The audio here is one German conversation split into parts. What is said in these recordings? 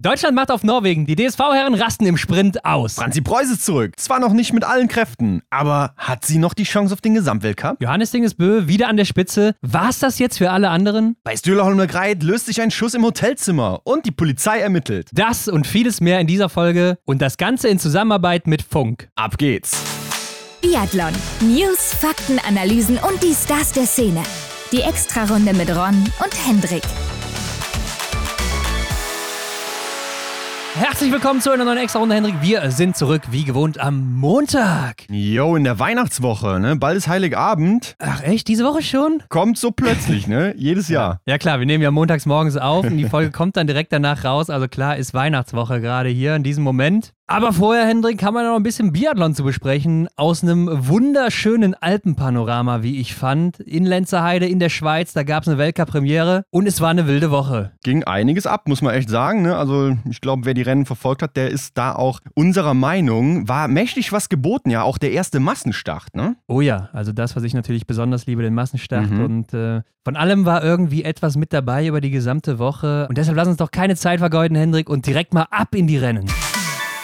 Deutschland macht auf Norwegen. Die DSV-Herren rasten im Sprint aus. Franzi Preuß ist zurück. Zwar noch nicht mit allen Kräften, aber hat sie noch die Chance auf den Gesamtweltcup? Johannes Dingesbö wieder an der Spitze. War's das jetzt für alle anderen? Bei Stühlerholmer Greit löst sich ein Schuss im Hotelzimmer und die Polizei ermittelt. Das und vieles mehr in dieser Folge und das Ganze in Zusammenarbeit mit Funk. Ab geht's. Biathlon. News, Fakten, Analysen und die Stars der Szene. Die Extrarunde mit Ron und Hendrik. Herzlich willkommen zu einer neuen Extra-Runde, Hendrik. Wir sind zurück, wie gewohnt, am Montag. Jo, in der Weihnachtswoche, ne? Bald ist Heiligabend. Ach echt, diese Woche schon? Kommt so plötzlich, ne? Jedes Jahr. Ja klar, wir nehmen ja montags morgens auf und die Folge kommt dann direkt danach raus. Also klar ist Weihnachtswoche gerade hier in diesem Moment. Aber vorher, Hendrik, haben wir noch ein bisschen Biathlon zu besprechen. Aus einem wunderschönen Alpenpanorama, wie ich fand. In Lenzerheide in der Schweiz, da gab es eine Weltcup-Premiere und es war eine wilde Woche. Ging einiges ab, muss man echt sagen. Ne? Also ich glaube, wer die Rennen verfolgt hat, der ist da auch unserer Meinung. War mächtig was geboten, ja. Auch der erste Massenstart, ne? Oh ja, also das, was ich natürlich besonders liebe, den Massenstart. Mhm. Und äh, von allem war irgendwie etwas mit dabei über die gesamte Woche. Und deshalb lass uns doch keine Zeit vergeuden, Hendrik, und direkt mal ab in die Rennen.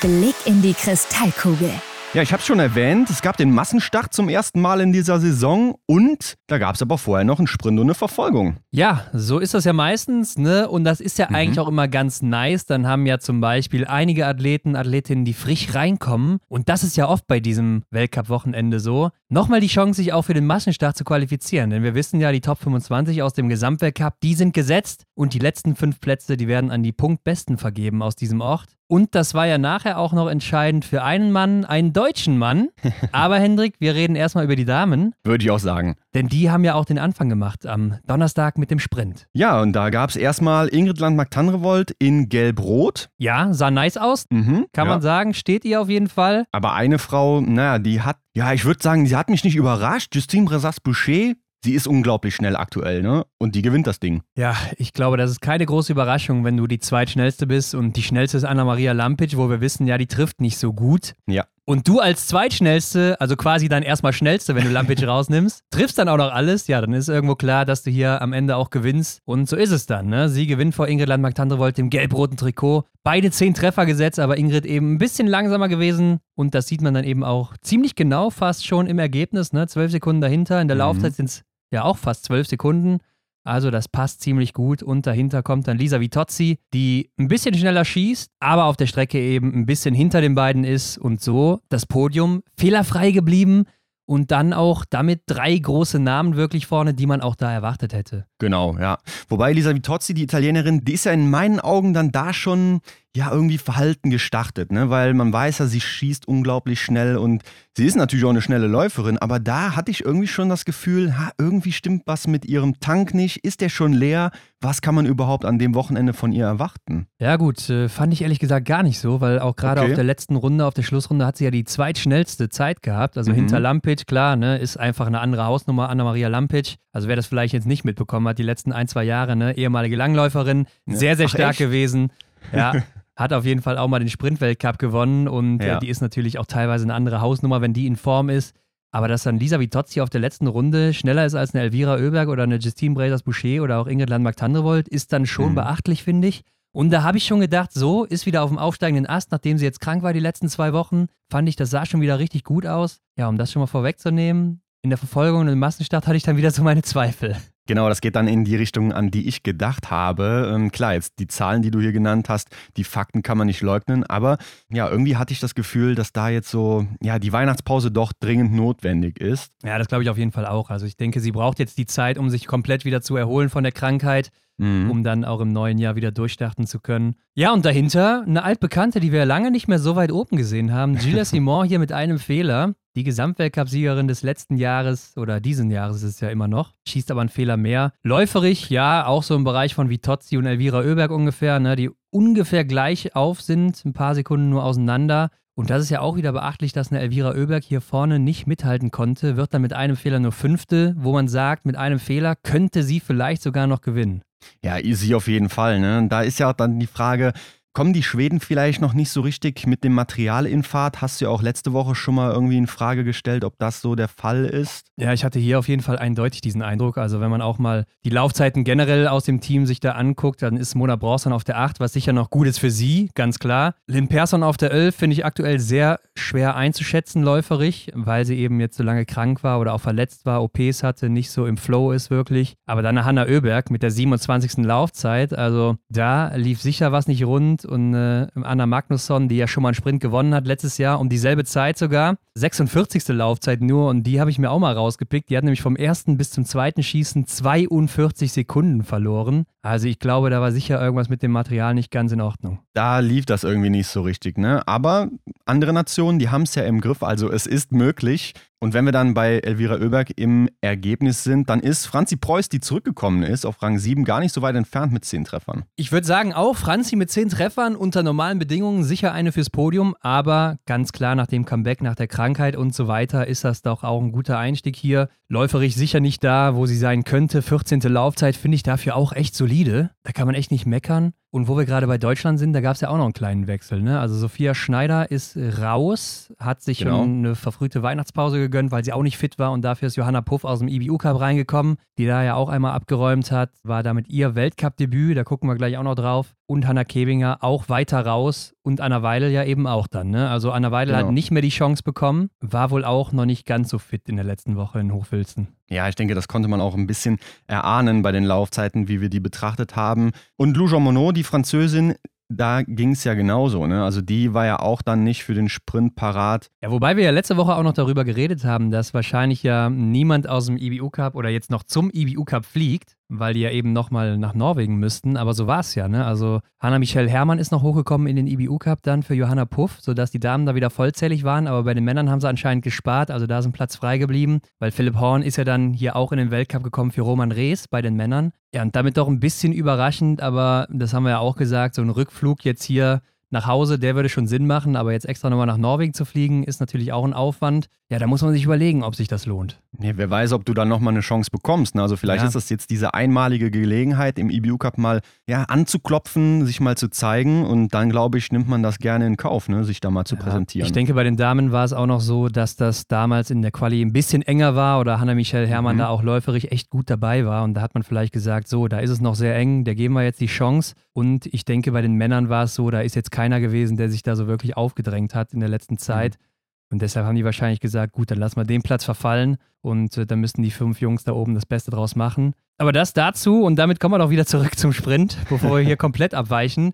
Blick in die Kristallkugel. Ja, ich habe es schon erwähnt, es gab den Massenstart zum ersten Mal in dieser Saison und da gab es aber vorher noch einen Sprint und eine Verfolgung. Ja, so ist das ja meistens, ne? Und das ist ja Mhm. eigentlich auch immer ganz nice. Dann haben ja zum Beispiel einige Athleten, Athletinnen, die frisch reinkommen. Und das ist ja oft bei diesem Weltcup-Wochenende so. Nochmal die Chance, sich auch für den Massenstart zu qualifizieren. Denn wir wissen ja, die Top 25 aus dem Gesamtweltcup, die sind gesetzt. Und die letzten fünf Plätze, die werden an die Punktbesten vergeben aus diesem Ort. Und das war ja nachher auch noch entscheidend für einen Mann, einen deutschen Mann. Aber Hendrik, wir reden erstmal über die Damen. Würde ich auch sagen. Denn die haben ja auch den Anfang gemacht am Donnerstag mit dem Sprint. Ja, und da gab es erstmal Ingrid Landmark-Tannrevold in Gelb-Rot. Ja, sah nice aus, Mhm, kann ja. man sagen. Steht ihr auf jeden Fall. Aber eine Frau, naja, die hat, ja, ich würde sagen, sie hat mich nicht überrascht. Justine Bressas-Boucher, sie ist unglaublich schnell aktuell, ne? Und die gewinnt das Ding. Ja, ich glaube, das ist keine große Überraschung, wenn du die zweitschnellste bist. Und die schnellste ist Anna-Maria Lampic, wo wir wissen, ja, die trifft nicht so gut. Ja. Und du als zweitschnellste, also quasi dann erstmal schnellste, wenn du Lampic rausnimmst, triffst dann auch noch alles, ja, dann ist irgendwo klar, dass du hier am Ende auch gewinnst. Und so ist es dann, ne? Sie gewinnt vor Ingrid Landmark-Tandrevold im gelb-roten Trikot. Beide zehn Treffer gesetzt, aber Ingrid eben ein bisschen langsamer gewesen. Und das sieht man dann eben auch ziemlich genau fast schon im Ergebnis, ne? Zwölf Sekunden dahinter. In der Mhm. Laufzeit sind es ja auch fast zwölf Sekunden. Also das passt ziemlich gut. Und dahinter kommt dann Lisa Vitozzi, die ein bisschen schneller schießt, aber auf der Strecke eben ein bisschen hinter den beiden ist und so das Podium fehlerfrei geblieben und dann auch damit drei große Namen wirklich vorne, die man auch da erwartet hätte. Genau, ja. Wobei Lisa Vitozzi, die Italienerin, die ist ja in meinen Augen dann da schon ja irgendwie verhalten gestartet, ne? Weil man weiß ja, sie schießt unglaublich schnell und sie ist natürlich auch eine schnelle Läuferin, aber da hatte ich irgendwie schon das Gefühl, ha, irgendwie stimmt was mit ihrem Tank nicht. Ist der schon leer? Was kann man überhaupt an dem Wochenende von ihr erwarten? Ja gut, äh, fand ich ehrlich gesagt gar nicht so, weil auch gerade Okay. auf der letzten Runde, auf der Schlussrunde hat sie ja die zweitschnellste Zeit gehabt. Also Mhm. hinter Lampic, klar, ne, ist einfach eine andere Hausnummer, Anna-Maria Lampic. Also wer das vielleicht jetzt nicht mitbekommen hat, die letzten ein, zwei Jahre, ne, ehemalige Langläuferin, Ja. sehr, sehr Ach, stark echt? gewesen. Ja, hat auf jeden Fall auch mal den Sprint-Weltcup gewonnen und Ja. äh, die ist natürlich auch teilweise eine andere Hausnummer, wenn die in Form ist. Aber dass dann Lisa Vitozzi auf der letzten Runde schneller ist als eine Elvira Oeberg oder eine Justine Brazers-Boucher oder auch Ingrid Landmark-Tandrevold, ist dann schon Mhm. beachtlich, finde ich. Und da habe ich schon gedacht, so ist wieder auf dem aufsteigenden Ast, nachdem sie jetzt krank war die letzten zwei Wochen. Fand ich, das sah schon wieder richtig gut aus. Ja, um das schon mal vorwegzunehmen, in der Verfolgung und im Massenstart hatte ich dann wieder so meine Zweifel. Genau, das geht dann in die Richtung, an die ich gedacht habe. Ähm, klar, jetzt die Zahlen, die du hier genannt hast, die Fakten kann man nicht leugnen, aber ja, irgendwie hatte ich das Gefühl, dass da jetzt so, ja, die Weihnachtspause doch dringend notwendig ist. Ja, das glaube ich auf jeden Fall auch. Also ich denke, sie braucht jetzt die Zeit, um sich komplett wieder zu erholen von der Krankheit, Mhm. um dann auch im neuen Jahr wieder durchstarten zu können. Ja, und dahinter eine altbekannte, die wir lange nicht mehr so weit oben gesehen haben. Gilles Simon hier mit einem Fehler. Die Gesamtweltcup-Siegerin des letzten Jahres oder diesen Jahres ist es ja immer noch, schießt aber einen Fehler mehr. Läuferig, ja, auch so im Bereich von Vitozzi und Elvira Oeberg ungefähr, ne, die ungefähr gleich auf sind, ein paar Sekunden nur auseinander. Und das ist ja auch wieder beachtlich, dass eine Elvira Oeberg hier vorne nicht mithalten konnte, wird dann mit einem Fehler nur Fünfte, wo man sagt, mit einem Fehler könnte sie vielleicht sogar noch gewinnen. Ja, easy auf jeden Fall. Ne? Da ist ja auch dann die Frage, kommen die Schweden vielleicht noch nicht so richtig mit dem Material in Fahrt? Hast du ja auch letzte Woche schon mal irgendwie in Frage gestellt, ob das so der Fall ist? Ja, ich hatte hier auf jeden Fall eindeutig diesen Eindruck. Also wenn man auch mal die Laufzeiten generell aus dem Team sich da anguckt, dann ist Mona Bronson auf der 8, was sicher noch gut ist für sie, ganz klar. Lynn Persson auf der 11 finde ich aktuell sehr schwer einzuschätzen läuferig, weil sie eben jetzt so lange krank war oder auch verletzt war, OPs hatte, nicht so im Flow ist wirklich. Aber dann Hanna Oeberg mit der 27. Laufzeit, also da lief sicher was nicht rund und äh, Anna Magnusson, die ja schon mal einen Sprint gewonnen hat letztes Jahr, um dieselbe Zeit sogar, 46. Laufzeit nur und die habe ich mir auch mal rausgepickt. Die hat nämlich vom ersten bis zum zweiten Schießen 42 Sekunden verloren. Also ich glaube, da war sicher irgendwas mit dem Material nicht ganz in Ordnung. Da lief das irgendwie nicht so richtig, ne? Aber andere Nationen, die haben es ja im Griff, also es ist möglich. Und wenn wir dann bei Elvira Oeberg im Ergebnis sind, dann ist Franzi Preuß, die zurückgekommen ist, auf Rang 7 gar nicht so weit entfernt mit 10 Treffern. Ich würde sagen, auch Franzi mit 10 Treffern unter normalen Bedingungen sicher eine fürs Podium, aber ganz klar nach dem Comeback, nach der Krankheit und so weiter ist das doch auch ein guter Einstieg hier. Läuferig sicher nicht da, wo sie sein könnte. 14. Laufzeit finde ich dafür auch echt solide. Da kann man echt nicht meckern. Und wo wir gerade bei Deutschland sind, da gab es ja auch noch einen kleinen Wechsel. Ne? Also Sophia Schneider ist raus, hat sich genau. eine verfrühte Weihnachtspause gegönnt, weil sie auch nicht fit war und dafür ist Johanna Puff aus dem IBU Cup reingekommen, die da ja auch einmal abgeräumt hat, war damit ihr Weltcup-Debüt, da gucken wir gleich auch noch drauf. Und Hanna Kebinger auch weiter raus und Anna Weidel ja eben auch dann. Ne? Also Anna Weidel genau. hat nicht mehr die Chance bekommen, war wohl auch noch nicht ganz so fit in der letzten Woche in Hochfilzen. Ja, ich denke, das konnte man auch ein bisschen erahnen bei den Laufzeiten, wie wir die betrachtet haben. Und Lou Jean Monod, die Französin, da ging es ja genauso. Ne? Also die war ja auch dann nicht für den Sprint parat. Ja, wobei wir ja letzte Woche auch noch darüber geredet haben, dass wahrscheinlich ja niemand aus dem IBU Cup oder jetzt noch zum IBU Cup fliegt, weil die ja eben nochmal nach Norwegen müssten. Aber so war es ja. Ne? Also Hanna-Michelle Herrmann ist noch hochgekommen in den IBU Cup dann für Johanna Puff, sodass die Damen da wieder vollzählig waren. Aber bei den Männern haben sie anscheinend gespart. Also da ist ein Platz frei geblieben, weil Philipp Horn ist ja dann hier auch in den Weltcup gekommen für Roman Rees bei den Männern. Ja, und damit doch ein bisschen überraschend, aber das haben wir ja auch gesagt, so ein Rückflug jetzt hier nach Hause, der würde schon Sinn machen, aber jetzt extra nochmal nach Norwegen zu fliegen, ist natürlich auch ein Aufwand. Ja, da muss man sich überlegen, ob sich das lohnt. Ja, wer weiß, ob du dann nochmal eine Chance bekommst. Ne? Also vielleicht ja. ist das jetzt diese einmalige Gelegenheit, im EBU Cup mal ja, anzuklopfen, sich mal zu zeigen und dann, glaube ich, nimmt man das gerne in Kauf, ne? sich da mal zu ja, präsentieren. Ich denke, bei den Damen war es auch noch so, dass das damals in der Quali ein bisschen enger war oder Hannah-Michelle Herrmann mhm. da auch läuferig echt gut dabei war und da hat man vielleicht gesagt, so, da ist es noch sehr eng, der geben wir jetzt die Chance und ich denke, bei den Männern war es so, da ist jetzt keiner gewesen, der sich da so wirklich aufgedrängt hat in der letzten Zeit. Mhm. Und deshalb haben die wahrscheinlich gesagt, gut, dann lassen wir den Platz verfallen und äh, dann müssten die fünf Jungs da oben das Beste draus machen. Aber das dazu und damit kommen wir doch wieder zurück zum Sprint, bevor wir hier komplett abweichen.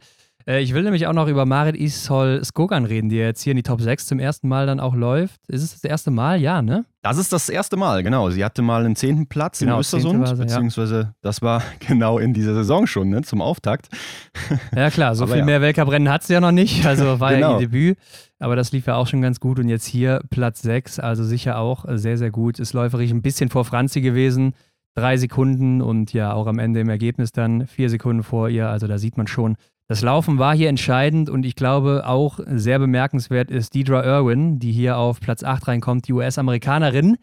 Äh, ich will nämlich auch noch über Marit Ishol Skogan reden, die jetzt hier in die Top 6 zum ersten Mal dann auch läuft. Ist es das erste Mal? Ja, ne? Das ist das erste Mal, genau. Sie hatte mal einen zehnten Platz genau, in Östersund, sie, beziehungsweise ja. das war genau in dieser Saison schon, ne, zum Auftakt. Ja klar, so Aber viel ja. mehr Weltcuprennen hat sie ja noch nicht, also war genau. ja ihr Debüt. Aber das lief ja auch schon ganz gut und jetzt hier Platz 6, also sicher auch sehr, sehr gut. Ist läuferig ein bisschen vor Franzi gewesen, drei Sekunden und ja auch am Ende im Ergebnis dann vier Sekunden vor ihr. Also da sieht man schon, das Laufen war hier entscheidend und ich glaube auch sehr bemerkenswert ist Deidre Irwin, die hier auf Platz 8 reinkommt, die US-Amerikanerin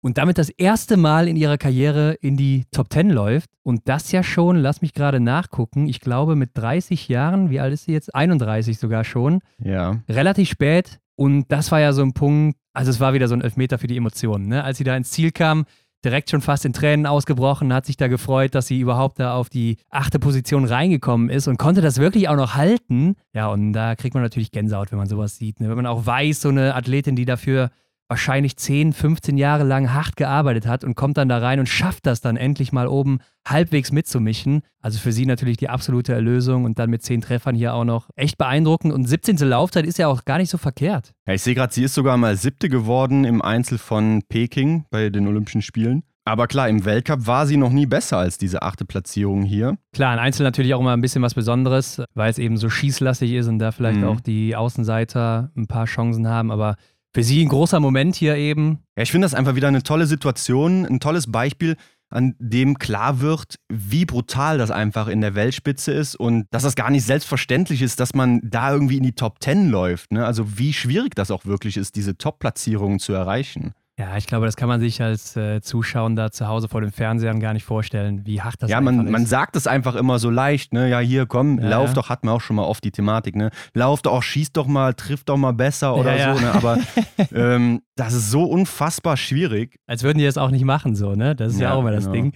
und damit das erste Mal in ihrer Karriere in die Top 10 läuft. Und das ja schon, lass mich gerade nachgucken, ich glaube mit 30 Jahren, wie alt ist sie jetzt? 31 sogar schon. Ja. Relativ spät. Und das war ja so ein Punkt, also es war wieder so ein Elfmeter für die Emotionen. Ne? Als sie da ins Ziel kam, direkt schon fast in Tränen ausgebrochen, hat sich da gefreut, dass sie überhaupt da auf die achte Position reingekommen ist und konnte das wirklich auch noch halten. Ja, und da kriegt man natürlich Gänsehaut, wenn man sowas sieht. Ne? Wenn man auch weiß, so eine Athletin, die dafür wahrscheinlich 10, 15 Jahre lang hart gearbeitet hat und kommt dann da rein und schafft das dann endlich mal oben halbwegs mitzumischen. Also für sie natürlich die absolute Erlösung und dann mit 10 Treffern hier auch noch echt beeindruckend. Und 17. Laufzeit ist ja auch gar nicht so verkehrt. Ja, ich sehe gerade, sie ist sogar mal siebte geworden im Einzel von Peking bei den Olympischen Spielen. Aber klar, im Weltcup war sie noch nie besser als diese achte Platzierung hier. Klar, ein Einzel natürlich auch immer ein bisschen was Besonderes, weil es eben so schießlastig ist und da vielleicht mhm. auch die Außenseiter ein paar Chancen haben. Aber für sie ein großer Moment hier eben. Ja, ich finde das einfach wieder eine tolle Situation, ein tolles Beispiel, an dem klar wird, wie brutal das einfach in der Weltspitze ist und dass das gar nicht selbstverständlich ist, dass man da irgendwie in die Top 10 läuft. Ne? Also wie schwierig das auch wirklich ist, diese Top-Platzierungen zu erreichen. Ja, ich glaube, das kann man sich als äh, Zuschauer da zu Hause vor den Fernsehern gar nicht vorstellen, wie hart das ja, man, ist. man sagt es einfach immer so leicht, ne? Ja, hier, komm, Ja, lauf ja. doch, hatten wir auch schon mal oft die Thematik, ne? Lauf doch, schieß doch mal, triff doch mal besser oder Ja, ja. so, ne? Aber ähm, das ist so unfassbar schwierig. Als würden die das auch nicht machen, so, ne? Das ist ja, Ja, auch immer das genau. Ding.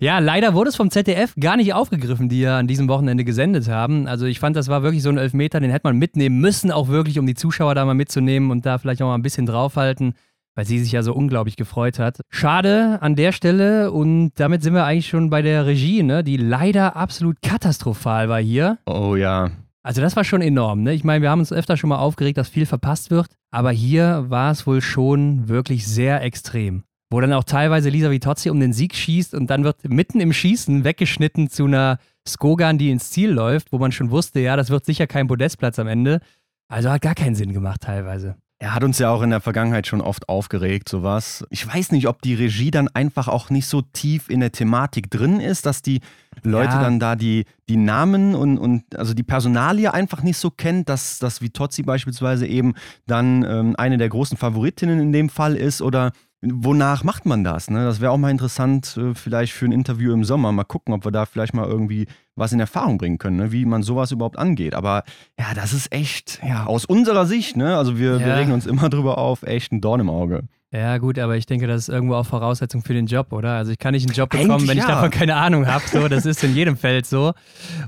Ja, leider wurde es vom ZDF gar nicht aufgegriffen, die ja an diesem Wochenende gesendet haben. Also ich fand, das war wirklich so ein Elfmeter, den hätte man mitnehmen müssen, auch wirklich, um die Zuschauer da mal mitzunehmen und da vielleicht auch mal ein bisschen draufhalten, weil sie sich ja so unglaublich gefreut hat. Schade an der Stelle und damit sind wir eigentlich schon bei der Regie, ne? Die leider absolut katastrophal war hier. Oh ja. Also das war schon enorm. Ne? Ich meine, wir haben uns öfter schon mal aufgeregt, dass viel verpasst wird, aber hier war es wohl schon wirklich sehr extrem. Wo dann auch teilweise Lisa Vitozzi um den Sieg schießt und dann wird mitten im Schießen weggeschnitten zu einer Skogan, die ins Ziel läuft, wo man schon wusste, ja, das wird sicher kein Podestplatz am Ende. Also hat gar keinen Sinn gemacht teilweise. Er hat uns ja auch in der Vergangenheit schon oft aufgeregt, sowas. Ich weiß nicht, ob die Regie dann einfach auch nicht so tief in der Thematik drin ist, dass die Leute Ja. dann da die, die Namen und, und also die Personalie einfach nicht so kennt, dass, dass Vitozzi beispielsweise eben dann ähm, eine der großen Favoritinnen in dem Fall ist oder wonach macht man das? Ne? Das wäre auch mal interessant, äh, vielleicht für ein Interview im Sommer. Mal gucken, ob wir da vielleicht mal irgendwie was in Erfahrung bringen können, ne? wie man sowas überhaupt angeht. Aber ja, das ist echt, ja, aus unserer Sicht, ne? also wir, wir Ja. regen uns immer drüber auf, echt ein Dorn im Auge. Ja, gut, aber ich denke, das ist irgendwo auch Voraussetzung für den Job, oder? Also ich kann nicht einen Job bekommen, Eigentlich wenn ich ja. davon keine Ahnung habe. So, das ist in jedem Feld so.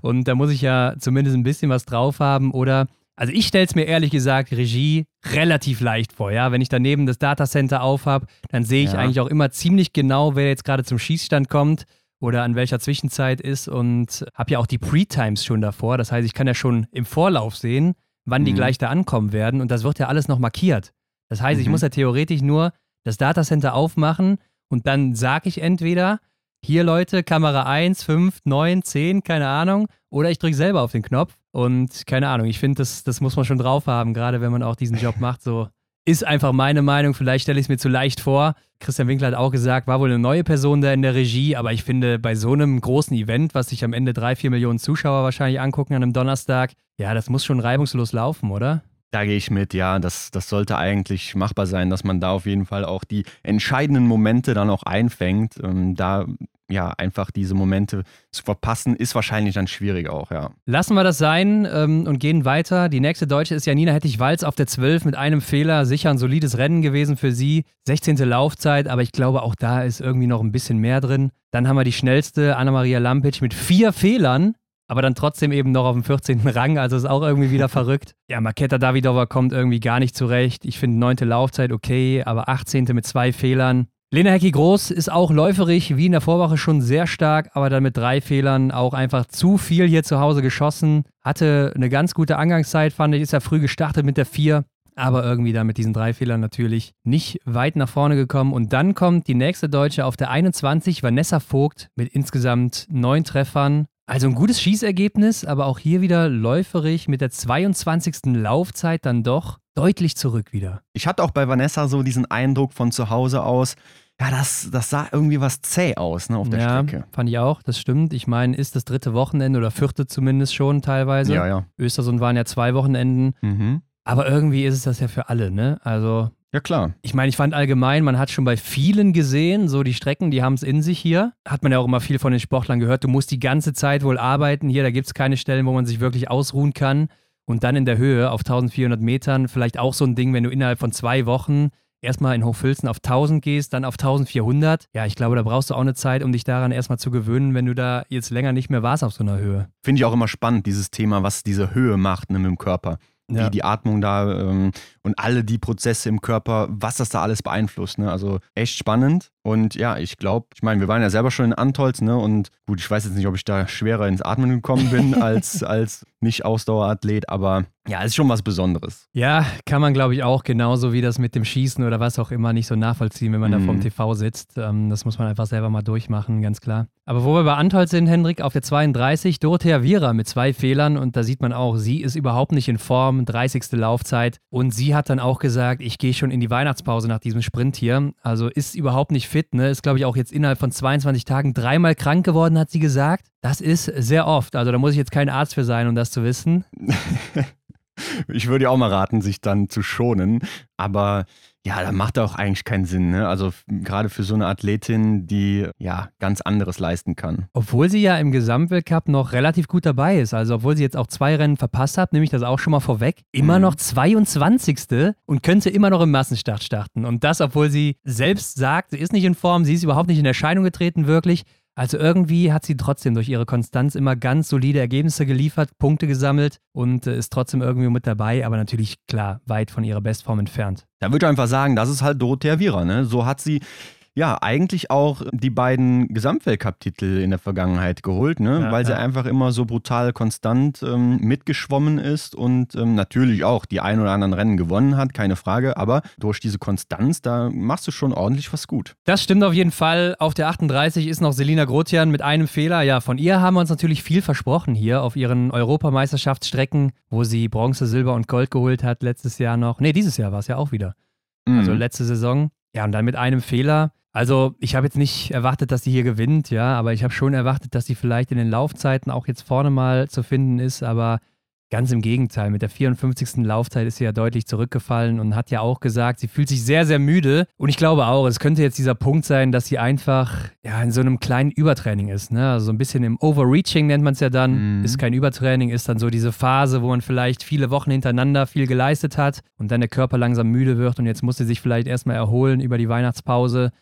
Und da muss ich ja zumindest ein bisschen was drauf haben. Oder, also ich stelle es mir ehrlich gesagt, Regie relativ leicht vor, ja. Wenn ich daneben das Datacenter aufhab, dann sehe ich Ja. eigentlich auch immer ziemlich genau, wer jetzt gerade zum Schießstand kommt oder an welcher Zwischenzeit ist und habe ja auch die Pre-Times schon davor. Das heißt, ich kann ja schon im Vorlauf sehen, wann die Mhm. gleich da ankommen werden und das wird ja alles noch markiert. Das heißt, ich Mhm. muss ja theoretisch nur das Datacenter aufmachen und dann sage ich entweder, hier Leute, Kamera 1, 5, 9, 10, keine Ahnung, oder ich drücke selber auf den Knopf und keine Ahnung, ich finde, das, das muss man schon drauf haben, gerade wenn man auch diesen Job macht, so ist einfach meine Meinung, vielleicht stelle ich es mir zu leicht vor. Christian Winkler hat auch gesagt, war wohl eine neue Person da in der Regie, aber ich finde, bei so einem großen Event, was sich am Ende drei, vier Millionen Zuschauer wahrscheinlich angucken an einem Donnerstag, ja, das muss schon reibungslos laufen, oder? Da gehe ich mit, ja, das, das sollte eigentlich machbar sein, dass man da auf jeden Fall auch die entscheidenden Momente dann auch einfängt. Ähm, da ja einfach diese Momente zu verpassen, ist wahrscheinlich dann schwierig auch, ja. Lassen wir das sein ähm, und gehen weiter. Die nächste Deutsche ist Janina Hettich-Walz auf der 12 mit einem Fehler. Sicher ein solides Rennen gewesen für sie. 16. Laufzeit, aber ich glaube, auch da ist irgendwie noch ein bisschen mehr drin. Dann haben wir die schnellste, Anna-Maria Lampic mit vier Fehlern, aber dann trotzdem eben noch auf dem 14. Rang. Also ist auch irgendwie wieder verrückt. Ja, Maketa Davidova kommt irgendwie gar nicht zurecht. Ich finde neunte Laufzeit okay, aber 18. mit zwei Fehlern. Lena Hecki Groß ist auch läuferig, wie in der Vorwoche schon sehr stark, aber dann mit drei Fehlern auch einfach zu viel hier zu Hause geschossen. Hatte eine ganz gute Angangszeit, fand ich, ist ja früh gestartet mit der vier, aber irgendwie dann mit diesen drei Fehlern natürlich nicht weit nach vorne gekommen. Und dann kommt die nächste Deutsche auf der 21, Vanessa Vogt, mit insgesamt neun Treffern. Also ein gutes Schießergebnis, aber auch hier wieder läuferig mit der 22. Laufzeit dann doch deutlich zurück wieder. Ich hatte auch bei Vanessa so diesen Eindruck von zu Hause aus, ja, das, das sah irgendwie was zäh aus, ne, auf der ja, Strecke. fand ich auch, das stimmt. Ich meine, ist das dritte Wochenende oder vierte zumindest schon teilweise. Ja, ja. Östersund waren ja zwei Wochenenden. Mhm. Aber irgendwie ist es das ja für alle, ne? Also, Ja, klar. ich meine, ich fand allgemein, man hat schon bei vielen gesehen, so die Strecken, die haben es in sich hier. Hat man ja auch immer viel von den Sportlern gehört. Du musst die ganze Zeit wohl arbeiten. Hier, da gibt es keine Stellen, wo man sich wirklich ausruhen kann. Und dann in der Höhe auf 1400 Metern, vielleicht auch so ein Ding, wenn du innerhalb von zwei Wochen erstmal in Hochfilzen auf 1000 gehst, dann auf 1400. Ja, ich glaube, da brauchst du auch eine Zeit, um dich daran erstmal zu gewöhnen, wenn du da jetzt länger nicht mehr warst auf so einer Höhe. Finde ich auch immer spannend, dieses Thema, was diese Höhe macht ne, mit dem Körper. Ja. Wie die Atmung da ähm, und alle die Prozesse im Körper, was das da alles beeinflusst. Ne? Also echt spannend. Und ja, ich glaube, ich meine, wir waren ja selber schon in Antolz, ne? Und gut, ich weiß jetzt nicht, ob ich da schwerer ins Atmen gekommen bin als, als Nicht-Ausdauerathlet, aber ja, ist schon was Besonderes. Ja, kann man glaube ich auch genauso wie das mit dem Schießen oder was auch immer nicht so nachvollziehen, wenn man da Mhm. vorm TV sitzt. Ähm, das muss man einfach selber mal durchmachen, ganz klar. Aber wo wir bei Antolz sind, Hendrik, auf der 32, Dorothea Viera mit zwei Fehlern und da sieht man auch, sie ist überhaupt nicht in Form, 30. Laufzeit und sie hat dann auch gesagt, ich gehe schon in die Weihnachtspause nach diesem Sprint hier. Also ist überhaupt nicht fit, ne? Ist glaube ich auch jetzt innerhalb von 22 Tagen dreimal krank geworden, hat sie gesagt. Das ist sehr oft. Also da muss ich jetzt kein Arzt für sein, um das zu wissen. Ich würde ja auch mal raten, sich dann zu schonen. Aber ja, da macht auch eigentlich keinen Sinn. Ne? Also gerade für so eine Athletin, die ja ganz anderes leisten kann. Obwohl sie ja im Gesamtweltcup noch relativ gut dabei ist. Also obwohl sie jetzt auch zwei Rennen verpasst hat, nehme ich das auch schon mal vorweg. Immer mhm. noch 22. und könnte immer noch im Massenstart starten. Und das, obwohl sie selbst sagt, sie ist nicht in Form, sie ist überhaupt nicht in Erscheinung getreten, wirklich. Also irgendwie hat sie trotzdem durch ihre Konstanz immer ganz solide Ergebnisse geliefert, Punkte gesammelt und äh, ist trotzdem irgendwie mit dabei, aber natürlich klar weit von ihrer Bestform entfernt. Da würde ich einfach sagen, das ist halt Dorothea Viera. Ne? So hat sie ja, eigentlich auch die beiden Gesamtweltcup-Titel in der Vergangenheit geholt, ne? Ja, weil sie einfach immer so brutal konstant ähm, mitgeschwommen ist und ähm, natürlich auch die ein oder anderen Rennen gewonnen hat, keine Frage, aber durch diese Konstanz, da machst du schon ordentlich was gut. Das stimmt auf jeden Fall. Auf der 38 ist noch Selina Grotian mit einem Fehler. Ja, von ihr haben wir uns natürlich viel versprochen hier auf ihren Europameisterschaftsstrecken, wo sie Bronze, Silber und Gold geholt hat letztes Jahr noch. Nee, dieses Jahr war es ja auch wieder. Also mhm. Also letzte Saison. Ja, und dann mit einem Fehler also ich habe jetzt nicht erwartet, dass sie hier gewinnt, ja, aber ich habe schon erwartet, dass sie vielleicht in den Laufzeiten auch jetzt vorne mal zu finden ist, aber Ganz im Gegenteil, mit der 54. Laufzeit ist sie ja deutlich zurückgefallen und hat ja auch gesagt, sie fühlt sich sehr, sehr müde. Und ich glaube auch, es könnte jetzt dieser Punkt sein, dass sie einfach ja, in so einem kleinen Übertraining ist. Ne? Also so ein bisschen im Overreaching nennt man es ja dann. Mhm. Ist kein Übertraining, ist dann so diese Phase, wo man vielleicht viele Wochen hintereinander viel geleistet hat und dann der Körper langsam müde wird und jetzt muss sie sich vielleicht erstmal erholen über die Weihnachtspause.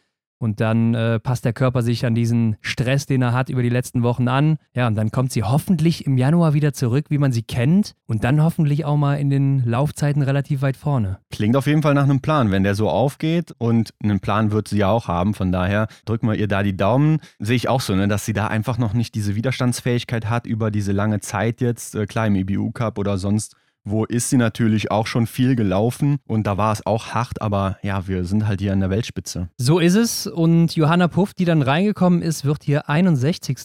Und dann äh, passt der Körper sich an diesen Stress, den er hat über die letzten Wochen an. Ja, und dann kommt sie hoffentlich im Januar wieder zurück, wie man sie kennt. Und dann hoffentlich auch mal in den Laufzeiten relativ weit vorne. Klingt auf jeden Fall nach einem Plan, wenn der so aufgeht. Und einen Plan wird sie ja auch haben. Von daher drücken wir ihr da die Daumen. Sehe ich auch so, ne, dass sie da einfach noch nicht diese Widerstandsfähigkeit hat über diese lange Zeit jetzt. Äh, klar, im EBU Cup oder sonst wo ist sie natürlich auch schon viel gelaufen und da war es auch hart, aber ja, wir sind halt hier an der Weltspitze. So ist es und Johanna Puff, die dann reingekommen ist, wird hier 61.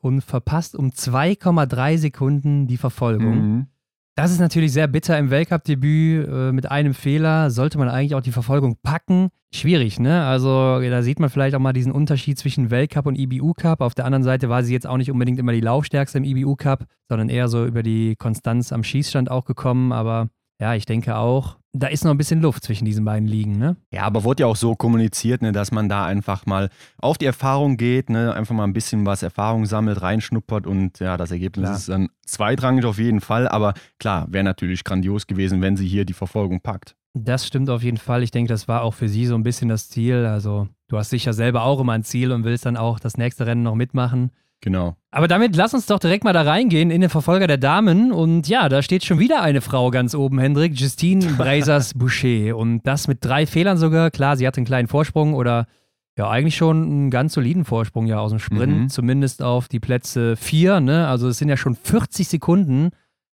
und verpasst um 2,3 Sekunden die Verfolgung. Mhm. Das ist natürlich sehr bitter im Weltcup-Debüt. Äh, mit einem Fehler sollte man eigentlich auch die Verfolgung packen. Schwierig, ne? Also da sieht man vielleicht auch mal diesen Unterschied zwischen Weltcup und IBU-Cup. Auf der anderen Seite war sie jetzt auch nicht unbedingt immer die Laufstärkste im IBU-Cup, sondern eher so über die Konstanz am Schießstand auch gekommen. Aber ja, ich denke auch, da ist noch ein bisschen Luft zwischen diesen beiden Ligen, ne? Ja, aber wurde ja auch so kommuniziert, ne, dass man da einfach mal auf die Erfahrung geht, ne, einfach mal ein bisschen was Erfahrung sammelt, reinschnuppert und ja, das Ergebnis klar. ist dann zweitrangig auf jeden Fall. Aber klar, wäre natürlich grandios gewesen, wenn sie hier die Verfolgung packt. Das stimmt auf jeden Fall. Ich denke, das war auch für sie so ein bisschen das Ziel. Also, du hast sicher selber auch immer ein Ziel und willst dann auch das nächste Rennen noch mitmachen. Genau. Aber damit lass uns doch direkt mal da reingehen in den Verfolger der Damen. Und ja, da steht schon wieder eine Frau ganz oben, Hendrik, Justine Breisers-Boucher. Und das mit drei Fehlern sogar. Klar, sie hatte einen kleinen Vorsprung oder ja, eigentlich schon einen ganz soliden Vorsprung ja aus dem Sprint, mhm. zumindest auf die Plätze vier. Ne? Also es sind ja schon 40 Sekunden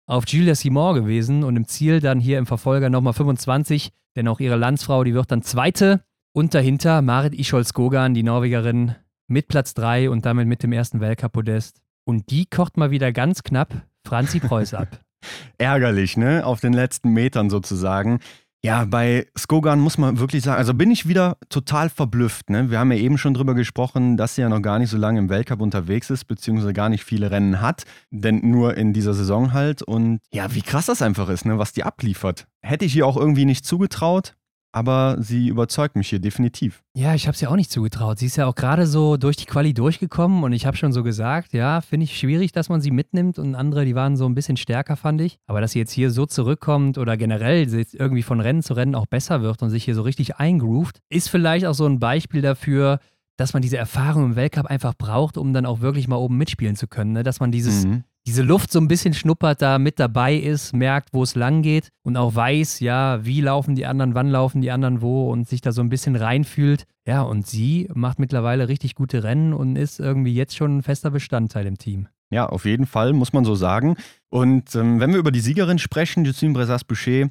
auf Julia Simon gewesen und im Ziel dann hier im Verfolger nochmal 25, denn auch ihre Landsfrau, die wird dann Zweite. Und dahinter Marit Ischol-Skogan, die Norwegerin, mit Platz 3 und damit mit dem ersten Weltcup-Podest. Und die kocht mal wieder ganz knapp Franzi Preuß ab. Ärgerlich, ne? Auf den letzten Metern sozusagen. Ja, bei Skogan muss man wirklich sagen, also bin ich wieder total verblüfft. Ne? Wir haben ja eben schon drüber gesprochen, dass sie ja noch gar nicht so lange im Weltcup unterwegs ist, beziehungsweise gar nicht viele Rennen hat, denn nur in dieser Saison halt. Und ja, wie krass das einfach ist, ne? was die abliefert. Hätte ich ihr auch irgendwie nicht zugetraut, aber sie überzeugt mich hier definitiv. Ja, ich habe es ja auch nicht zugetraut. Sie ist ja auch gerade so durch die Quali durchgekommen und ich habe schon so gesagt, ja, finde ich schwierig, dass man sie mitnimmt und andere, die waren so ein bisschen stärker, fand ich. Aber dass sie jetzt hier so zurückkommt oder generell irgendwie von Rennen zu Rennen auch besser wird und sich hier so richtig eingroovt, ist vielleicht auch so ein Beispiel dafür, dass man diese Erfahrung im Weltcup einfach braucht, um dann auch wirklich mal oben mitspielen zu können. Ne? Dass man dieses, mhm diese Luft so ein bisschen schnuppert, da mit dabei ist, merkt, wo es lang geht und auch weiß, ja, wie laufen die anderen, wann laufen die anderen wo und sich da so ein bisschen reinfühlt. Ja, und sie macht mittlerweile richtig gute Rennen und ist irgendwie jetzt schon ein fester Bestandteil im Team. Ja, auf jeden Fall, muss man so sagen. Und ähm, wenn wir über die Siegerin sprechen, Justine Bressas-Boucher,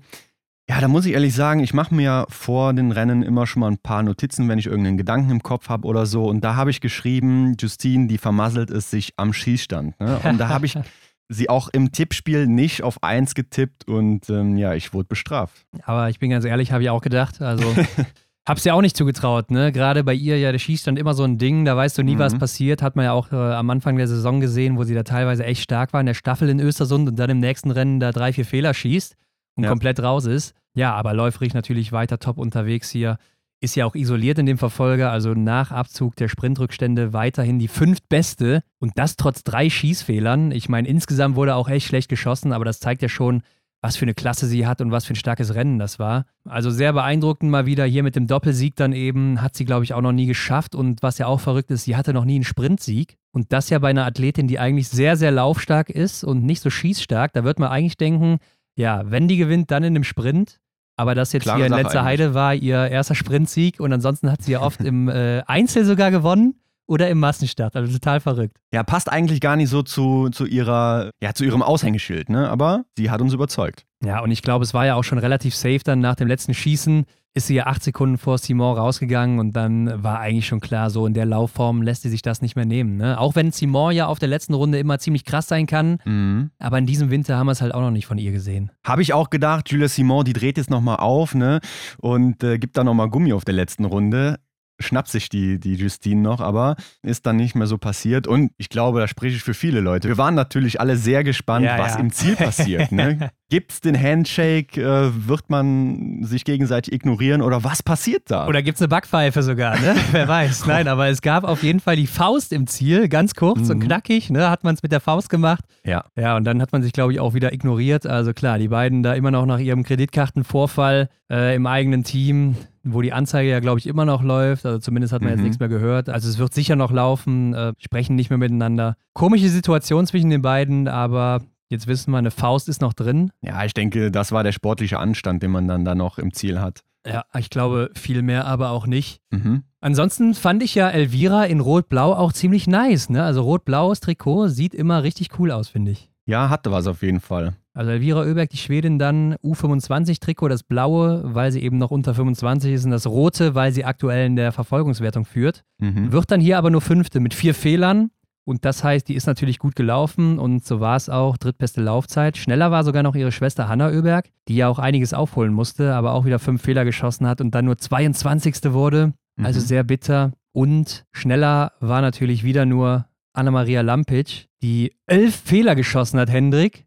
ja, da muss ich ehrlich sagen, ich mache mir ja vor den Rennen immer schon mal ein paar Notizen, wenn ich irgendeinen Gedanken im Kopf habe oder so. Und da habe ich geschrieben, Justine, die vermasselt es sich am Schießstand. Ne? Und da habe ich sie auch im Tippspiel nicht auf 1 getippt und ähm, ja, ich wurde bestraft. Aber ich bin ganz ehrlich, habe ich auch gedacht. Also hab's ja auch nicht zugetraut, ne? Gerade bei ihr ja der Schießstand immer so ein Ding, da weißt du nie, mhm. was passiert. Hat man ja auch äh, am Anfang der Saison gesehen, wo sie da teilweise echt stark war in der Staffel in Östersund und dann im nächsten Rennen da drei, vier Fehler schießt und ja. komplett raus ist. Ja, aber läuferig natürlich weiter top unterwegs hier. Ist ja auch isoliert in dem Verfolger, also nach Abzug der Sprintrückstände weiterhin die fünftbeste und das trotz drei Schießfehlern. Ich meine, insgesamt wurde auch echt schlecht geschossen, aber das zeigt ja schon, was für eine Klasse sie hat und was für ein starkes Rennen das war. Also sehr beeindruckend mal wieder hier mit dem Doppelsieg dann eben. Hat sie, glaube ich, auch noch nie geschafft. Und was ja auch verrückt ist, sie hatte noch nie einen Sprintsieg. Und das ja bei einer Athletin, die eigentlich sehr, sehr laufstark ist und nicht so schießstark. Da wird man eigentlich denken, ja, wenn die gewinnt, dann in einem Sprint. Aber das jetzt Klare hier in letzter. Heide war ihr erster Sprintsieg und ansonsten hat sie ja oft im äh, Einzel sogar gewonnen oder im Massenstart. Also total verrückt. Ja, passt eigentlich gar nicht so zu, zu ihrer, ja, zu ihrem Aushängeschild, ne? Aber sie hat uns überzeugt. Ja, und ich glaube, es war ja auch schon relativ safe dann nach dem letzten Schießen. Ist sie ja acht Sekunden vor Simon rausgegangen und dann war eigentlich schon klar, so in der Laufform lässt sie sich das nicht mehr nehmen. Ne? Auch wenn Simon ja auf der letzten Runde immer ziemlich krass sein kann, Mhm. aber in diesem Winter haben wir es halt auch noch nicht von ihr gesehen. Habe ich auch gedacht, Julia Simon, die dreht jetzt nochmal auf, ne? Und äh, gibt da nochmal Gummi auf der letzten Runde. Schnappt sich die, die Justine noch, aber ist dann nicht mehr so passiert. Und ich glaube, da spreche ich für viele Leute. Wir waren natürlich alle sehr gespannt, Ja, was ja. im Ziel passiert. Ne? Gibt es den Handshake? Äh, wird man sich gegenseitig ignorieren oder was passiert da? Oder gibt es eine Backpfeife sogar, ne? Wer weiß. Nein, aber es gab auf jeden Fall die Faust im Ziel, ganz kurz und Mhm. knackig, ne? Hat man es mit der Faust gemacht. ja. Ja, und dann hat man sich, glaube ich, auch wieder ignoriert. Also klar, die beiden da immer noch nach ihrem Kreditkartenvorfall äh, im eigenen Team, wo die Anzeige ja, glaube ich, immer noch läuft. Also zumindest hat man jetzt Mhm. nichts mehr gehört. Also es wird sicher noch laufen, äh, sprechen nicht mehr miteinander. Komische Situation zwischen den beiden, aber jetzt wissen wir, eine Faust ist noch drin. ja, ich denke, das war der sportliche Anstand, den man dann da noch im Ziel hat. Ja, ich glaube, viel mehr aber auch nicht. Mhm. Ansonsten fand ich ja Elvira in Rot-Blau auch ziemlich nice. Ne? Also rot-blaues Trikot sieht immer richtig cool aus, finde ich. Ja, hatte was auf jeden Fall. Also Elvira Oeberg, die Schwedin, dann U25-Trikot, das blaue, weil sie eben noch unter 25 ist, und das rote, weil sie aktuell in der Verfolgungswertung führt. Mhm. Wird dann hier aber nur Fünfte mit vier Fehlern. Und das heißt, die ist natürlich gut gelaufen und so war es auch. Drittbeste Laufzeit. Schneller war sogar noch ihre Schwester Hanna Oeberg, die ja auch einiges aufholen musste, aber auch wieder fünf Fehler geschossen hat und dann nur 22. wurde. Also Mhm. sehr bitter. Und schneller war natürlich wieder nur Anna-Maria Lampic, die elf Fehler geschossen hat, Hendrik.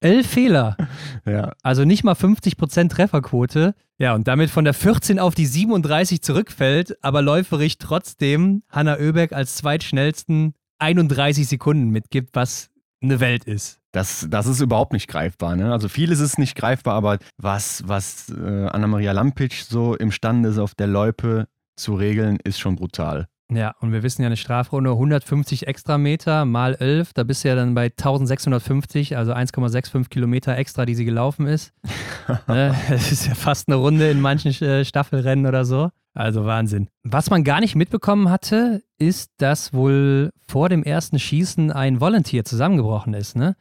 Elf Fehler. Ja. Also nicht mal 50% Trefferquote. Ja, und damit von der 14 auf die 37 zurückfällt, aber läuferig trotzdem Hanna Oeberg als zweitschnellsten 31 Sekunden mitgibt, was eine Welt ist. Das, das ist überhaupt nicht greifbar. Ne? Also vieles ist nicht greifbar, aber was, was äh, Anna-Maria Lampic so imstande ist, auf der Loipe zu regeln, ist schon brutal. Ja, und wir wissen ja eine Strafrunde 150 extra Meter mal 11, da bist du ja dann bei 1650, also 1,65 Kilometer extra, die sie gelaufen ist. ne? Das ist ja fast eine Runde in manchen äh, Staffelrennen oder so. Also Wahnsinn. Was man gar nicht mitbekommen hatte, ist, dass wohl vor dem ersten Schießen ein Volunteer zusammengebrochen ist, ne?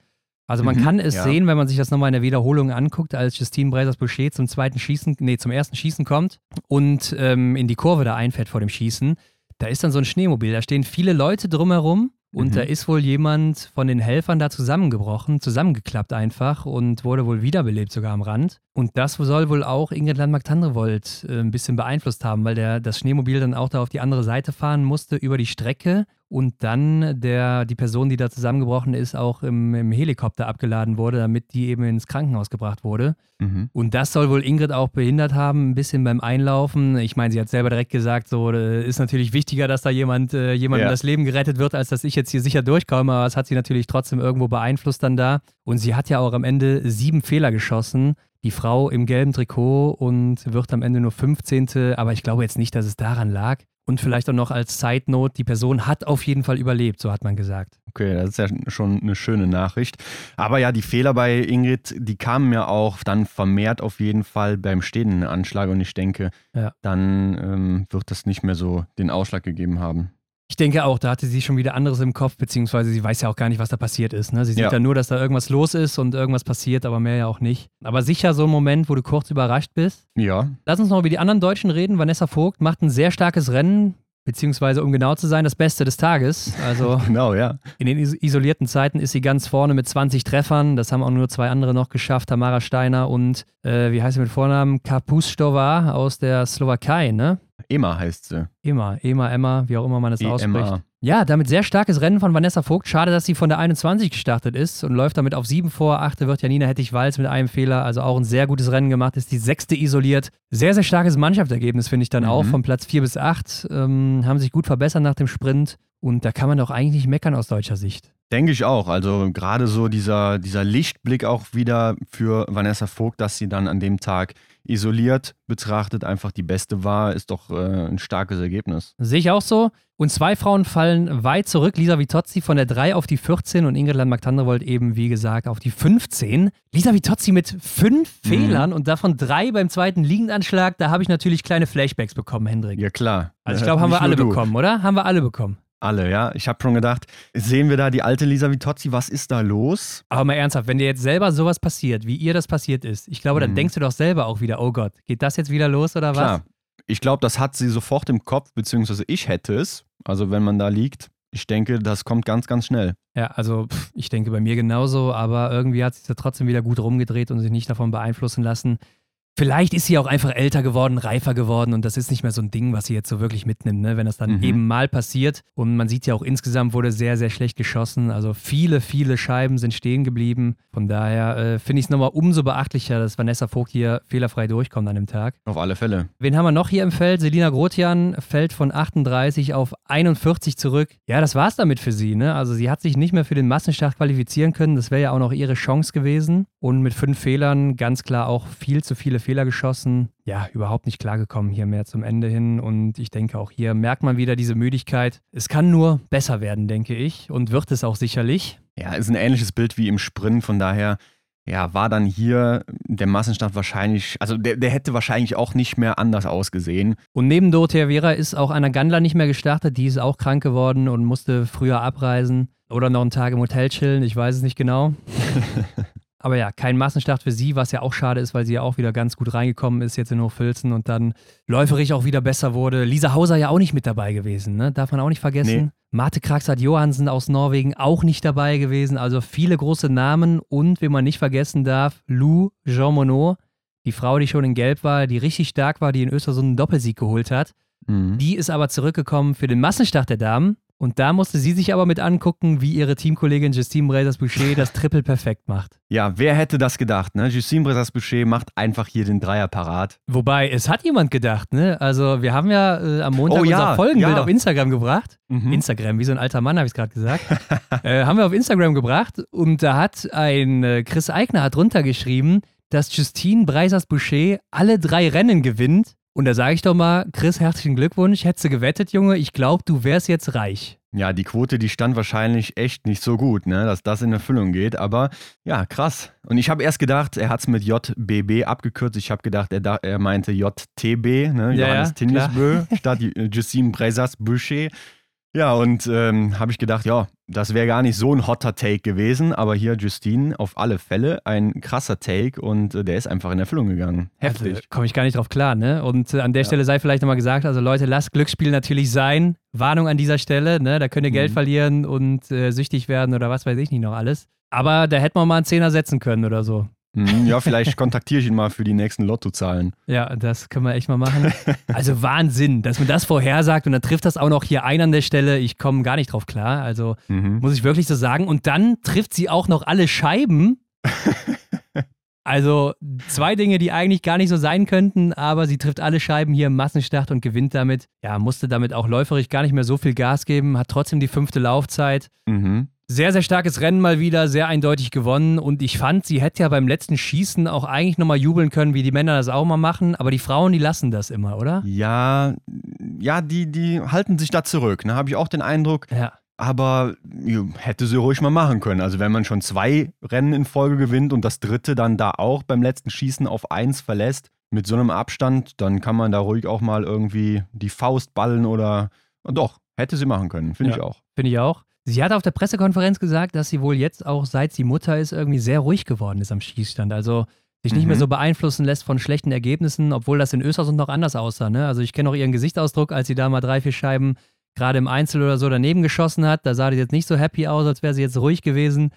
Also man Mhm, kann es ja. sehen, wenn man sich das nochmal in der Wiederholung anguckt, als Justine Breisers-Boucher zum zweiten Schießen, nee, zum ersten Schießen kommt und ähm, in die Kurve da einfährt vor dem Schießen. Da ist dann so ein Schneemobil, da stehen viele Leute drumherum und Mhm. da ist wohl jemand von den Helfern da zusammengebrochen, zusammengeklappt einfach und wurde wohl wiederbelebt sogar am Rand. Und das soll wohl auch Ingrid Landmark-Tandrevold äh, ein bisschen beeinflusst haben, weil der, das Schneemobil dann auch da auf die andere Seite fahren musste über die Strecke und dann der, die Person, die da zusammengebrochen ist, auch im, im Helikopter abgeladen wurde, damit die eben ins Krankenhaus gebracht wurde. Mhm. Und das soll wohl Ingrid auch behindert haben, ein bisschen beim Einlaufen. Ich meine, sie hat selber direkt gesagt, so äh, ist natürlich wichtiger, dass da jemand äh, jemandem Ja. das Leben gerettet wird, als dass ich jetzt hier sicher durchkomme. Aber es hat sie natürlich trotzdem irgendwo beeinflusst dann da. Und sie hat ja auch am Ende sieben Fehler geschossen. Die Frau im gelben Trikot und wird am Ende nur 15. Aber ich glaube jetzt nicht, dass es daran lag. Und vielleicht auch noch als Side Note, die Person hat auf jeden Fall überlebt, so hat man gesagt. Okay, das ist ja schon eine schöne Nachricht. Aber ja, die Fehler bei Ingrid, die kamen ja auch dann vermehrt auf jeden Fall beim stehenden Anschlag und ich denke, Ja. dann ähm, wird das nicht mehr so den Ausschlag gegeben haben. Ich denke auch, da hatte sie schon wieder anderes im Kopf, beziehungsweise sie weiß ja auch gar nicht, was da passiert ist. Ne? Sie sieht Ja. ja nur, dass da irgendwas los ist und irgendwas passiert, aber mehr ja auch nicht. Aber sicher so ein Moment, wo du kurz überrascht bist. Ja, Lass uns noch über die anderen Deutschen reden. Vanessa Vogt macht ein sehr starkes Rennen, beziehungsweise um genau zu sein, das Beste des Tages. Also genau, ja. in den is isolierten Zeiten ist sie ganz vorne mit 20 Treffern. Das haben auch nur zwei andere noch geschafft, Tamara Steiner und, äh, wie heißt sie mit Vornamen, Kapustova aus der Slowakei, ne? Ema heißt sie. Emma, Emma, Emma, wie auch immer man es ausspricht. Ja, damit sehr starkes Rennen von Vanessa Vogt. Schade, dass sie von der 21 gestartet ist und läuft damit auf 7 vor. Achte wird Janina Hettich-Walz mit einem Fehler. Also auch ein sehr gutes Rennen gemacht. Ist die sechste isoliert. Sehr, sehr starkes Mannschaftsergebnis, finde ich dann mhm. auch. Von Platz 4 bis 8. Ähm, haben sich gut verbessert nach dem Sprint. Und da kann man doch eigentlich nicht meckern aus deutscher Sicht. Denke ich auch. Also gerade so dieser, dieser Lichtblick auch wieder für Vanessa Vogt, dass sie dann an dem Tag isoliert betrachtet einfach die beste war, ist doch äh, ein starkes Ergebnis. Sehe ich auch so. Und zwei Frauen fallen weit zurück. Lisa Vitozzi von der 3 auf die 14 und Ingrid Landmark-Tandrevold eben, wie gesagt, auf die 15. Lisa Vitozzi mit fünf mhm. Fehlern und davon drei beim zweiten Liegendanschlag. Da habe ich natürlich kleine Flashbacks bekommen, Hendrik. Ja, klar. Also ich glaube, haben wir alle du. bekommen, oder? Haben wir alle bekommen. Alle, ja. Ich habe schon gedacht, sehen wir da die alte Lisa Vitozzi, was ist da los? Aber mal ernsthaft, wenn dir jetzt selber sowas passiert, wie ihr das passiert ist, ich glaube, dann mhm. denkst du doch selber auch wieder, oh Gott, geht das jetzt wieder los oder was? Klar. Ich glaube, das hat sie sofort im Kopf, beziehungsweise ich hätte es. Also wenn man da liegt, ich denke, das kommt ganz, ganz schnell. Ja, also ich denke bei mir genauso, aber irgendwie hat sie ja trotzdem wieder gut rumgedreht und sich nicht davon beeinflussen lassen. Vielleicht ist sie auch einfach älter geworden, reifer geworden und das ist nicht mehr so ein Ding, was sie jetzt so wirklich mitnimmt, ne? wenn das dann mhm. eben mal passiert. Und man sieht ja auch insgesamt wurde sehr, sehr schlecht geschossen. Also viele, viele Scheiben sind stehen geblieben. Von daher äh, finde ich es nochmal umso beachtlicher, dass Vanessa Vogt hier fehlerfrei durchkommt an dem Tag. Auf alle Fälle. Wen haben wir noch hier im Feld? Selina Grotian fällt von 38 auf 41 zurück. Ja, das war es damit für sie. Ne? Also sie hat sich nicht mehr für den Massenstart qualifizieren können. Das wäre ja auch noch ihre Chance gewesen. Und mit fünf Fehlern ganz klar auch viel zu viele Fehler geschossen. Ja, überhaupt nicht klargekommen hier mehr zum Ende hin. Und ich denke, auch hier merkt man wieder diese Müdigkeit. Es kann nur besser werden, denke ich. Und wird es auch sicherlich. Ja, ist ein ähnliches Bild wie im Sprint. Von daher, ja, war dann hier der Massenstart wahrscheinlich, also der, der hätte wahrscheinlich auch nicht mehr anders ausgesehen. Und neben Dorothea Vera ist auch Anna Gandler nicht mehr gestartet. Die ist auch krank geworden und musste früher abreisen. Oder noch einen Tag im Hotel chillen, ich weiß es nicht genau. Aber ja, kein Massenstart für sie, was ja auch schade ist, weil sie ja auch wieder ganz gut reingekommen ist jetzt in Hochfilzen und dann läuferig auch wieder besser wurde. Lisa Hauser ja auch nicht mit dabei gewesen, ne? darf man auch nicht vergessen. Nee. Marte Kraxat Johansen aus Norwegen auch nicht dabei gewesen. Also viele große Namen und, wie man nicht vergessen darf, Lou Jean Monod, die Frau, die schon in Gelb war, die richtig stark war, die in Österreich einen Doppelsieg geholt hat. Mhm. Die ist aber zurückgekommen für den Massenstart der Damen und da musste sie sich aber mit angucken, wie ihre Teamkollegin Justine Bresas-Boucher das Triple perfekt macht. Ja, wer hätte das gedacht, ne? Justine Bresas-Boucher macht einfach hier den Dreier parat. Wobei, es hat jemand gedacht, ne? Also, wir haben ja äh, am Montag oh, ja, unser Folgenbild ja. auf Instagram gebracht. Mhm. Instagram, wie so ein alter Mann, habe ich es gerade gesagt. äh, haben wir auf Instagram gebracht und da hat ein äh, Chris Eigner hat drunter geschrieben, dass Justine Breisers-Boucher alle drei Rennen gewinnt und da sage ich doch mal, Chris, herzlichen Glückwunsch. Hättest du gewettet, Junge, ich glaube, du wärst jetzt reich. Ja, die Quote, die stand wahrscheinlich echt nicht so gut, ne, dass das in Erfüllung geht. Aber ja, krass. Und ich habe erst gedacht, er hat es mit JBB abgekürzt. Ich habe gedacht, er, er meinte JTB, ne, ja, Johannes ja, Tingesbö, statt Justine Bresas Boucher. Ja, und ähm, habe ich gedacht, ja, das wäre gar nicht so ein hotter Take gewesen, aber hier Justine auf alle Fälle ein krasser Take und äh, der ist einfach in Erfüllung gegangen. Heftig. Also, Komme ich gar nicht drauf klar, ne? Und äh, an der ja. Stelle sei vielleicht nochmal gesagt, also Leute, lasst Glücksspiel natürlich sein. Warnung an dieser Stelle, ne? Da könnt ihr mhm. Geld verlieren und äh, süchtig werden oder was weiß ich nicht noch alles. Aber da hätte man mal einen Zehner setzen können oder so. Mhm, ja, vielleicht kontaktiere ich ihn mal für die nächsten Lottozahlen. Ja, das können wir echt mal machen. Also Wahnsinn, dass man das vorhersagt und dann trifft das auch noch hier ein an der Stelle. Ich komme gar nicht drauf klar. Also mhm. muss ich wirklich so sagen. Und dann trifft sie auch noch alle Scheiben. Also zwei Dinge, die eigentlich gar nicht so sein könnten, aber sie trifft alle Scheiben hier im Massenstart und gewinnt damit. Ja, musste damit auch läuferig gar nicht mehr so viel Gas geben, hat trotzdem die fünfte Laufzeit. Mhm. Sehr, sehr starkes Rennen mal wieder, sehr eindeutig gewonnen. Und ich fand, sie hätte ja beim letzten Schießen auch eigentlich nochmal jubeln können, wie die Männer das auch mal machen. Aber die Frauen, die lassen das immer, oder? Ja, ja, die, die halten sich da zurück. Ne? Habe ich auch den Eindruck. Ja. Aber ja, hätte sie ruhig mal machen können. Also wenn man schon zwei Rennen in Folge gewinnt und das dritte dann da auch beim letzten Schießen auf eins verlässt, mit so einem Abstand, dann kann man da ruhig auch mal irgendwie die Faust ballen oder doch, hätte sie machen können, finde ja, ich auch. Finde ich auch. Sie hat auf der Pressekonferenz gesagt, dass sie wohl jetzt auch, seit sie Mutter ist, irgendwie sehr ruhig geworden ist am Schießstand. Also sich nicht mhm. mehr so beeinflussen lässt von schlechten Ergebnissen, obwohl das in Österreich noch anders aussah. Ne? Also ich kenne auch ihren Gesichtsausdruck, als sie da mal drei, vier Scheiben gerade im Einzel oder so daneben geschossen hat. Da sah die jetzt nicht so happy aus, als wäre sie jetzt ruhig gewesen.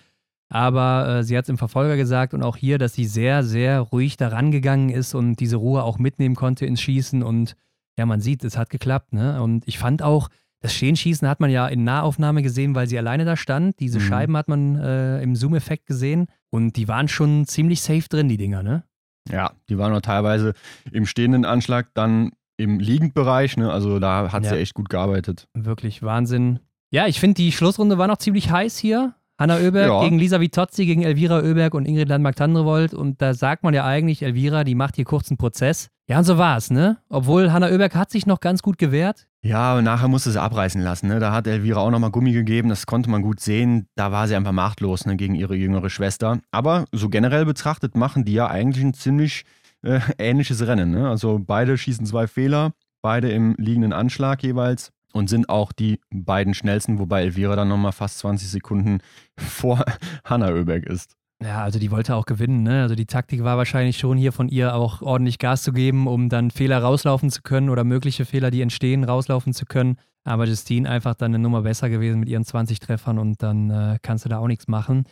Aber äh, sie hat es im Verfolger gesagt und auch hier, dass sie sehr, sehr ruhig daran gegangen ist und diese Ruhe auch mitnehmen konnte ins Schießen. Und ja, man sieht, es hat geklappt. Ne? Und ich fand auch, Das Stehenschießen hat man ja in Nahaufnahme gesehen, weil sie alleine da stand. Diese Mhm. Scheiben hat man äh, im Zoom-Effekt gesehen und die waren schon ziemlich safe drin, die Dinger, ne? Ja, die waren noch teilweise im stehenden Anschlag, dann im Liegendbereich, ne? Also da hat Ja. sie echt gut gearbeitet. Wirklich Wahnsinn. Ja, ich finde, die Schlussrunde war noch ziemlich heiß hier. Hanna Oeberg Ja. gegen Lisa Vitozzi, gegen Elvira Oeberg und Ingrid Landmark-Tandrevold. Und da sagt man ja eigentlich, Elvira, die macht hier kurzen Prozess. Ja, und so war es, ne? Obwohl Hanna Oeberg hat sich noch ganz gut gewehrt. Ja, aber nachher musste sie abreißen lassen. Ne? Da hat Elvira auch nochmal Gummi gegeben, das konnte man gut sehen. Da war sie einfach machtlos ne, gegen ihre jüngere Schwester. Aber so generell betrachtet machen die ja eigentlich ein ziemlich äh, ähnliches Rennen. Ne? Also beide schießen zwei Fehler, beide im liegenden Anschlag jeweils und sind auch die beiden schnellsten, wobei Elvira dann nochmal fast 20 Sekunden vor Hanna Oeberg ist. Ja, also die wollte auch gewinnen, ne? Also die Taktik war wahrscheinlich schon hier von ihr auch ordentlich Gas zu geben, um dann Fehler rauslaufen zu können oder mögliche Fehler, die entstehen, rauslaufen zu können. Aber Justine einfach dann eine Nummer besser gewesen mit ihren 20 Treffern und dann äh, kannst du da auch nichts machen.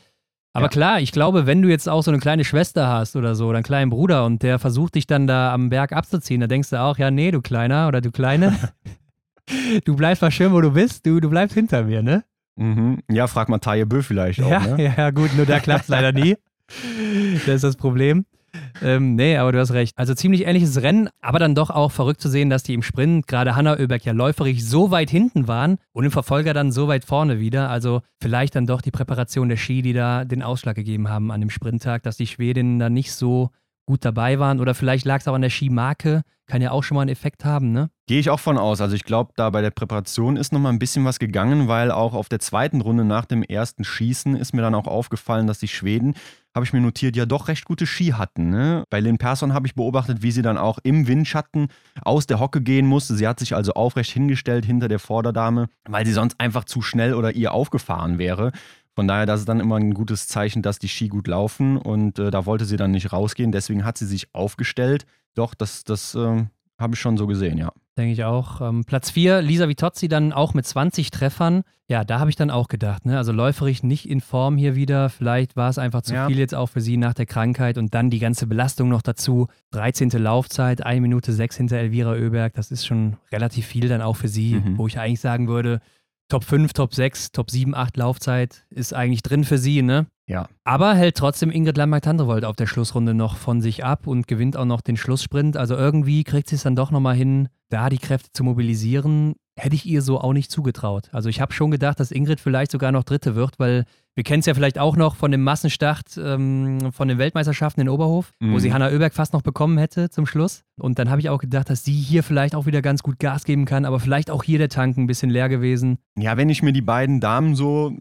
Aber Ja. klar, ich glaube, wenn du jetzt auch so eine kleine Schwester hast oder so oder einen kleinen Bruder und der versucht dich dann da am Berg abzuziehen, da denkst du auch, ja, nee, du Kleiner oder du Kleine, du bleibst mal schön, wo du bist, du, du bleibst hinter mir, ne? Mhm. Ja, frag mal Taye Bö vielleicht auch. Ja, Ne? ja, gut, nur da klappt es leider nie. Das ist das Problem. Ähm, nee, aber du hast recht. Also ziemlich ähnliches Rennen, aber dann doch auch verrückt zu sehen, dass die im Sprint, gerade Hanna Oeberg ja läuferig so weit hinten waren und im Verfolger dann so weit vorne wieder. Also vielleicht dann doch die Präparation der Ski, die da den Ausschlag gegeben haben an dem Sprinttag, dass die Schwedinnen da nicht so gut dabei waren. Oder vielleicht lag es auch an der Skimarke. Kann ja auch schon mal einen Effekt haben, ne? Gehe ich auch von aus. Also ich glaube, da bei der Präparation ist noch mal ein bisschen was gegangen, weil auch auf der zweiten Runde nach dem ersten Schießen ist mir dann auch aufgefallen, dass die Schweden, habe ich mir notiert, ja doch recht gute Ski hatten. Ne? Bei Lynn Persson habe ich beobachtet, wie sie dann auch im Windschatten aus der Hocke gehen musste. Sie hat sich also aufrecht hingestellt hinter der Vorderdame, weil sie sonst einfach zu schnell oder ihr aufgefahren wäre. Von daher, das ist dann immer ein gutes Zeichen, dass die Ski gut laufen und äh, da wollte sie dann nicht rausgehen. Deswegen hat sie sich aufgestellt. Doch, das, das äh, habe ich schon so gesehen, ja. Denke ich auch. Ähm, Platz 4, Lisa Vitozzi dann auch mit 20 Treffern. Ja, da habe ich dann auch gedacht, ne? Also läuferig nicht in Form hier wieder. Vielleicht war es einfach zu Ja. viel jetzt auch für sie nach der Krankheit und dann die ganze Belastung noch dazu. 13. Laufzeit, 1 Minute 6 hinter Elvira Oeberg. Das ist schon relativ viel dann auch für sie, Mhm. wo ich eigentlich sagen würde, Top 5, Top 6, Top 7, 8 Laufzeit ist eigentlich drin für sie, ne? Ja. Aber hält trotzdem Ingrid Landmark-Tandrevold auf der Schlussrunde noch von sich ab und gewinnt auch noch den Schlusssprint. Also irgendwie kriegt sie es dann doch nochmal hin, da die Kräfte zu mobilisieren. Hätte ich ihr so auch nicht zugetraut. Also ich habe schon gedacht, dass Ingrid vielleicht sogar noch Dritte wird, weil wir kennen es ja vielleicht auch noch von dem Massenstart ähm, von den Weltmeisterschaften in Oberhof, wo Mhm. sie Hanna Oeberg fast noch bekommen hätte zum Schluss. Und dann habe ich auch gedacht, dass sie hier vielleicht auch wieder ganz gut Gas geben kann, aber vielleicht auch hier der Tank ein bisschen leer gewesen. Ja, wenn ich mir die beiden Damen so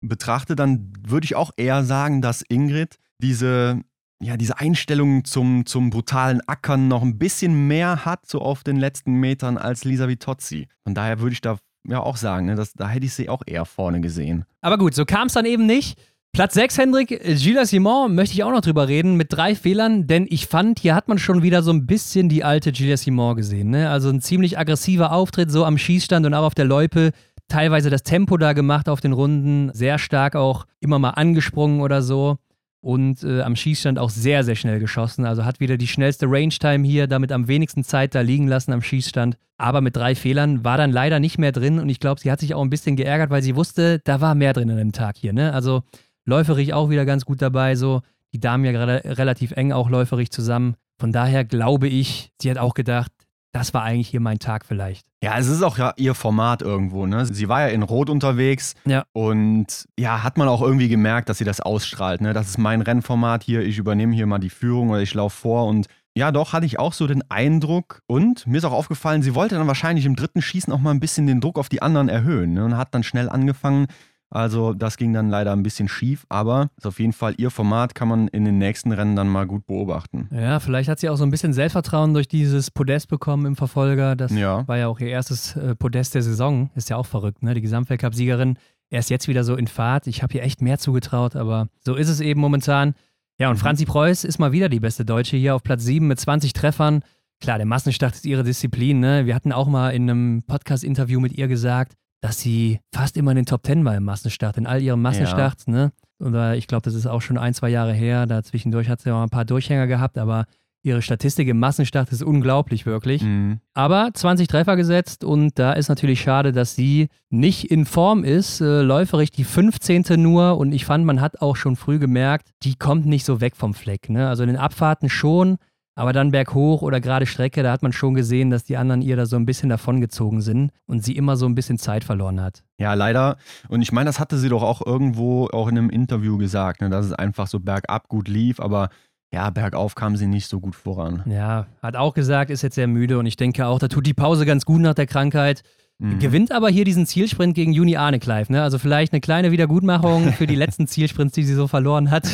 betrachte, dann würde ich auch eher sagen, dass Ingrid diese, ja, diese Einstellung zum, zum brutalen Ackern noch ein bisschen mehr hat, so auf den letzten Metern, als Lisa Vitozzi. Von daher würde ich da ja auch sagen, ne, dass, da hätte ich sie auch eher vorne gesehen. Aber gut, so kam es dann eben nicht. Platz 6, Hendrik, Gilles Simon, möchte ich auch noch drüber reden, mit drei Fehlern, denn ich fand, hier hat man schon wieder so ein bisschen die alte Gilles Simon gesehen. Ne? Also ein ziemlich aggressiver Auftritt, so am Schießstand und auch auf der Loipe. Teilweise das Tempo da gemacht auf den Runden, sehr stark auch immer mal angesprungen oder so. Und äh, am Schießstand auch sehr, sehr schnell geschossen. Also hat wieder die schnellste Range-Time hier, damit am wenigsten Zeit da liegen lassen am Schießstand. Aber mit drei Fehlern war dann leider nicht mehr drin. Und ich glaube, sie hat sich auch ein bisschen geärgert, weil sie wusste, da war mehr drin an dem Tag hier. Ne? Also läuferig auch wieder ganz gut dabei. So die Damen ja gerade relativ eng auch läuferig zusammen. Von daher glaube ich, sie hat auch gedacht, das war eigentlich hier mein Tag vielleicht. Ja, es ist auch ja ihr Format irgendwo, ne? Sie war ja in Rot unterwegs Ja. und ja, hat man auch irgendwie gemerkt, dass sie das ausstrahlt, ne? Das ist mein Rennformat hier, ich übernehme hier mal die Führung oder ich laufe vor und ja, doch, hatte ich auch so den Eindruck. Und mir ist auch aufgefallen, sie wollte dann wahrscheinlich im dritten Schießen auch mal ein bisschen den Druck auf die anderen erhöhen. Ne? Und hat dann schnell angefangen. Also, das ging dann leider ein bisschen schief. Aber ist auf jeden Fall ihr Format, kann man in den nächsten Rennen dann mal gut beobachten. Ja, vielleicht hat sie auch so ein bisschen Selbstvertrauen durch dieses Podest bekommen im Verfolger. Das Ja. war ja auch ihr erstes äh, Podest der Saison. Ist ja auch verrückt, ne? Die Gesamtweltcup-Siegerin. Erst jetzt wieder so in Fahrt. Ich habe ihr echt mehr zugetraut, aber so ist es eben momentan. Ja, und Franzi Preuß ist mal wieder die beste Deutsche hier auf Platz 7 mit 20 Treffern. Klar, der Massenstart ist ihre Disziplin. Ne? Wir hatten auch mal in einem Podcast-Interview mit ihr gesagt, dass sie fast immer in den Top 10 war im Massenstart, in all ihren Massenstarts. Ne? Oder ich glaube, das ist auch schon ein, zwei Jahre her. Da zwischendurch hat sie auch ein paar Durchhänger gehabt, aber Ihre Statistik im Massenstart ist unglaublich, wirklich. Mhm. Aber 20 Treffer gesetzt und da ist natürlich schade, dass sie nicht in Form ist. Äh, läuferig die 15. nur und ich fand, man hat auch schon früh gemerkt, die kommt nicht so weg vom Fleck. Ne? Also in den Abfahrten schon, aber dann berghoch oder gerade Strecke, da hat man schon gesehen, dass die anderen ihr da so ein bisschen davongezogen sind und sie immer so ein bisschen Zeit verloren hat. Ja, leider. Und ich meine, das hatte sie doch auch irgendwo auch in einem Interview gesagt, ne, dass es einfach so bergab gut lief, aber ja, bergauf kam sie nicht so gut voran. Ja, hat auch gesagt, ist jetzt sehr müde und ich denke auch, da tut die Pause ganz gut nach der Krankheit. Mhm. Gewinnt aber hier diesen Zielsprint gegen Juni Arnekleif. Ne? Also vielleicht eine kleine Wiedergutmachung für die letzten Zielsprints, die sie so verloren hat.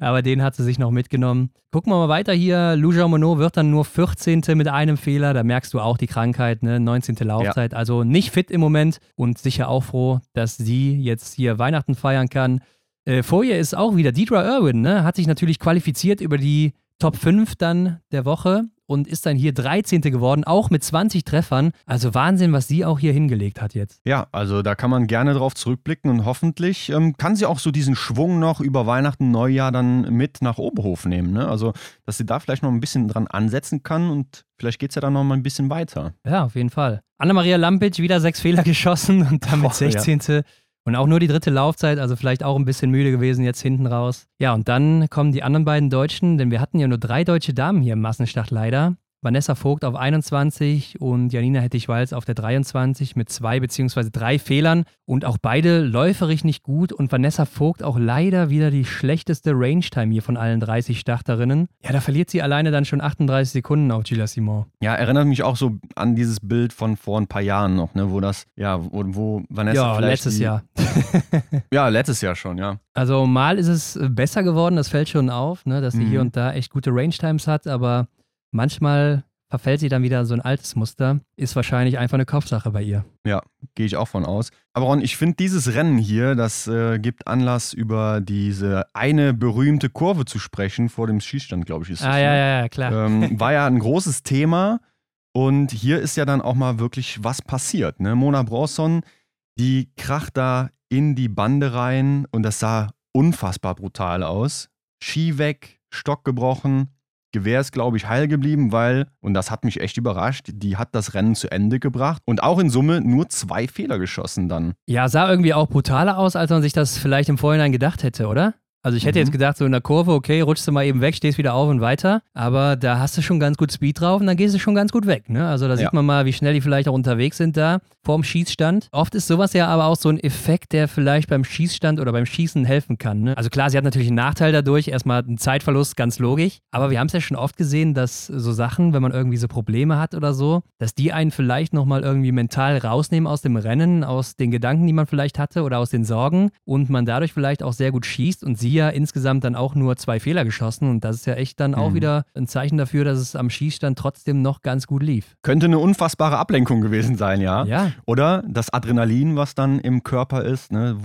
Aber den hat sie sich noch mitgenommen. Gucken wir mal weiter hier. Lou Jean Monod wird dann nur 14. mit einem Fehler. Da merkst du auch die Krankheit, ne? 19. Laufzeit. Also nicht fit im Moment und sicher auch froh, dass sie jetzt hier Weihnachten feiern kann. Äh, vor ihr ist auch wieder Deidre Irwin, ne? Hat sich natürlich qualifiziert über die Top 5 dann der Woche und ist dann hier 13. geworden, auch mit 20 Treffern. Also Wahnsinn, was sie auch hier hingelegt hat jetzt. Ja, also da kann man gerne drauf zurückblicken und hoffentlich ähm, kann sie auch so diesen Schwung noch über Weihnachten, Neujahr dann mit nach Oberhof nehmen. Ne? Also, dass sie da vielleicht noch ein bisschen dran ansetzen kann und vielleicht geht es ja dann noch mal ein bisschen weiter. Ja, auf jeden Fall. Anna-Maria Lampic wieder sechs Fehler geschossen und damit Boah, ja. 16. Und auch nur die dritte Laufzeit, also vielleicht auch ein bisschen müde gewesen jetzt hinten raus. Ja, und dann kommen die anderen beiden Deutschen, denn wir hatten ja nur drei deutsche Damen hier im Massenstart leider. Vanessa Vogt auf 21 und Janina Hettich-Walz auf der 23 mit zwei beziehungsweise drei Fehlern und auch beide läuferig nicht gut und Vanessa Vogt auch leider wieder die schlechteste Range-Time hier von allen 30 Starterinnen. Ja, da verliert sie alleine dann schon 38 Sekunden auf Gila Simon. Ja, erinnert mich auch so an dieses Bild von vor ein paar Jahren noch, ne? wo das, ja, wo, wo Vanessa Ja, vielleicht letztes die, Jahr. Ja, letztes Jahr schon, ja. Also mal ist es besser geworden, das fällt schon auf, ne, dass sie Mhm. hier und da echt gute Range-Times hat, aber manchmal verfällt sie dann wieder so ein altes Muster. Ist wahrscheinlich einfach eine Kopfsache bei ihr. Gehe ich auch von aus. Aber Ron, ich finde dieses Rennen hier, das äh, gibt Anlass, über diese eine berühmte Kurve zu sprechen vor dem Schießstand, glaube ich, ist das. Ah, ne? ja, ja, ja, klar. ähm, war ja ein großes Thema. Und hier ist ja dann auch mal wirklich was passiert. Ne? Mona Bronson, die kracht da in die Bande rein und das sah unfassbar brutal aus. Ski weg, Stock gebrochen. Gewehr ist, glaube ich, heil geblieben, weil, und das hat mich echt überrascht, die hat das Rennen zu Ende gebracht und auch in Summe nur zwei Fehler geschossen dann. Ja, sah irgendwie auch brutaler aus, als man sich das vielleicht im Vorhinein gedacht hätte, oder? Also ich hätte Mhm. jetzt gedacht, so in der Kurve, okay, rutschst du mal eben weg, stehst wieder auf und weiter. Aber da hast du schon ganz gut Speed drauf und dann gehst du schon ganz gut weg. Ne? Also da Ja. sieht man mal, wie schnell die vielleicht auch unterwegs sind da vorm Schießstand. Oft ist sowas ja aber auch so ein Effekt, der vielleicht beim Schießstand oder beim Schießen helfen kann. Ne? Also klar, sie hat natürlich einen Nachteil dadurch, erstmal einen Zeitverlust, ganz logisch. Aber wir haben es ja schon oft gesehen, dass so Sachen, wenn man irgendwie so Probleme hat oder so, dass die einen vielleicht nochmal irgendwie mental rausnehmen aus dem Rennen, aus den Gedanken, die man vielleicht hatte oder aus den Sorgen und man dadurch vielleicht auch sehr gut schießt und sie ja insgesamt dann auch nur zwei Fehler geschossen und das ist ja echt dann auch Mhm. wieder ein Zeichen dafür, dass es am Schießstand trotzdem noch ganz gut lief. Könnte eine unfassbare Ablenkung gewesen sein, ja. Ja, Oder das Adrenalin, was dann im Körper ist, ne,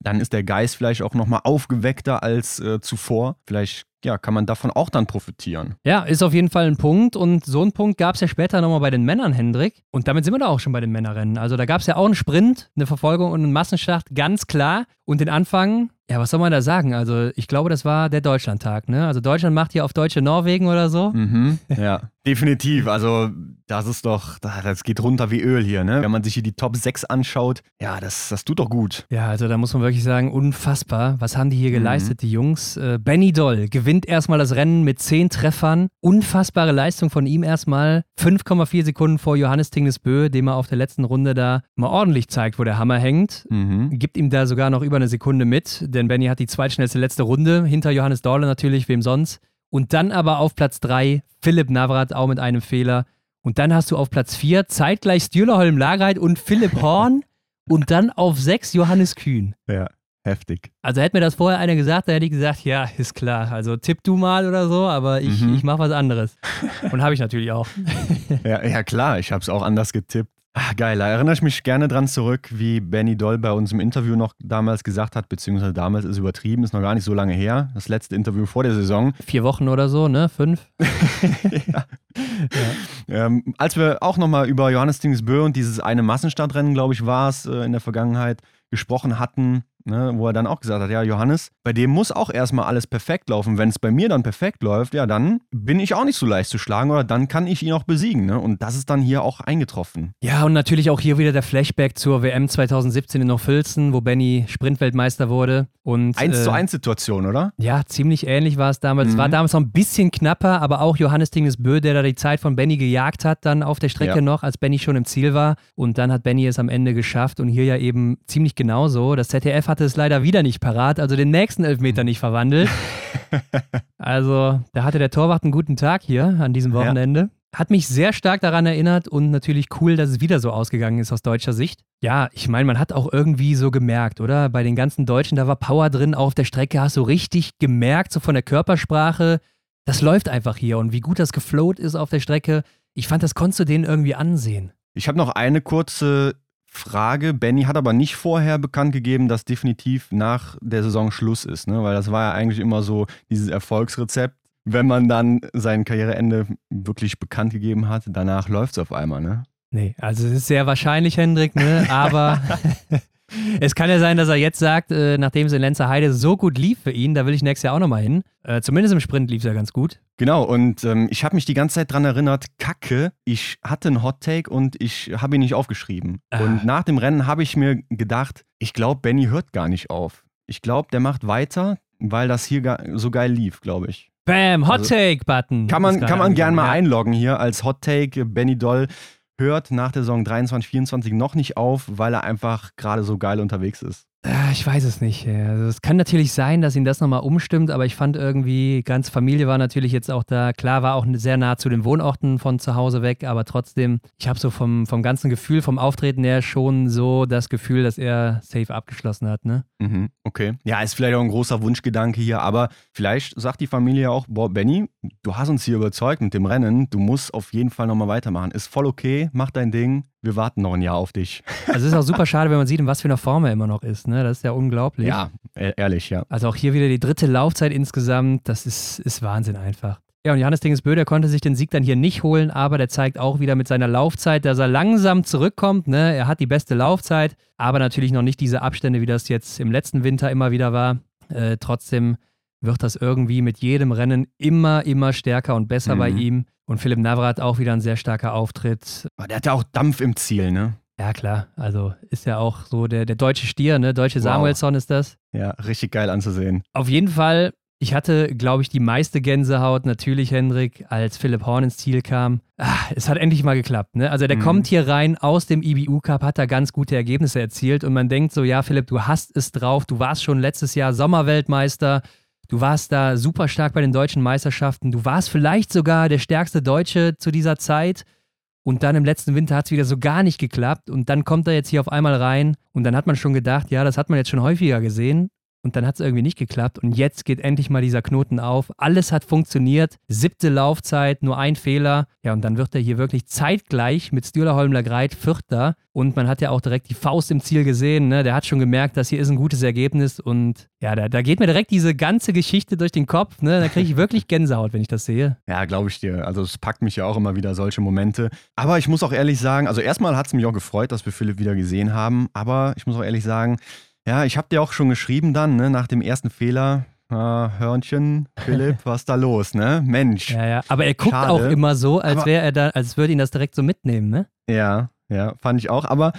dann ist der Geist vielleicht auch nochmal aufgeweckter als äh, zuvor. Vielleicht ja, kann man davon auch dann profitieren. Ja, ist auf jeden Fall ein Punkt. Und so einen Punkt gab es ja später nochmal bei den Männern, Hendrik. Und damit sind wir da auch schon bei den Männerrennen. Also da gab es ja auch einen Sprint, eine Verfolgung und einen Massenstart, ganz klar. Und den Anfang, ja, was soll man da sagen? Also ich glaube, das war der Deutschlandtag, ne? Also Deutschland macht hier auf deutsche Norwegen oder so. Mhm. Ja, definitiv. Also das ist doch, das geht runter wie Öl hier, ne? Wenn man sich hier die Top 6 anschaut, ja, das, das tut doch gut. Ja, also da muss man wirklich sagen, unfassbar. Was haben die hier Mhm. geleistet, die Jungs? Äh, Benny Doll gewinnt erstmal das Rennen mit 10 Treffern. Unfassbare Leistung von ihm erstmal. 5,4 Sekunden vor Johannes Tingnesbö, dem er auf der letzten Runde da mal ordentlich zeigt, wo der Hammer hängt. Mhm. Gibt ihm da sogar noch über eine Sekunde mit, denn Benny hat die zweitschnellste letzte Runde, hinter Johannes Dorle natürlich, wem sonst. Und dann aber auf Platz 3 Philipp Navrat, auch mit einem Fehler. Und dann hast du auf Platz 4 zeitgleich Stühlerholm Lagerheit und Philipp Horn. und dann auf 6 Johannes Kühn. Ja, heftig. Also hätte mir das vorher einer gesagt, dann hätte ich gesagt, ja, ist klar. Also tipp du mal oder so, aber ich, Mhm. ich mache was anderes. Und habe ich natürlich auch. Ja, ja klar, ich habe es auch anders getippt. Ah, geil, da erinnere ich mich gerne dran zurück, wie Benny Doll bei uns im Interview noch damals gesagt hat, beziehungsweise damals ist übertrieben, ist noch gar nicht so lange her, das letzte Interview vor der Saison. Vier Wochen oder so, ne? Fünf? ja. Ähm, als wir auch nochmal über Johannes Dingsbö und dieses eine Massenstartrennen, glaube ich, war es, äh, in der Vergangenheit gesprochen hatten, ne, wo er dann auch gesagt hat, ja, Johannes, bei dem muss auch erstmal alles perfekt laufen. Wenn es bei mir dann perfekt läuft, ja, dann bin ich auch nicht so leicht zu schlagen oder dann kann ich ihn auch besiegen. Ne? Und das ist dann hier auch eingetroffen. Ja, und natürlich auch hier wieder der Flashback zur WM 2017 in Nochfilzen, wo Benny Sprintweltmeister wurde. Und, 1 äh, zu 1 Situation, oder? Ja, ziemlich ähnlich war es damals. Es war Mhm. damals noch ein bisschen knapper, aber auch Johannes Dinges Bö, der da die Zeit von Benny gejagt hat, dann auf der Strecke Ja. noch, als Benny schon im Ziel war. Und dann hat Benny es am Ende geschafft und hier ja eben ziemlich genauso. Das ZDF hatte es leider wieder nicht parat, also den nächsten Elfmeter nicht verwandelt. also da hatte der Torwart einen guten Tag hier an diesem Wochenende. Hat mich sehr stark daran erinnert und natürlich cool, dass es wieder so ausgegangen ist aus deutscher Sicht. Ja, ich meine, man hat auch irgendwie so gemerkt, oder? Bei den ganzen Deutschen, da war Power drin, auf der Strecke hast du richtig gemerkt, so von der Körpersprache, das läuft einfach hier und wie gut das geflowt ist auf der Strecke. Ich fand, das konntest du denen irgendwie ansehen. Ich habe noch eine kurze Frage. Benny hat aber nicht vorher bekannt gegeben, dass definitiv nach der Saison Schluss ist, ne? weil das war ja eigentlich immer so dieses Erfolgsrezept. Wenn man dann sein Karriereende wirklich bekannt gegeben hat, danach läuft es auf einmal. Ne? Nee, also es ist sehr wahrscheinlich, Hendrik, ne? aber es kann ja sein, dass er jetzt sagt, äh, nachdem es in Lenzer Heide so gut lief für ihn, da will ich nächstes Jahr auch nochmal hin. Äh, zumindest im Sprint lief es ja ganz gut. Genau, und ähm, ich habe mich die ganze Zeit dran erinnert, Kacke, ich hatte einen Hot Take und ich habe ihn nicht aufgeschrieben. Ah. Und nach dem Rennen habe ich mir gedacht, ich glaube, Benny hört gar nicht auf. Ich glaube, der macht weiter, weil das hier so geil lief, glaube ich. Bam, Hot Also, Take-Button. Kann man, kann man gern mal angekommen, einloggen hier als Hot Take. Benny Doll hört nach der Saison 23, 24 noch nicht auf, weil er einfach gerade so geil unterwegs ist. Ah, Ich weiß es nicht. Also es kann natürlich sein, dass ihn das nochmal umstimmt, aber ich fand irgendwie, ganz Familie war natürlich jetzt auch da. Klar, war auch sehr nah zu den Wohnorten von zu Hause weg, aber trotzdem, ich habe so vom, vom ganzen Gefühl, vom Auftreten her schon so das Gefühl, dass er safe abgeschlossen hat, ne? Mhm, okay. Ja, ist vielleicht auch ein großer Wunschgedanke hier, aber vielleicht sagt die Familie auch, boah, Benny, du hast uns hier überzeugt mit dem Rennen, du musst auf jeden Fall nochmal weitermachen. Ist voll okay, mach dein Ding, wir warten noch ein Jahr auf dich. Also es ist auch super schade, wenn man sieht, in was für einer Form er immer noch ist, ne? Das ist ja unglaublich. Ja, e- ehrlich, ja. Also auch hier wieder die dritte Laufzeit insgesamt, das ist, ist Wahnsinn einfach. Ja, und Johannes Dingesbö, der konnte sich den Sieg dann hier nicht holen, aber der zeigt auch wieder mit seiner Laufzeit, dass er langsam zurückkommt. Ne? Er hat die beste Laufzeit, aber natürlich noch nicht diese Abstände, wie das jetzt im letzten Winter immer wieder war. Äh, trotzdem wird das irgendwie mit jedem Rennen immer, immer stärker und besser Mhm. bei ihm. Und Philipp Navrat auch wieder ein sehr starker Auftritt. Aber der hat ja auch Dampf im Ziel, ne? Ja, klar. Also ist ja auch so der, der deutsche Stier, ne? Deutsche Wow. Samuelsson ist das. Ja, richtig geil anzusehen. Auf jeden Fall, ich hatte, glaube ich, die meiste Gänsehaut natürlich, Hendrik, als Philipp Horn ins Ziel kam. Ah, es hat endlich mal geklappt. Ne? Also der Mhm. kommt hier rein aus dem IBU Cup, hat da ganz gute Ergebnisse erzielt und man denkt so, ja Philipp, du hast es drauf, du warst schon letztes Jahr Sommerweltmeister, du warst da super stark bei den deutschen Meisterschaften, du warst vielleicht sogar der stärkste Deutsche zu dieser Zeit. Und dann im letzten Winter hat es wieder so gar nicht geklappt. Und dann kommt er jetzt hier auf einmal rein. Und dann hat man schon gedacht, ja, das hat man jetzt schon häufiger gesehen. Und dann hat es irgendwie nicht geklappt. Und jetzt geht endlich mal dieser Knoten auf. Alles hat funktioniert. Siebte Laufzeit, nur ein Fehler. Ja, und dann wird er hier wirklich zeitgleich mit Stühler Holmler Greit Vierter. Und man hat ja auch direkt die Faust im Ziel gesehen. Ne? Der hat schon gemerkt, das hier ist ein gutes Ergebnis. Und ja, da, da geht mir direkt diese ganze Geschichte durch den Kopf. Ne? Da kriege ich wirklich Gänsehaut, wenn ich das sehe. Ja, glaube ich dir. Also es packt mich ja auch immer wieder solche Momente. Aber ich muss auch ehrlich sagen, also erstmal hat es mich auch gefreut, dass wir Philipp wieder gesehen haben. Aber ich muss auch ehrlich sagen, ja, ich habe dir auch schon geschrieben dann, ne, nach dem ersten Fehler. Ah, Hörnchen, Philipp, was ist da los, ne? Mensch. Ja, ja. Aber er guckt Schade. auch immer so, als wäre er da, als würde ihn das direkt so mitnehmen, ne? Ja, ja, fand ich auch. Aber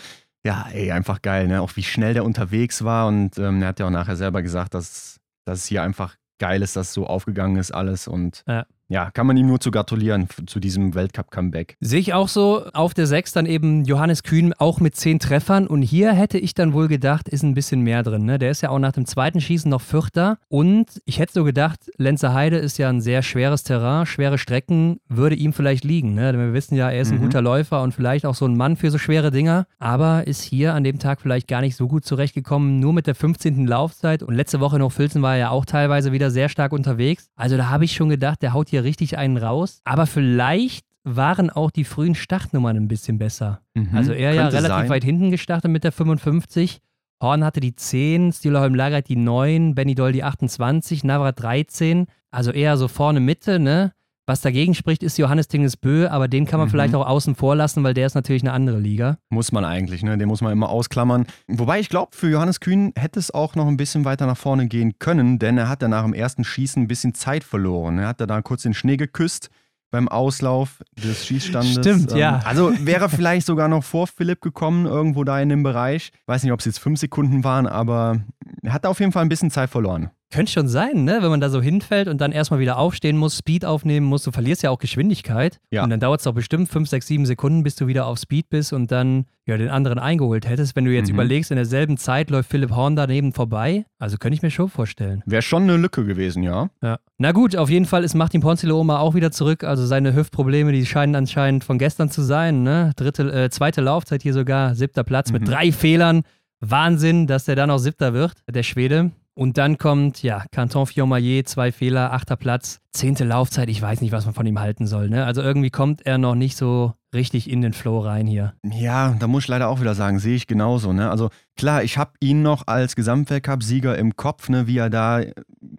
ja, ey, einfach geil, ne? Auch wie schnell der unterwegs war. Und ähm, er hat ja auch nachher selber gesagt, dass, dass es hier einfach geil ist, dass so aufgegangen ist alles. Und Ja. Ja, kann man ihm nur zu gratulieren zu diesem Weltcup-Comeback. Sehe ich auch so. Auf der 6 dann eben Johannes Kühn auch mit 10 Treffern. Und hier hätte ich dann wohl gedacht, ist ein bisschen mehr drin. Ne? Der ist ja auch nach dem zweiten Schießen noch Vierter. Und ich hätte so gedacht, Lenzer Heide ist ja ein sehr schweres Terrain, schwere Strecken, würde ihm vielleicht liegen. Ne? Denn wir wissen ja, er ist ein Mhm. guter Läufer und vielleicht auch so ein Mann für so schwere Dinger. Aber ist hier an dem Tag vielleicht gar nicht so gut zurechtgekommen, nur mit der 15. Laufzeit. Und letzte Woche noch Filzen war er ja auch teilweise wieder sehr stark unterwegs. Also da habe ich schon gedacht, der haut hier richtig einen raus. Aber vielleicht waren auch die frühen Startnummern ein bisschen besser. Mhm, Also er ja relativ sein. weit hinten gestartet mit der 55. Horn hatte die 10, Stühlerholm Lagereit die 9, Benny Doll die 28, Navrat 13. Also eher so vorne Mitte, ne? Was dagegen spricht, ist Johannes Tingesbö, aber den kann man Mhm. vielleicht auch außen vor lassen, weil der ist natürlich eine andere Liga. Muss man eigentlich, ne? Den muss man immer ausklammern. Wobei ich glaube, für Johannes Kühn hätte es auch noch ein bisschen weiter nach vorne gehen können, denn er hat ja nach dem ersten Schießen ein bisschen Zeit verloren. Er hat da kurz den Schnee geküsst beim Auslauf des Schießstandes. Stimmt, ja. Also wäre vielleicht sogar noch vor Philipp gekommen, irgendwo da in dem Bereich. Weiß nicht, ob es jetzt fünf Sekunden waren, aber er hat auf jeden Fall ein bisschen Zeit verloren. Könnte schon sein, ne? wenn man da so hinfällt und dann erstmal wieder aufstehen muss, Speed aufnehmen muss. Du verlierst ja auch Geschwindigkeit. Ja. Und dann dauert es doch bestimmt 5, 6, 7 Sekunden, bis du wieder auf Speed bist und dann ja, den anderen eingeholt hättest. Wenn du jetzt Mhm. überlegst, in derselben Zeit läuft Philipp Horn daneben vorbei. Also könnte ich mir schon vorstellen. Wäre schon eine Lücke gewesen, ja. Ja. Na gut, auf jeden Fall ist Martin Ponzilo auch wieder zurück. Also seine Hüftprobleme, die scheinen anscheinend von gestern zu sein. Ne? Dritte, äh, zweite Laufzeit hier sogar, siebter Platz mit Mhm. drei Fehlern. Wahnsinn, dass der dann auch siebter wird, der Schwede. Und dann kommt, ja, Canton Fiormaillet, zwei Fehler, achter Platz, zehnte Laufzeit. Ich weiß nicht, was man von ihm halten soll. Ne? Also irgendwie kommt er noch nicht so richtig in den Flow rein hier. Ja, da muss ich leider auch wieder sagen, sehe ich genauso. Ne? Also klar, ich habe ihn noch als Gesamtweltcup-Sieger im Kopf, ne, wie er da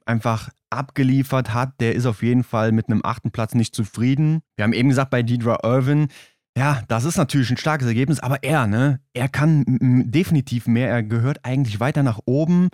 einfach abgeliefert hat. Der ist auf jeden Fall mit einem achten Platz nicht zufrieden. Wir haben eben gesagt, bei Deidra Irvin, ja, das ist natürlich ein starkes Ergebnis, aber er, ne, er kann definitiv mehr. Er gehört eigentlich weiter nach oben.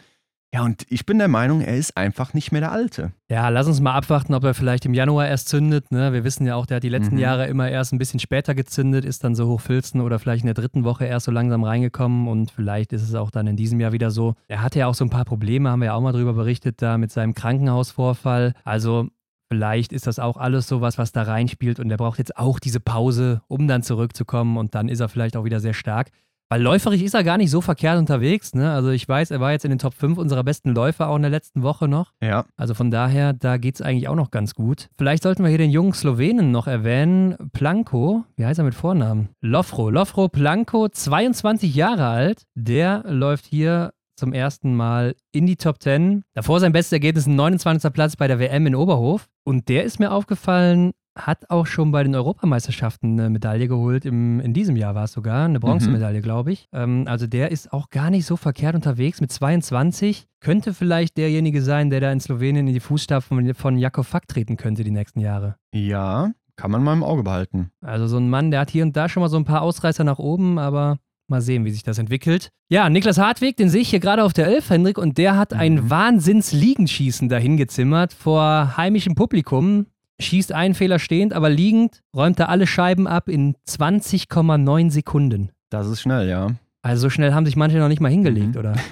Ja, und ich bin der Meinung, er ist einfach nicht mehr der Alte. Ja, lass uns mal abwarten, ob er vielleicht im Januar erst zündet. Ne? Wir wissen ja auch, der hat die letzten Mhm. Jahre immer erst ein bisschen später gezündet, ist dann so hochfilzen oder vielleicht in der dritten Woche erst so langsam reingekommen und vielleicht ist es auch dann in diesem Jahr wieder so. Er hatte ja auch so ein paar Probleme, haben wir ja auch mal drüber berichtet, da mit seinem Krankenhausvorfall. Also vielleicht ist das auch alles sowas, was da reinspielt und er braucht jetzt auch diese Pause, um dann zurückzukommen und dann ist er vielleicht auch wieder sehr stark. Weil läuferig ist er gar nicht so verkehrt unterwegs. Ne? Also ich weiß, er war jetzt in den Top 5 unserer besten Läufer auch in der letzten Woche noch. Ja, Also von daher, da geht es eigentlich auch noch ganz gut. Vielleicht sollten wir hier den jungen Slowenen noch erwähnen. Planko, wie heißt er mit Vornamen? Lofro. Lofro Planko, 22 Jahre alt. Der läuft hier zum ersten Mal in die Top 10. Davor sein bestes Ergebnis ein 29. Platz bei der WM in Oberhof. Und der ist mir aufgefallen, hat auch schon bei den Europameisterschaften eine Medaille geholt. Im, in diesem Jahr war es sogar, eine Bronzemedaille, glaube ich. Ähm, also der ist auch gar nicht so verkehrt unterwegs mit 22. Könnte vielleicht derjenige sein, der da in Slowenien in die Fußstapfen von, von Jakov Fack treten könnte die nächsten Jahre. ja, kann man mal im Auge behalten. Also so ein Mann, der hat hier und da schon mal so ein paar Ausreißer nach oben, aber mal sehen, wie sich das entwickelt. Ja, Niklas Hartweg, den sehe ich hier gerade auf der Elf, Hendrik, und der hat ein Mhm. Wahnsinns-Liegenschießen dahin gezimmert vor heimischem Publikum. Schießt einen Fehler stehend, aber liegend, räumt er alle Scheiben ab in 20,9 Sekunden. Das ist schnell, ja. Also so schnell haben sich manche noch nicht mal hingelegt, Mhm. oder?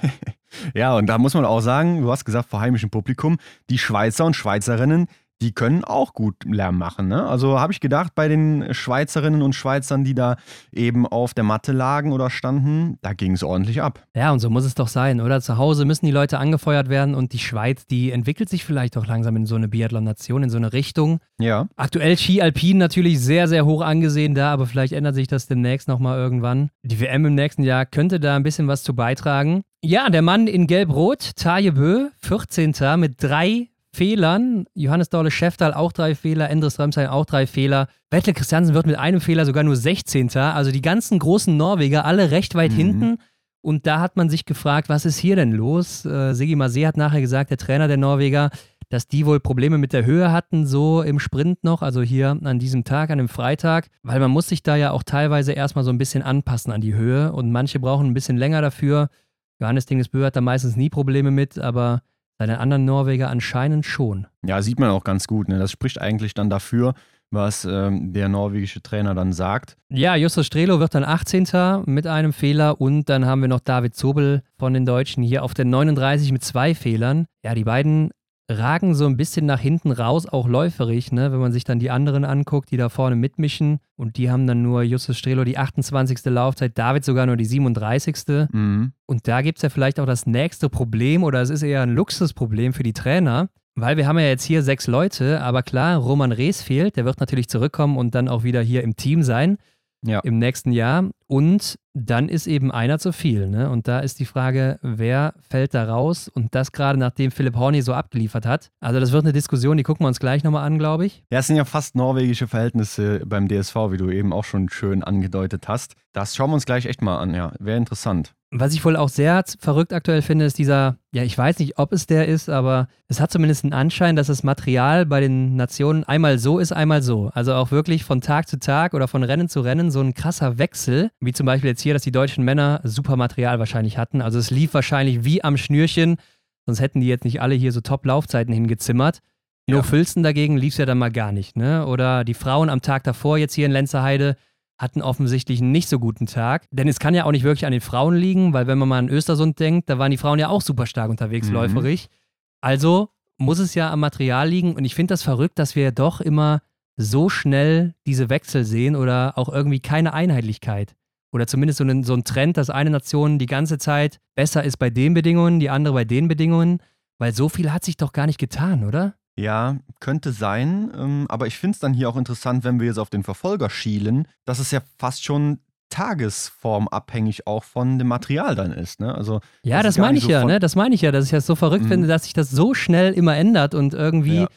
Ja, und da muss man auch sagen, du hast gesagt, vor heimischem Publikum, die Schweizer und Schweizerinnen, die können auch gut Lärm machen. Ne? Also habe ich gedacht, bei den Schweizerinnen und Schweizern, die da eben auf der Matte lagen oder standen, da ging es ordentlich ab. Ja, und so muss es doch sein, oder? Zu Hause müssen die Leute angefeuert werden und die Schweiz, die entwickelt sich vielleicht auch langsam in so eine Biathlon-Nation, in so eine Richtung. Ja, Aktuell Ski Alpin natürlich sehr, sehr hoch angesehen da, aber vielleicht ändert sich das demnächst nochmal irgendwann. Die WM im nächsten Jahr könnte da ein bisschen was zu beitragen. Ja, der Mann in Gelb-Rot, Taje Bö, 14. mit drei Fehlern. Johannes Dorle Schäftal auch drei Fehler, Endres Römstein auch drei Fehler. Vettel Christiansen wird mit einem Fehler sogar nur 16. Also die ganzen großen Norweger alle recht weit Mhm. hinten. Und da hat man sich gefragt, was ist hier denn los? Äh, Sigi Masé hat nachher gesagt, der Trainer der Norweger, dass die wohl Probleme mit der Höhe hatten, so im Sprint noch, also hier an diesem Tag, an dem Freitag, weil man muss sich da ja auch teilweise erstmal so ein bisschen anpassen an die Höhe und manche brauchen ein bisschen länger dafür. Johannes Dingesbö hat da meistens nie Probleme mit, aber seine anderen Norweger anscheinend schon. ja, sieht man auch ganz gut. Ne? Das spricht eigentlich dann dafür, was ähm, der norwegische Trainer dann sagt. Ja, Justus Strelo wird dann 18. mit einem Fehler und dann haben wir noch David Zobel von den Deutschen hier auf der 39 mit zwei Fehlern. Ja, die beiden ragen so ein bisschen nach hinten raus, auch läuferig, ne? wenn man sich dann die anderen anguckt, die da vorne mitmischen. Und die haben dann nur Justus Strelo die 28. Laufzeit, David sogar nur die 37. Mhm. Und da gibt es ja vielleicht auch das nächste Problem oder es ist eher ein Luxusproblem für die Trainer, weil wir haben ja jetzt hier sechs Leute, aber klar, Roman Rees fehlt, der wird natürlich zurückkommen und dann auch wieder hier im Team sein Ja. im nächsten Jahr. und dann ist eben einer zu viel. Ne? Und da ist die Frage, wer fällt da raus? Und das gerade nachdem Philipp Horny so abgeliefert hat. Also das wird eine Diskussion, die gucken wir uns gleich nochmal an, glaube ich. Ja, es sind ja fast norwegische Verhältnisse beim DSV, wie du eben auch schon schön angedeutet hast. Das schauen wir uns gleich echt mal an, ja. Wäre interessant. Was ich wohl auch sehr verrückt aktuell finde, ist dieser, ja, ich weiß nicht, ob es der ist, aber es hat zumindest einen Anschein, dass das Material bei den Nationen einmal so ist, einmal so. Also auch wirklich von Tag zu Tag oder von Rennen zu Rennen so ein krasser Wechsel, wie zum Beispiel jetzt hier, dass die deutschen Männer super Material wahrscheinlich hatten. Also es lief wahrscheinlich wie am Schnürchen, sonst hätten die jetzt nicht alle hier so Top-Laufzeiten hingezimmert. Nur ja. Fülsten dagegen lief es ja dann mal gar nicht, ne? Oder die Frauen am Tag davor jetzt hier in Lenzerheide hatten offensichtlich einen nicht so guten Tag. Denn es kann ja auch nicht wirklich an den Frauen liegen, weil wenn man mal an Östersund denkt, da waren die Frauen ja auch super stark unterwegs, mhm. läuferig. Also muss es ja am Material liegen. Und ich finde das verrückt, dass wir doch immer so schnell diese Wechsel sehen oder auch irgendwie keine Einheitlichkeit. Oder zumindest so ein, so ein Trend, dass eine Nation die ganze Zeit besser ist bei den Bedingungen, die andere bei den Bedingungen. Weil so viel hat sich doch gar nicht getan, oder? Ja, könnte sein. Ähm, aber ich finde es dann hier auch interessant, wenn wir jetzt auf den Verfolger schielen, dass es ja fast schon tagesformabhängig auch von dem Material dann ist. Ne? Also, ja, das, das meine ich so ja, ne? Das meine ich ja, dass ich das so verrückt mhm. finde, dass sich das so schnell immer ändert und irgendwie ja.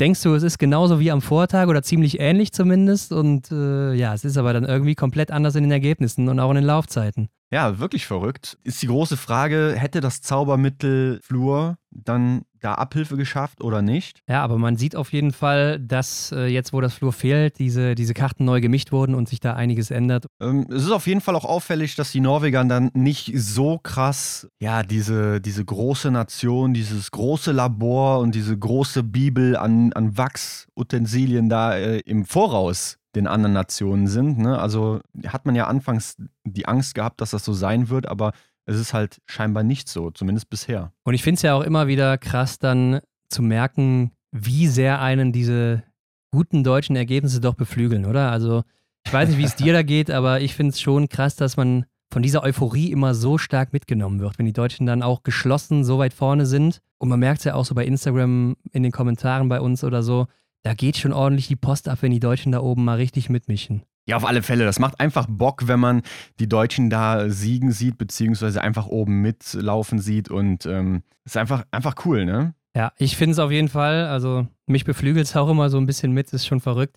denkst du, es ist genauso wie am Vortag oder ziemlich ähnlich zumindest. Und äh, ja, es ist aber dann irgendwie komplett anders in den Ergebnissen und auch in den Laufzeiten. Ja, wirklich verrückt. Ist die große Frage, hätte das Zaubermittel Flur dann da Abhilfe geschafft oder nicht? Ja, aber man sieht auf jeden Fall, dass äh, jetzt, wo das Flur fehlt, diese, diese Karten neu gemischt wurden und sich da einiges ändert. Ähm, es ist auf jeden Fall auch auffällig, dass die Norweger dann nicht so krass, ja, diese, diese große Nation, dieses große Labor und diese große Bibel an, an Wachsutensilien da äh, im Voraus den anderen Nationen sind. Ne? Also hat man ja anfangs die Angst gehabt, dass das so sein wird, aber es ist halt scheinbar nicht so, zumindest bisher. Und ich finde es ja auch immer wieder krass, dann zu merken, wie sehr einen diese guten deutschen Ergebnisse doch beflügeln, oder? Also ich weiß nicht, wie es dir da geht, aber ich finde es schon krass, dass man von dieser Euphorie immer so stark mitgenommen wird, wenn die Deutschen dann auch geschlossen so weit vorne sind. Und man merkt es ja auch so bei Instagram in den Kommentaren bei uns oder so, da geht schon ordentlich die Post ab, wenn die Deutschen da oben mal richtig mitmischen. Ja, auf alle Fälle. Das macht einfach Bock, wenn man die Deutschen da siegen sieht, beziehungsweise einfach oben mitlaufen sieht. Und ähm, ist einfach, einfach cool, ne? Ja, ich finde es auf jeden Fall. Also, mich beflügelt es auch immer so ein bisschen mit, ist schon verrückt.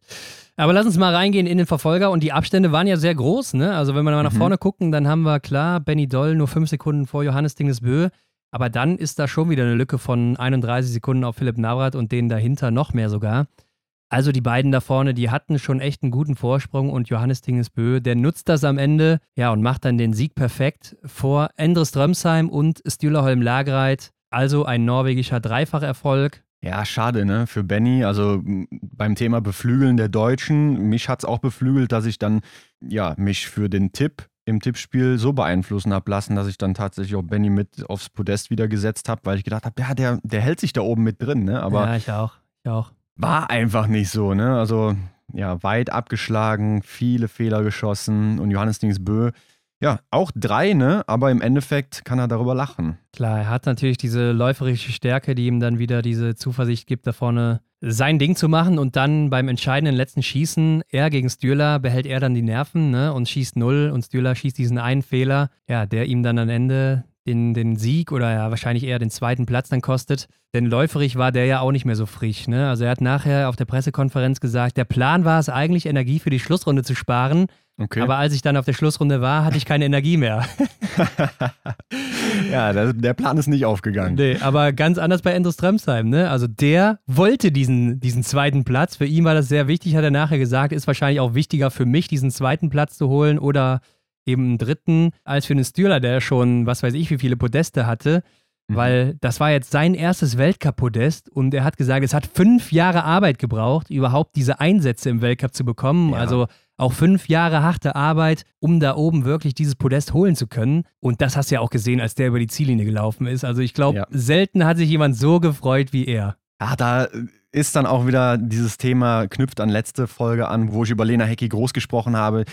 Aber lass uns mal reingehen in den Verfolger. Und die Abstände waren ja sehr groß, ne? Also, wenn wir mal nach mhm. vorne gucken, dann haben wir klar Benny Doll nur fünf Sekunden vor Johannes Dingesbö. Aber dann ist da schon wieder eine Lücke von 31 Sekunden auf Philipp Navrat und denen dahinter noch mehr sogar. Also die beiden da vorne, die hatten schon echt einen guten Vorsprung und Johannes Dingesbö, der nutzt das am Ende, ja, und macht dann den Sieg perfekt vor Endres Drömsheim und Stühlerholm Lagreit. Also ein norwegischer Dreifacherfolg. Ja, schade, ne, für Benny. Also beim Thema Beflügeln der Deutschen, mich hat es auch beflügelt, dass ich dann, ja, mich für den Tipp im Tippspiel so beeinflussen habe lassen, dass ich dann tatsächlich auch Benny mit aufs Podest wieder gesetzt habe, weil ich gedacht habe, ja, der, der hält sich da oben mit drin, ne? Aber ja, ich auch. Ich auch. War einfach nicht so, ne? Also, ja, weit abgeschlagen, viele Fehler geschossen und Johannes Dingsbö, ja, auch drei, ne? Aber im Endeffekt kann er darüber lachen. Klar, er hat natürlich diese läuferische Stärke, die ihm dann wieder diese Zuversicht gibt, da vorne sein Ding zu machen und dann beim entscheidenden letzten Schießen, er gegen Stühler, behält er dann die Nerven ne, und schießt null und Stühler schießt diesen einen Fehler, ja, der ihm dann am Ende den, den Sieg oder ja wahrscheinlich eher den zweiten Platz dann kostet. Denn läuferig war der ja auch nicht mehr so frisch. Ne? Also er hat nachher auf der Pressekonferenz gesagt, der Plan war es eigentlich, Energie für die Schlussrunde zu sparen. Okay. Aber als ich dann auf der Schlussrunde war, hatte ich keine Energie mehr. ja, der, der, Plan ist nicht aufgegangen. Nee, aber ganz anders bei Endros Tremsheim. Ne? Also der wollte diesen, diesen zweiten Platz. Für ihn war das sehr wichtig, hat er nachher gesagt. Ist wahrscheinlich auch wichtiger für mich, diesen zweiten Platz zu holen oder eben einen dritten, als für einen Stühler, der schon, was weiß ich, wie viele Podeste hatte. Mhm. Weil das war jetzt sein erstes Weltcup-Podest und er hat gesagt, es hat fünf Jahre Arbeit gebraucht, überhaupt diese Einsätze im Weltcup zu bekommen. Ja. Also auch fünf Jahre harte Arbeit, um da oben wirklich dieses Podest holen zu können. Und das hast du ja auch gesehen, als der über die Ziellinie gelaufen ist. Also ich glaube, ja. selten hat sich jemand so gefreut wie er. Ja, da ist dann auch wieder dieses Thema, knüpft an letzte Folge an, wo ich über Lena Hecki groß gesprochen habe.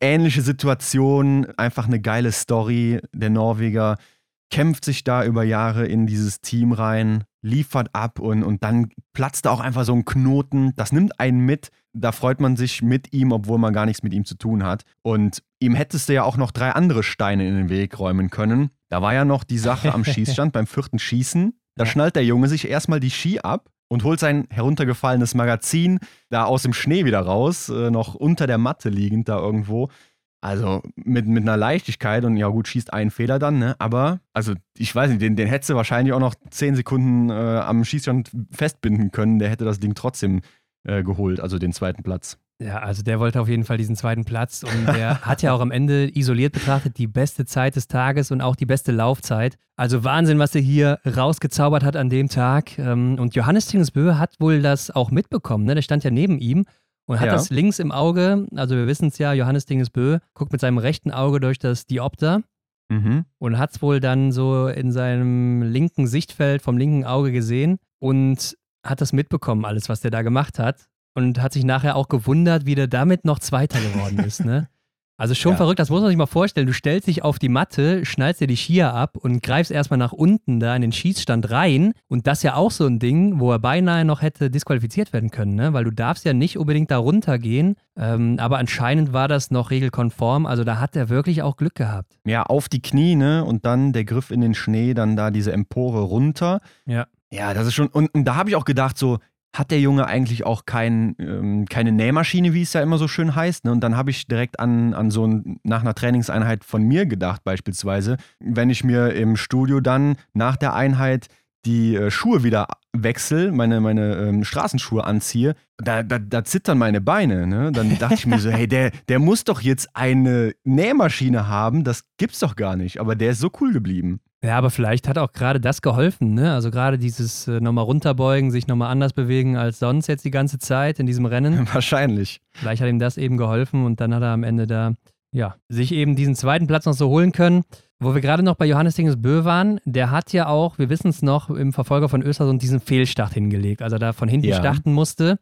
Ähnliche Situation, einfach eine geile Story. Der Norweger kämpft sich da über Jahre in dieses Team rein, liefert ab und, und dann platzt da auch einfach so ein Knoten. Das nimmt einen mit. Da freut man sich mit ihm, obwohl man gar nichts mit ihm zu tun hat. Und ihm hättest du ja auch noch drei andere Steine in den Weg räumen können. Da war ja noch die Sache am Schießstand beim vierten Schießen. Da schnallt der Junge sich erstmal die Ski ab und holt sein heruntergefallenes Magazin da aus dem Schnee wieder raus, äh, noch unter der Matte liegend da irgendwo. Also mit, mit einer Leichtigkeit und ja gut, schießt einen Fehler dann, ne? Aber, also ich weiß nicht, den, den hättest du wahrscheinlich auch noch zehn Sekunden äh, am Schießstand festbinden können. Der hätte das Ding trotzdem äh, geholt, also den zweiten Platz. Ja, also der wollte auf jeden Fall diesen zweiten Platz und der hat ja auch am Ende isoliert betrachtet die beste Zeit des Tages und auch die beste Laufzeit. Also Wahnsinn, was er hier rausgezaubert hat an dem Tag. Ähm, und Johannes Tingesbö hat wohl das auch mitbekommen, ne? Der stand ja neben ihm und hat ja. das links im Auge, also wir wissen es ja, Johannes Dingesbö guckt mit seinem rechten Auge durch das Diopter mhm. und hat es wohl dann so in seinem linken Sichtfeld vom linken Auge gesehen und hat das mitbekommen, alles, was der da gemacht hat und hat sich nachher auch gewundert, wie der damit noch Zweiter geworden ist, ne? Also schon ja. verrückt, das muss man sich mal vorstellen. Du stellst dich auf die Matte, schnallst dir die Skier ab und greifst erstmal nach unten da in den Schießstand rein. Und das ja auch so ein Ding, wo er beinahe noch hätte disqualifiziert werden können, ne? weil du darfst ja nicht unbedingt da runtergehen. Ähm, aber anscheinend war das noch regelkonform. Also da hat er wirklich auch Glück gehabt. Ja, auf die Knie, ne? Und dann der Griff in den Schnee, dann da diese Empore runter. Ja. Ja, das ist schon. Und, und da habe ich auch gedacht, so, hat der Junge eigentlich auch kein, ähm, keine Nähmaschine, wie es ja immer so schön heißt. Ne? Und dann habe ich direkt an, an so ein, nach einer Trainingseinheit von mir gedacht, beispielsweise, wenn ich mir im Studio dann nach der Einheit die äh, Schuhe wieder wechsle, meine, meine ähm, Straßenschuhe anziehe, da, da, da zittern meine Beine. Ne? Dann dachte ich mir so, hey, der, der muss doch jetzt eine Nähmaschine haben, das gibt's doch gar nicht. Aber der ist so cool geblieben. Ja, aber vielleicht hat auch gerade das geholfen, ne? Also gerade dieses äh, nochmal runterbeugen, sich nochmal anders bewegen als sonst jetzt die ganze Zeit in diesem Rennen. Wahrscheinlich. Vielleicht hat ihm das eben geholfen und dann hat er am Ende da, ja, sich eben diesen zweiten Platz noch so holen können. Wo wir gerade noch bei Johannes Dingesbö waren, der hat ja auch, wir wissen es noch, im Verfolger von Östersund diesen Fehlstart hingelegt, also da von hinten ja. starten musste.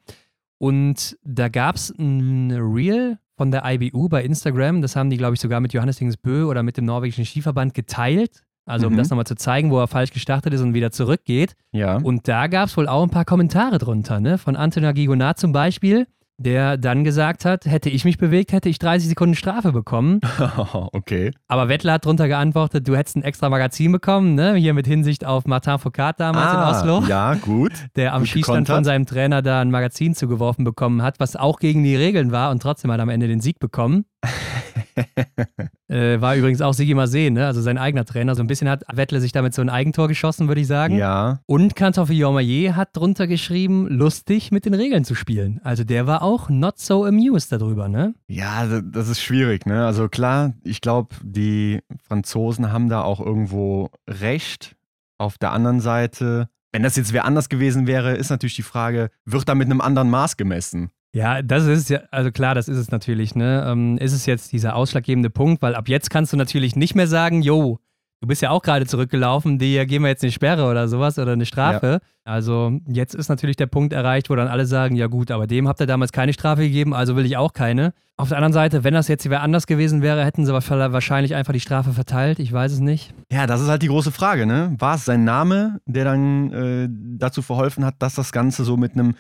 Und da gab es ein Reel von der IBU bei Instagram, das haben die, glaube ich, sogar mit Johannes Dingesbö oder mit dem norwegischen Skiverband geteilt. Also um mhm. das nochmal zu zeigen, wo er falsch gestartet ist und wieder zurückgeht. Ja. Und da gab es wohl auch ein paar Kommentare drunter, ne? Von Antonin Gigonat zum Beispiel, der dann gesagt hat, hätte ich mich bewegt, hätte ich 30 Sekunden Strafe bekommen. okay. Aber Wettler hat drunter geantwortet, du hättest ein extra Magazin bekommen, ne? Hier mit Hinsicht auf Martin Foucault damals ah, in Oslo. Ja, gut. Der am gut Schießstand von seinem Trainer da ein Magazin zugeworfen bekommen hat, was auch gegen die Regeln war und trotzdem hat er am Ende den Sieg bekommen. äh, war übrigens auch Sigi Masé, ne? also sein eigener Trainer. So ein bisschen hat Wettle sich damit so ein Eigentor geschossen, würde ich sagen. Ja. Und Kantor Jormayer hat drunter geschrieben, lustig mit den Regeln zu spielen. Also der war auch not so amused darüber, ne? Ja, das ist schwierig, ne? Also klar, ich glaube, die Franzosen haben da auch irgendwo recht. Auf der anderen Seite, wenn das jetzt wer anders gewesen wäre, ist natürlich die Frage, wird da mit einem anderen Maß gemessen? Ja, das ist ja, also klar, das ist es natürlich, ne? Ähm, ist es jetzt dieser ausschlaggebende Punkt, weil ab jetzt kannst du natürlich nicht mehr sagen, jo, du bist ja auch gerade zurückgelaufen, dir geben wir jetzt eine Sperre oder sowas oder eine Strafe. Ja. Also jetzt ist natürlich der Punkt erreicht, wo dann alle sagen, ja gut, aber dem habt ihr damals keine Strafe gegeben, also will ich auch keine. Auf der anderen Seite, wenn das jetzt wer anders gewesen wäre, hätten sie wahrscheinlich einfach die Strafe verteilt. Ich weiß es nicht. Ja, das ist halt die große Frage, ne? War es sein Name, der dann äh, dazu verholfen hat, dass das Ganze so mit einem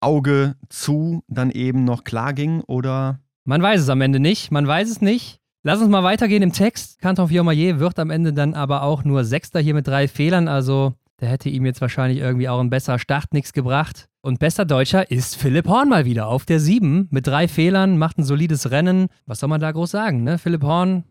Auge zu dann eben noch klar ging oder? Man weiß es am Ende nicht. Man weiß es nicht. Lass uns mal weitergehen im Text. Canton Fiormaillet wird am Ende dann aber auch nur Sechster hier mit drei Fehlern. Also der hätte ihm jetzt wahrscheinlich irgendwie auch ein besserer Start nichts gebracht. Und bester Deutscher ist Philipp Horn mal wieder auf der 7 mit drei Fehlern, macht ein solides Rennen. Was soll man da groß sagen, ne? Philipp Horn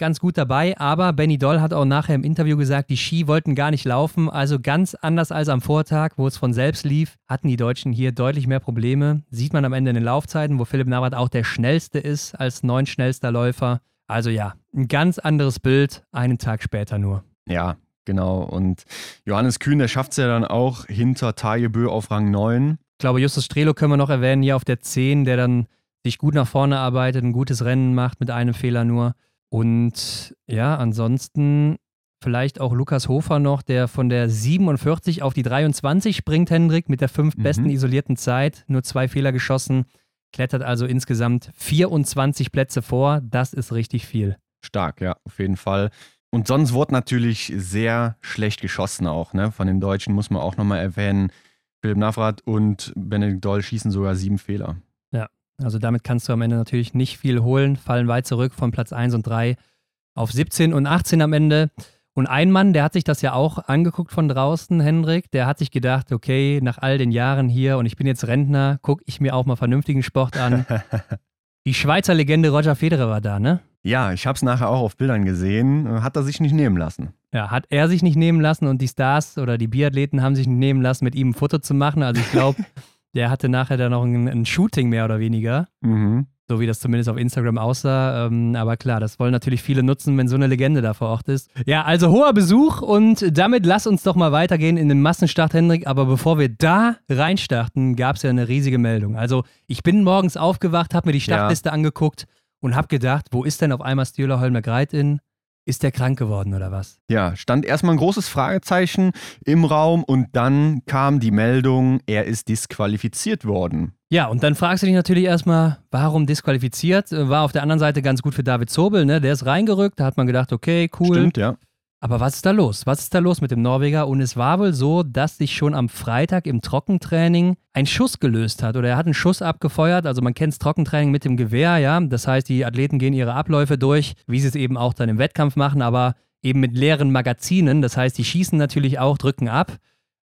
ganz gut dabei, aber Benny Doll hat auch nachher im Interview gesagt, die Ski wollten gar nicht laufen. Also ganz anders als am Vortag, wo es von selbst lief, hatten die Deutschen hier deutlich mehr Probleme. Sieht man am Ende in den Laufzeiten, wo Philipp Navrat auch der schnellste ist als neun schnellster Läufer. Also ja, ein ganz anderes Bild, einen Tag später nur. Ja, genau. Und Johannes Kühn, der schafft es ja dann auch hinter Tagebö auf Rang 9. Ich glaube, Justus Strelo können wir noch erwähnen, hier auf der 10, der dann sich gut nach vorne arbeitet, ein gutes Rennen macht mit einem Fehler nur. Und ja, ansonsten vielleicht auch Lukas Hofer noch, der von der 47 auf die 23 springt, Hendrik, mit der fünf mhm. besten isolierten Zeit, nur zwei Fehler geschossen, klettert also insgesamt 24 Plätze vor. Das ist richtig viel. Stark, ja, auf jeden Fall. Und sonst wurde natürlich sehr schlecht geschossen auch, ne? Von den Deutschen muss man auch nochmal erwähnen. Philipp Navrat und Benedikt Doll schießen sogar sieben Fehler. Also damit kannst du am Ende natürlich nicht viel holen, fallen weit zurück von Platz 1 und 3 auf 17 und 18 am Ende. Und ein Mann, der hat sich das ja auch angeguckt von draußen, Hendrik, der hat sich gedacht, okay, nach all den Jahren hier und ich bin jetzt Rentner, gucke ich mir auch mal vernünftigen Sport an. Die Schweizer Legende Roger Federer war da, ne? Ja, ich habe es nachher auch auf Bildern gesehen. Hat er sich nicht nehmen lassen. Ja, hat er sich nicht nehmen lassen und die Stars oder die Biathleten haben sich nicht nehmen lassen, mit ihm ein Foto zu machen. Also ich glaube, der hatte nachher dann noch ein, ein, Shooting mehr oder weniger. Mhm. So wie das zumindest auf Instagram aussah. Ähm, aber klar, das wollen natürlich viele nutzen, wenn so eine Legende da vor Ort ist. Ja, also hoher Besuch und damit lass uns doch mal weitergehen in den Massenstart, Hendrik. Aber bevor wir da reinstarten, gab es ja eine riesige Meldung. Also ich bin morgens aufgewacht, habe mir die Startliste ja. angeguckt und habe gedacht, wo ist denn auf einmal Stühler Holmer Greit Ist der krank geworden oder was? Ja, stand erstmal ein großes Fragezeichen im Raum und dann kam die Meldung, er ist disqualifiziert worden. Ja, und dann fragst du dich natürlich erstmal, warum disqualifiziert? War auf der anderen Seite ganz gut für David Zobel, ne? Der ist reingerückt, da hat man gedacht, okay, cool. Stimmt, ja. Aber was ist da los? Was ist da los mit dem Norweger? Und es war wohl so, dass sich schon am Freitag im Trockentraining ein Schuss gelöst hat oder er hat einen Schuss abgefeuert. Also man kennt das Trockentraining mit dem Gewehr, ja. Das heißt, die Athleten gehen ihre Abläufe durch, wie sie es eben auch dann im Wettkampf machen, aber eben mit leeren Magazinen. Das heißt, die schießen natürlich auch, drücken ab.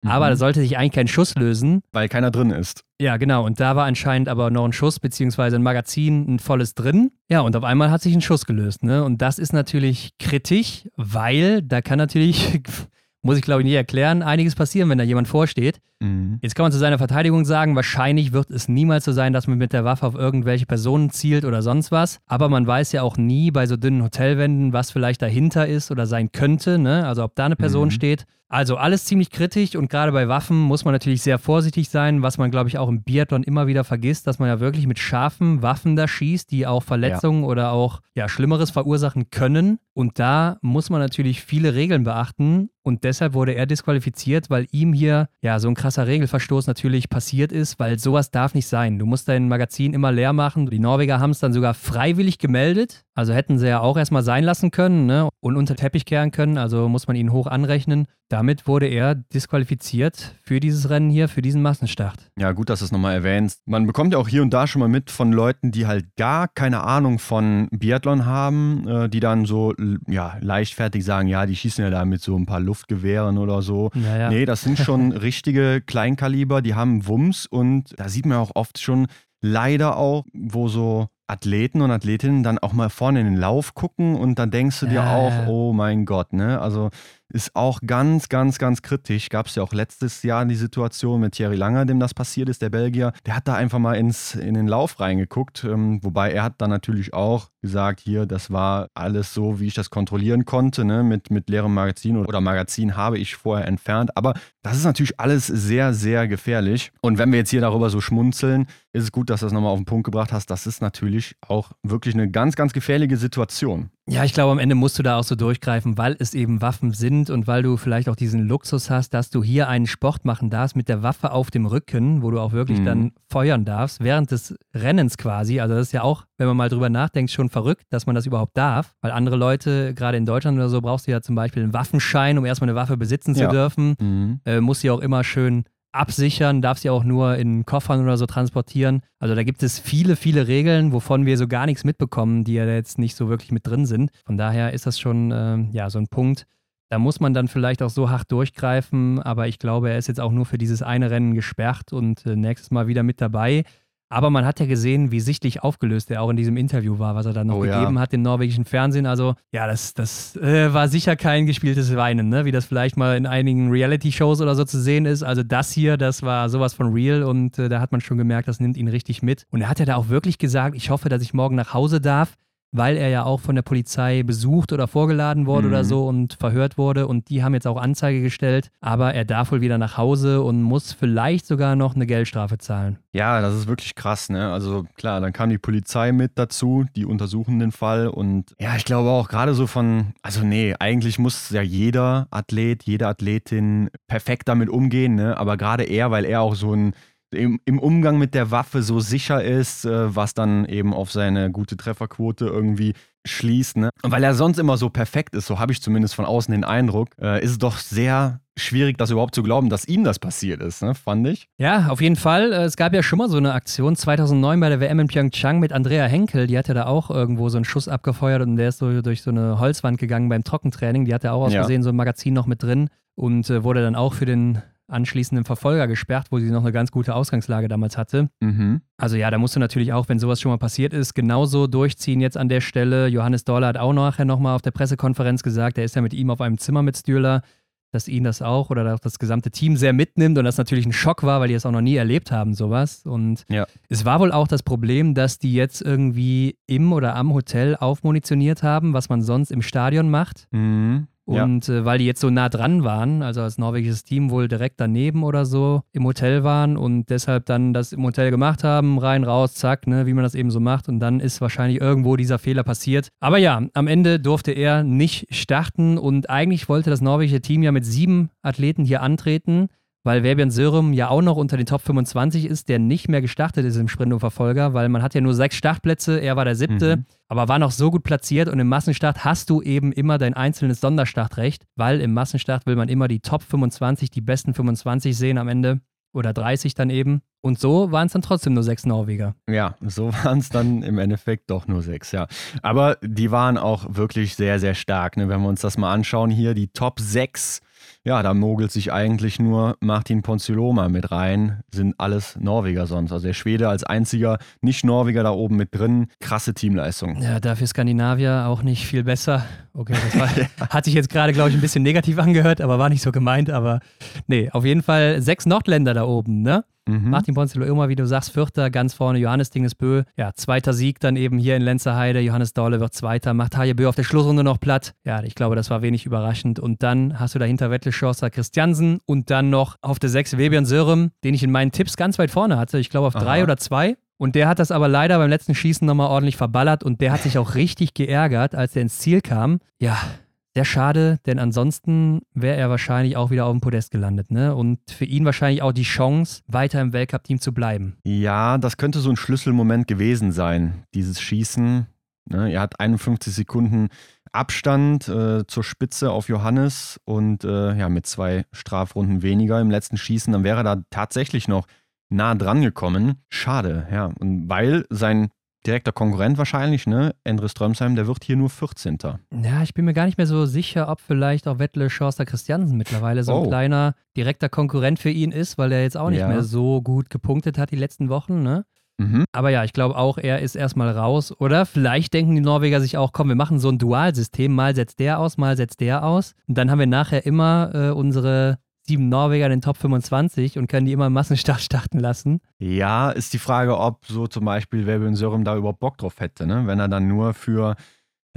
Mhm. Aber da sollte sich eigentlich kein Schuss lösen. Weil keiner drin ist. Ja, genau. Und da war anscheinend aber noch ein Schuss, beziehungsweise ein Magazin, ein volles drin. Ja, und auf einmal hat sich ein Schuss gelöst. Ne? Und das ist natürlich kritisch, weil da kann natürlich, muss ich glaube ich nie erklären, einiges passieren, wenn da jemand vorsteht. Mhm. Jetzt kann man zu seiner Verteidigung sagen, wahrscheinlich wird es niemals so sein, dass man mit der Waffe auf irgendwelche Personen zielt oder sonst was. Aber man weiß ja auch nie bei so dünnen Hotelwänden, was vielleicht dahinter ist oder sein könnte. Ne? Also ob da eine Person mhm. steht. Also alles ziemlich kritisch und gerade bei Waffen muss man natürlich sehr vorsichtig sein, was man, glaube ich, auch im Biathlon immer wieder vergisst, dass man ja wirklich mit scharfen Waffen da schießt, die auch Verletzungen ja. oder auch ja, Schlimmeres verursachen können. Und da muss man natürlich viele Regeln beachten und deshalb wurde er disqualifiziert, weil ihm hier ja so ein krasser Regelverstoß natürlich passiert ist, weil sowas darf nicht sein. Du musst dein Magazin immer leer machen. Die Norweger haben es dann sogar freiwillig gemeldet. Also hätten sie ja auch erstmal sein lassen können ne? und unter Teppich kehren können. Also muss man ihn hoch anrechnen. Damit wurde er disqualifiziert für dieses Rennen hier, für diesen Massenstart. Ja, gut, dass du es nochmal erwähnst. Man bekommt ja auch hier und da schon mal mit von Leuten, die halt gar keine Ahnung von Biathlon haben, äh, die dann so ja, leichtfertig sagen, ja, die schießen ja da mit so ein paar Luftgewehren oder so. Ja, ja. Nee, das sind schon richtige Kleinkaliber, die haben Wumms und da sieht man auch oft schon leider auch, wo so Athleten und Athletinnen dann auch mal vorne in den Lauf gucken und dann denkst du dir ja, auch, oh mein Gott, ne? Also ist auch ganz, ganz, ganz kritisch. Gab es ja auch letztes Jahr die Situation mit Thierry Langer, dem das passiert ist, der Belgier. Der hat da einfach mal ins, in den Lauf reingeguckt, ähm, wobei er hat dann natürlich auch gesagt, hier, das war alles so, wie ich das kontrollieren konnte, ne? mit, mit leerem Magazin oder Magazin habe ich vorher entfernt. Aber das ist natürlich alles sehr, sehr gefährlich. Und wenn wir jetzt hier darüber so schmunzeln, ist es gut, dass du das nochmal auf den Punkt gebracht hast. Das ist natürlich auch wirklich eine ganz, ganz gefährliche Situation. Ja, ich glaube, am Ende musst du da auch so durchgreifen, weil es eben Waffen sind und weil du vielleicht auch diesen Luxus hast, dass du hier einen Sport machen darfst mit der Waffe auf dem Rücken, wo du auch wirklich mhm. dann feuern darfst, während des Rennens quasi. Also das ist ja auch, wenn man mal drüber nachdenkt, schon verrückt, dass man das überhaupt darf. Weil andere Leute, gerade in Deutschland oder so, brauchst du ja zum Beispiel einen Waffenschein, um erstmal eine Waffe besitzen zu ja. dürfen. Mhm. Äh, musst sie auch immer schön absichern, darf sie auch nur in Koffern oder so transportieren. Also da gibt es viele, viele Regeln, wovon wir so gar nichts mitbekommen, die ja jetzt nicht so wirklich mit drin sind. Von daher ist das schon äh, ja so ein Punkt. Da muss man dann vielleicht auch so hart durchgreifen, aber ich glaube, er ist jetzt auch nur für dieses eine Rennen gesperrt und äh, nächstes Mal wieder mit dabei. Aber man hat ja gesehen, wie sichtlich aufgelöst er auch in diesem Interview war, was er dann noch oh, gegeben ja. hat im norwegischen Fernsehen. Also ja, das, das äh, war sicher kein gespieltes Weinen, ne? wie das vielleicht mal in einigen Reality-Shows oder so zu sehen ist. Also das hier, das war sowas von real und äh, da hat man schon gemerkt, das nimmt ihn richtig mit. Und er hat ja da auch wirklich gesagt, ich hoffe, dass ich morgen nach Hause darf weil er ja auch von der Polizei besucht oder vorgeladen wurde mhm. oder so und verhört wurde. Und die haben jetzt auch Anzeige gestellt. Aber er darf wohl wieder nach Hause und muss vielleicht sogar noch eine Geldstrafe zahlen. Ja, das ist wirklich krass, ne? Also klar, dann kam die Polizei mit dazu, die untersuchen den Fall. Und ja, ich glaube auch gerade so von, also nee, eigentlich muss ja jeder Athlet, jede Athletin perfekt damit umgehen, ne? Aber gerade er, weil er auch so ein im, im Umgang mit der Waffe so sicher ist, äh, was dann eben auf seine gute Trefferquote irgendwie schließt. Ne? Und weil er sonst immer so perfekt ist, so habe ich zumindest von außen den Eindruck, äh, ist es doch sehr schwierig, das überhaupt zu glauben, dass ihm das passiert ist, ne? fand ich. Ja, auf jeden Fall. Äh, es gab ja schon mal so eine Aktion 2009 bei der WM in Pyeongchang mit Andrea Henkel. Die hat ja da auch irgendwo so einen Schuss abgefeuert und der ist so durch so eine Holzwand gegangen beim Trockentraining. Die hat ja auch aus Versehen ja. so ein Magazin noch mit drin und äh, wurde dann auch für den anschließenden Verfolger gesperrt, wo sie noch eine ganz gute Ausgangslage damals hatte. Mhm. Also ja, da musst du natürlich auch, wenn sowas schon mal passiert ist, genauso durchziehen jetzt an der Stelle. Johannes Dorler hat auch nachher nochmal auf der Pressekonferenz gesagt, er ist ja mit ihm auf einem Zimmer mit Stürler, dass ihn das auch oder auch das gesamte Team sehr mitnimmt und das natürlich ein Schock war, weil die das auch noch nie erlebt haben, sowas. Und ja. es war wohl auch das Problem, dass die jetzt irgendwie im oder am Hotel aufmunitioniert haben, was man sonst im Stadion macht. Mhm. Und ja. äh, weil die jetzt so nah dran waren, also als norwegisches Team wohl direkt daneben oder so im Hotel waren und deshalb dann das im Hotel gemacht haben, rein, raus, zack, ne, wie man das eben so macht. Und dann ist wahrscheinlich irgendwo dieser Fehler passiert. Aber ja, am Ende durfte er nicht starten und eigentlich wollte das norwegische Team ja mit sieben Athleten hier antreten weil Verbian Sörum ja auch noch unter den Top 25 ist, der nicht mehr gestartet ist im Sprint und Verfolger, weil man hat ja nur sechs Startplätze, er war der siebte, mhm. aber war noch so gut platziert und im Massenstart hast du eben immer dein einzelnes Sonderstartrecht, weil im Massenstart will man immer die Top 25, die besten 25 sehen am Ende oder 30 dann eben. Und so waren es dann trotzdem nur sechs Norweger. Ja, so waren es dann im Endeffekt doch nur sechs, ja. Aber die waren auch wirklich sehr, sehr stark. Ne? Wenn wir uns das mal anschauen hier, die Top 6 ja, da mogelt sich eigentlich nur Martin Ponziloma mit rein, sind alles Norweger sonst. Also der Schwede als einziger Nicht-Norweger da oben mit drin. Krasse Teamleistung. Ja, dafür Skandinavier auch nicht viel besser. Okay, das war, hat sich jetzt gerade, glaube ich, ein bisschen negativ angehört, aber war nicht so gemeint. Aber nee, auf jeden Fall sechs Nordländer da oben, ne? Mhm. Martin Ponzilo immer, wie du sagst, Vierter, ganz vorne Johannes Dingesbö. Ja, zweiter Sieg dann eben hier in Lenzerheide. Johannes Daule wird Zweiter, macht Bö auf der Schlussrunde noch platt. Ja, ich glaube, das war wenig überraschend. Und dann hast du dahinter Wettle Schosser Christiansen und dann noch auf der Sechs Webian Sörem, den ich in meinen Tipps ganz weit vorne hatte. Ich glaube auf Aha. drei oder zwei. Und der hat das aber leider beim letzten Schießen nochmal ordentlich verballert und der hat sich auch richtig geärgert, als er ins Ziel kam. Ja, sehr schade, denn ansonsten wäre er wahrscheinlich auch wieder auf dem Podest gelandet. Ne? Und für ihn wahrscheinlich auch die Chance, weiter im Weltcup-Team zu bleiben. Ja, das könnte so ein Schlüsselmoment gewesen sein, dieses Schießen. Ne? Er hat 51 Sekunden Abstand äh, zur Spitze auf Johannes und äh, ja, mit zwei Strafrunden weniger im letzten Schießen, dann wäre er da tatsächlich noch nah dran gekommen. Schade, ja. Und weil sein direkter Konkurrent wahrscheinlich, ne? Endre Strömsheim, der wird hier nur 14. Ja, ich bin mir gar nicht mehr so sicher, ob vielleicht auch Wettle Schorster Christiansen mittlerweile so ein oh. kleiner direkter Konkurrent für ihn ist, weil er jetzt auch nicht ja. mehr so gut gepunktet hat die letzten Wochen, ne? Mhm. Aber ja, ich glaube auch, er ist erstmal raus. Oder vielleicht denken die Norweger sich auch, komm, wir machen so ein Dualsystem. Mal setzt der aus, mal setzt der aus. Und dann haben wir nachher immer äh, unsere sieben Norweger in den Top 25 und können die immer im Massenstart starten lassen. Ja, ist die Frage, ob so zum Beispiel Webben Sörum da überhaupt Bock drauf hätte, ne? wenn er dann nur für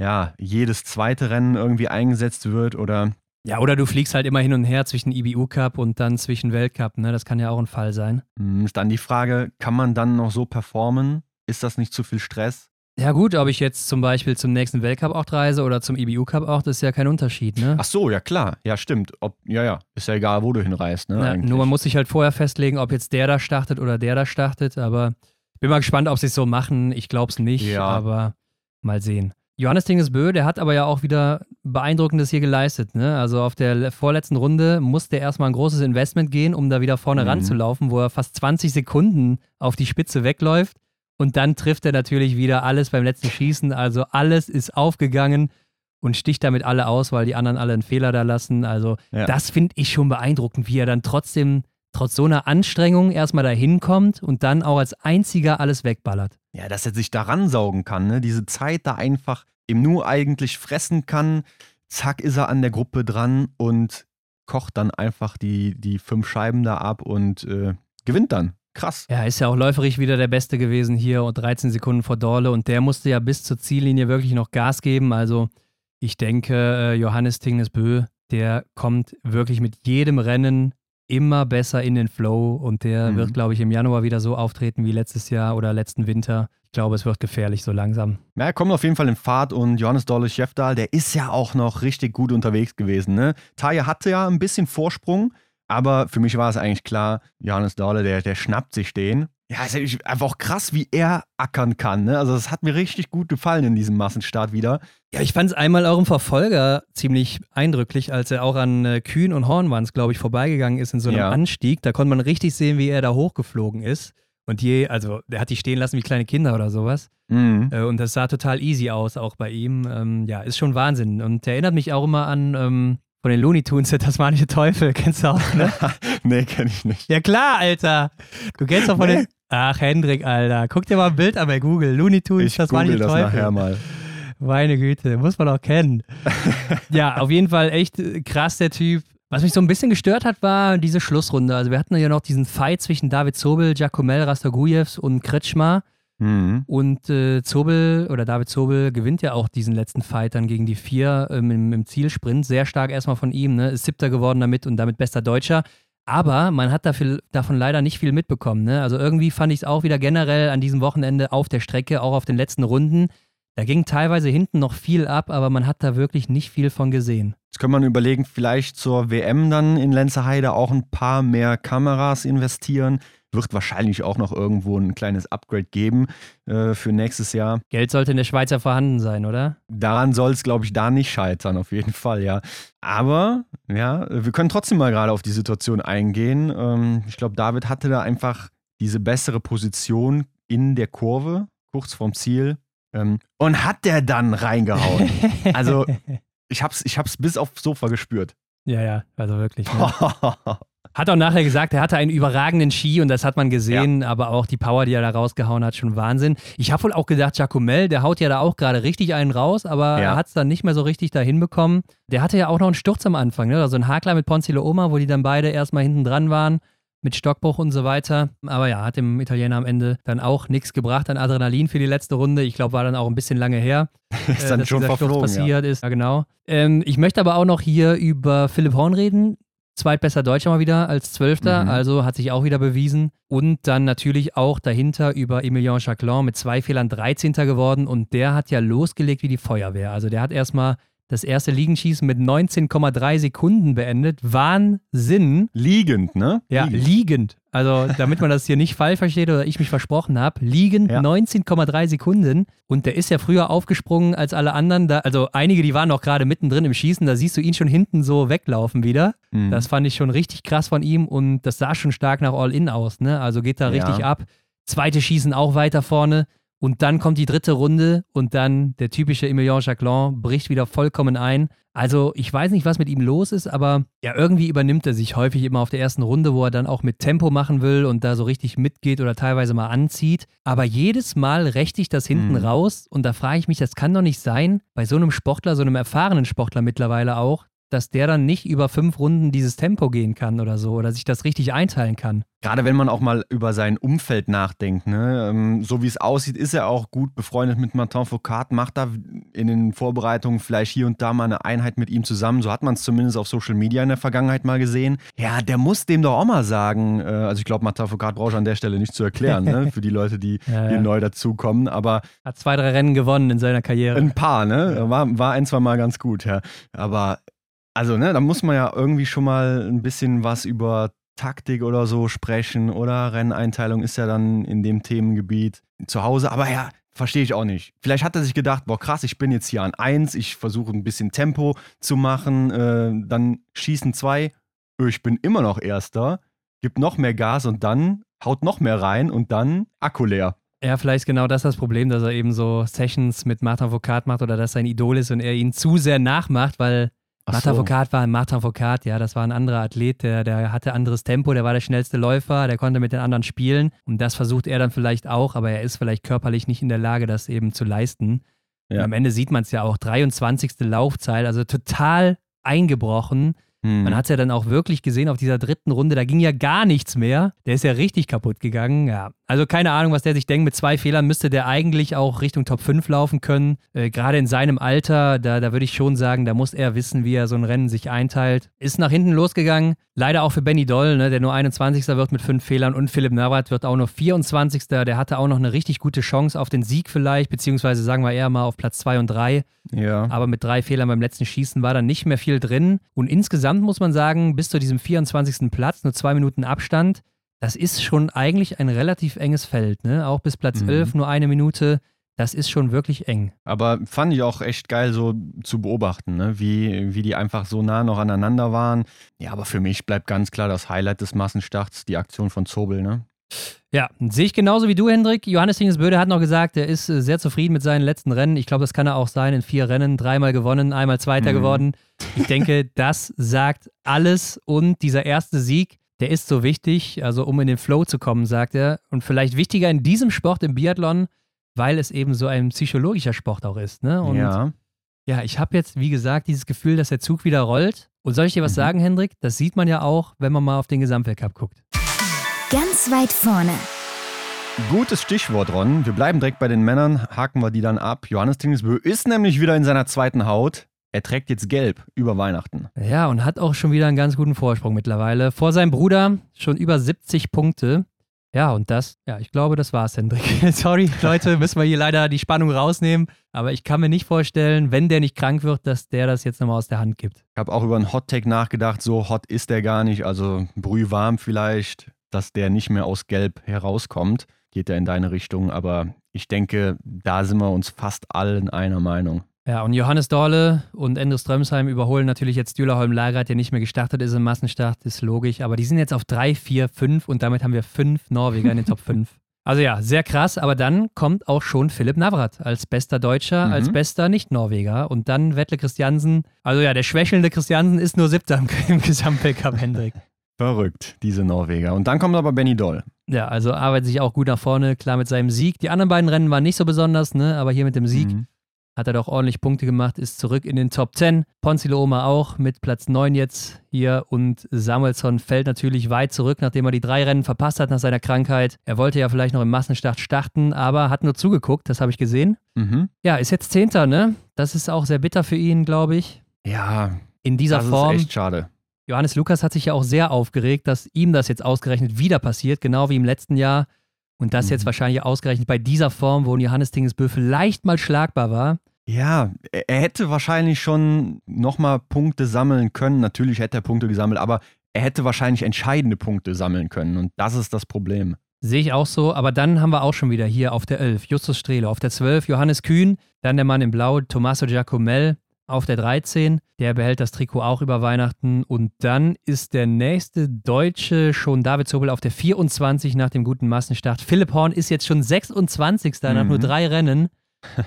ja, jedes zweite Rennen irgendwie eingesetzt wird oder. Ja, oder du fliegst halt immer hin und her zwischen IBU Cup und dann zwischen Weltcup, ne? Das kann ja auch ein Fall sein. Hm, ist dann die Frage, kann man dann noch so performen? Ist das nicht zu viel Stress? Ja gut, ob ich jetzt zum Beispiel zum nächsten Weltcup auch reise oder zum IBU Cup auch, das ist ja kein Unterschied, ne? Ach so, ja klar, ja stimmt. Ob, ja, ja, ist ja egal, wo du hinreist, ne? Ja, nur man muss sich halt vorher festlegen, ob jetzt der da startet oder der da startet, aber ich bin mal gespannt, ob sie es so machen. Ich glaube es nicht, ja. aber mal sehen. Johannes Dingesbö, der hat aber ja auch wieder Beeindruckendes hier geleistet. Ne? Also auf der vorletzten Runde musste er erstmal ein großes Investment gehen, um da wieder vorne mhm. ranzulaufen, wo er fast 20 Sekunden auf die Spitze wegläuft. Und dann trifft er natürlich wieder alles beim letzten Schießen. Also alles ist aufgegangen und sticht damit alle aus, weil die anderen alle einen Fehler da lassen. Also ja. das finde ich schon beeindruckend, wie er dann trotzdem, trotz so einer Anstrengung, erstmal da hinkommt und dann auch als einziger alles wegballert. Ja, dass er sich da ransaugen kann, ne? diese Zeit da einfach im Nu eigentlich fressen kann. Zack, ist er an der Gruppe dran und kocht dann einfach die, die fünf Scheiben da ab und äh, gewinnt dann. Krass. Ja, ist ja auch läuferig wieder der Beste gewesen hier und 13 Sekunden vor Dorle und der musste ja bis zur Ziellinie wirklich noch Gas geben. Also ich denke, äh, Johannes Tingnesbö, der kommt wirklich mit jedem Rennen immer besser in den Flow und der mhm. wird, glaube ich, im Januar wieder so auftreten wie letztes Jahr oder letzten Winter. Ich glaube, es wird gefährlich so langsam. Ja, er kommt auf jeden Fall in Fahrt und Johannes Dolle Schäfdahl, der ist ja auch noch richtig gut unterwegs gewesen. Ne? Taya hatte ja ein bisschen Vorsprung, Aber für mich war es eigentlich klar, Johannes Dahle, der, der schnappt sich den. Ja, ist eigentlich einfach auch krass, wie er ackern kann. Ne? Also, das hat mir richtig gut gefallen in diesem Massenstart wieder. Ja, ich fand es einmal auch im Verfolger ziemlich eindrücklich, als er auch an äh, Kühn und Horn waren glaube ich, vorbeigegangen ist in so einem Ja. Anstieg. Da konnte man richtig sehen, wie er da hochgeflogen ist. Und je, also der hat die stehen lassen wie kleine Kinder oder sowas. Mhm. Äh, und das sah total easy aus, auch bei ihm. Ähm, ja, ist schon Wahnsinn. Und der erinnert mich auch immer an ähm, von den Looney Tunes, der tasmanische Teufel, kennst du auch, ne? nee, kenne ich nicht. ja klar, Alter. Du kennst doch von Nee. den... Ach, Hendrik, Alter. Guck dir mal ein Bild an bei Google. Looney Tunes, Ich tasmanische das Teufel. nachher mal. Meine Güte, muss man auch kennen. ja, auf jeden Fall echt äh, krass, der Typ. Was mich so ein bisschen gestört hat, war diese Schlussrunde. Also wir hatten ja noch diesen Fight zwischen David Zobel, Giacomel Rastogujevs und Kretschmer. Mhm. Und äh, Zobel oder David Zobel gewinnt ja auch diesen letzten Fight dann gegen die vier ähm, im, im Zielsprint. Sehr stark erstmal von ihm, ne? Ist siebter geworden damit und damit bester Deutscher. Aber man hat dafür, davon leider nicht viel mitbekommen. Ne? Also irgendwie fand ich es auch wieder generell an diesem Wochenende auf der Strecke, auch auf den letzten Runden. Da ging teilweise hinten noch viel ab, aber man hat da wirklich nicht viel von gesehen. Jetzt kann man überlegen, vielleicht zur WM dann in Lenzerheide auch ein paar mehr Kameras investieren. Wird wahrscheinlich auch noch irgendwo ein kleines Upgrade geben äh, für nächstes Jahr. Geld sollte in der Schweiz ja vorhanden sein, oder? Daran soll es, glaube ich, da nicht scheitern, auf jeden Fall, ja. Aber, ja, wir können trotzdem mal gerade auf die Situation eingehen. Ähm, ich glaube, David hatte da einfach diese bessere Position in der Kurve, kurz vorm Ziel. Ähm, und hat der dann reingehauen. Also, ich hab's, ich hab's bis aufs Sofa gespürt. ja, ja, also wirklich. Ne? Hat auch nachher gesagt, er hatte einen überragenden Ski und das hat man gesehen, aber auch die Power, die er da rausgehauen hat, schon Wahnsinn. Ich habe wohl auch gedacht, Giacomel, der haut ja da auch gerade richtig einen raus, aber Ja. er hat es dann nicht mehr so richtig da hinbekommen. Der hatte ja auch noch einen Sturz am Anfang, ne? also ein Hakler mit Ponzilo Oma, wo die dann beide erstmal hinten dran waren mit Stockbruch und so weiter. Aber ja, hat dem Italiener am Ende dann auch nichts gebracht an Adrenalin für die letzte Runde. Ich glaube, war dann auch ein bisschen lange her Ist äh, dann dass schon dieser Sturz verflogen. Ja. passiert ist. Ja, genau. Ähm, ich möchte aber auch noch hier über Philipp Horn reden. Zweitbester Deutscher mal wieder als Zwölfter, Mhm. also hat sich auch wieder bewiesen. Und dann natürlich auch dahinter über Emilien Jacquelin mit zwei Fehlern 13. geworden und der hat ja losgelegt wie die Feuerwehr. Also der hat erstmal das erste Liegenschießen mit 19,3 Sekunden beendet. Wahnsinn. Liegend, ne? Ja, Liegend. liegend. Also, damit man das hier nicht falsch versteht oder ich mich versprochen habe, liegend Ja. 19,3 Sekunden. Und der ist ja früher aufgesprungen als alle anderen. Da, also, einige, die waren noch gerade mittendrin im Schießen, da siehst du ihn schon hinten so weglaufen wieder. Mhm. Das fand ich schon richtig krass von ihm und das sah schon stark nach All-In aus, ne? Also geht da Ja. richtig ab. Zweite Schießen auch weiter vorne. Und dann kommt die dritte Runde und dann der typische Emilien Jacquelin bricht wieder vollkommen ein. Also ich weiß nicht, was mit ihm los ist, aber ja, irgendwie übernimmt er sich häufig immer auf der ersten Runde, wo er dann auch mit Tempo machen will und da so richtig mitgeht oder teilweise mal anzieht. Aber jedes Mal rächt ich das hinten Mhm. raus und da frage ich mich, das kann doch nicht sein, bei so einem Sportler, so einem erfahrenen Sportler mittlerweile auch, dass der dann nicht über fünf Runden dieses Tempo gehen kann oder so oder sich das richtig einteilen kann. Gerade wenn man auch mal über sein Umfeld nachdenkt, ne? ähm, so wie es aussieht, ist er auch gut befreundet mit Martin Foucault, macht da in den Vorbereitungen vielleicht hier und da mal eine Einheit mit ihm zusammen. So hat man es zumindest auf Social Media in der Vergangenheit mal gesehen. Ja, der muss dem doch auch mal sagen, äh, also ich glaube, Martin Foucault brauche ich an der Stelle nicht zu erklären, ne? für die Leute, die Ja, hier ja. neu dazukommen, aber Hat zwei, drei Rennen gewonnen in seiner Karriere. ein paar, ne? War, war ein, zwei Mal ganz gut, ja. Aber, also, ne, da muss man ja irgendwie schon mal ein bisschen was über Taktik oder so sprechen oder Renneinteilung ist ja dann in dem Themengebiet zu Hause. Aber ja, verstehe ich auch nicht. Vielleicht hat er sich gedacht, boah, krass, ich bin jetzt hier an eins, ich versuche ein bisschen Tempo zu machen, äh, dann schießen zwei, ich bin immer noch Erster, gibt noch mehr Gas und dann haut noch mehr rein und dann Akku leer. Ja, vielleicht genau das das Problem, dass er eben so Sessions mit Martin Foucault macht oder dass sein Idol ist und er ihn zu sehr nachmacht, weil Ach Martin so. Foucault war Martin Foucault, ja, das war ein anderer Athlet, der, der hatte anderes Tempo, der war der schnellste Läufer, der konnte mit den anderen spielen und das versucht er dann vielleicht auch, aber er ist vielleicht körperlich nicht in der Lage, das eben zu leisten. Ja. Am Ende sieht man es ja auch, 23. Laufzeit, also total eingebrochen. Hm. Man hat es ja dann auch wirklich gesehen auf dieser dritten Runde, da ging ja gar nichts mehr. Der ist ja richtig kaputt gegangen. Ja, Also keine Ahnung, was der sich denkt. Mit zwei Fehlern müsste der eigentlich auch Richtung Top 5 laufen können. Äh, Gerade in seinem Alter, da, da würde ich schon sagen, da muss er wissen, wie er so ein Rennen sich einteilt. Ist nach hinten losgegangen. Leider auch für Benny Doll, ne, der nur 21. wird mit fünf Fehlern. Und Philipp Navrat wird auch nur 24. Der hatte auch noch eine richtig gute Chance auf den Sieg vielleicht, beziehungsweise sagen wir eher mal auf Platz 2 und 3. Ja. Aber mit drei Fehlern beim letzten Schießen war dann nicht mehr viel drin. Und insgesamt muss man sagen, bis zu diesem 24. Platz, nur zwei Minuten Abstand, das ist schon eigentlich ein relativ enges Feld. Ne? Auch bis Platz Mhm. 11 nur eine Minute. Das ist schon wirklich eng. Aber fand ich auch echt geil, so zu beobachten, ne? wie, wie die einfach so nah noch aneinander waren. Ja, aber für mich bleibt ganz klar das Highlight des Massenstarts die Aktion von Zobel. Ne? Ja, sehe ich genauso wie du, Hendrik. Johannes Hingesböde hat noch gesagt, er ist äh, sehr zufrieden mit seinen letzten Rennen. Ich glaube, das kann er auch sein. In vier Rennen, dreimal gewonnen, einmal Zweiter Mhm. geworden. Ich denke, das sagt alles. Und dieser erste Sieg, der ist so wichtig, also um in den Flow zu kommen, sagt er. Und vielleicht wichtiger in diesem Sport, im Biathlon, weil es eben so ein psychologischer Sport auch ist. Ne? Und ja. ja, ich habe jetzt, wie gesagt, dieses Gefühl, dass der Zug wieder rollt. Und soll ich dir was Mhm. sagen, Hendrik? Das sieht man ja auch, wenn man mal auf den Gesamtweltcup guckt. Ganz weit vorne. Gutes Stichwort, Ron. Wir bleiben direkt bei den Männern, haken wir die dann ab. Johannes Tingesbö ist nämlich wieder in seiner zweiten Haut. Er trägt jetzt gelb über Weihnachten. Ja, und hat auch schon wieder einen ganz guten Vorsprung mittlerweile. Vor seinem Bruder schon über 70 Punkte. Ja, und das, ja, ich glaube, das war's, Hendrik. Sorry, Leute, müssen wir hier leider die Spannung rausnehmen. Aber ich kann mir nicht vorstellen, wenn der nicht krank wird, dass der das jetzt nochmal aus der Hand gibt. Ich habe auch über einen Hot Take nachgedacht. So hot ist der gar nicht. Also brühwarm vielleicht, dass der nicht mehr aus Gelb herauskommt. Geht er in deine Richtung. Aber ich denke, da sind wir uns fast allen einer Meinung. Ja, und Johannes Dorle und Endo Strömsheim überholen natürlich jetzt Dülerholm Lagereit, der nicht mehr gestartet ist im Massenstart, ist logisch. Aber die sind jetzt auf 3, 4, 5 und damit haben wir fünf Norweger in den Top 5. Also ja, sehr krass, aber dann kommt auch schon Philipp Navrat als bester Deutscher, Mhm. als bester Nicht-Norweger und dann Wettle Christiansen. Also ja, der schwächelnde Christiansen ist nur siebter im, im Gesamtweltcup, Hendrik. Verrückt, diese Norweger. Und dann kommt aber Benny Doll. Ja, also arbeitet sich auch gut nach vorne, klar mit seinem Sieg. Die anderen beiden Rennen waren nicht so besonders, ne? aber hier mit dem Sieg Mhm. Hat er doch ordentlich Punkte gemacht, ist zurück in den Top 10. Ponzilo Oma auch mit Platz 9 jetzt hier und Samuelsson fällt natürlich weit zurück, nachdem er die drei Rennen verpasst hat nach seiner Krankheit. Er wollte ja vielleicht noch im Massenstart starten, aber hat nur zugeguckt, das habe ich gesehen. Mhm. Ja, ist jetzt Zehnter, ne? Das ist auch sehr bitter für ihn, glaube ich. Ja, In dieser das Form. ist echt schade. Johannes Lukas hat sich ja auch sehr aufgeregt, dass ihm das jetzt ausgerechnet wieder passiert, genau wie im letzten Jahr. Und das Mhm. jetzt wahrscheinlich ausgerechnet bei dieser Form, wo ein Johannes Dingesbö vielleicht mal schlagbar war. Ja, er er hätte wahrscheinlich schon nochmal Punkte sammeln können. Natürlich hätte er Punkte gesammelt, aber er hätte wahrscheinlich entscheidende Punkte sammeln können. Und das ist das Problem. Sehe ich auch so, aber dann haben wir auch schon wieder hier auf der 11 Justus Strehle, auf der 12 Johannes Kühn, dann der Mann in Blau Tommaso Giacomel auf der 13, der behält das Trikot auch über Weihnachten und dann ist der nächste Deutsche schon David Zobel auf der 24 nach dem guten Massenstart. Philipp Horn ist jetzt schon 26. nach Mhm. nur drei Rennen.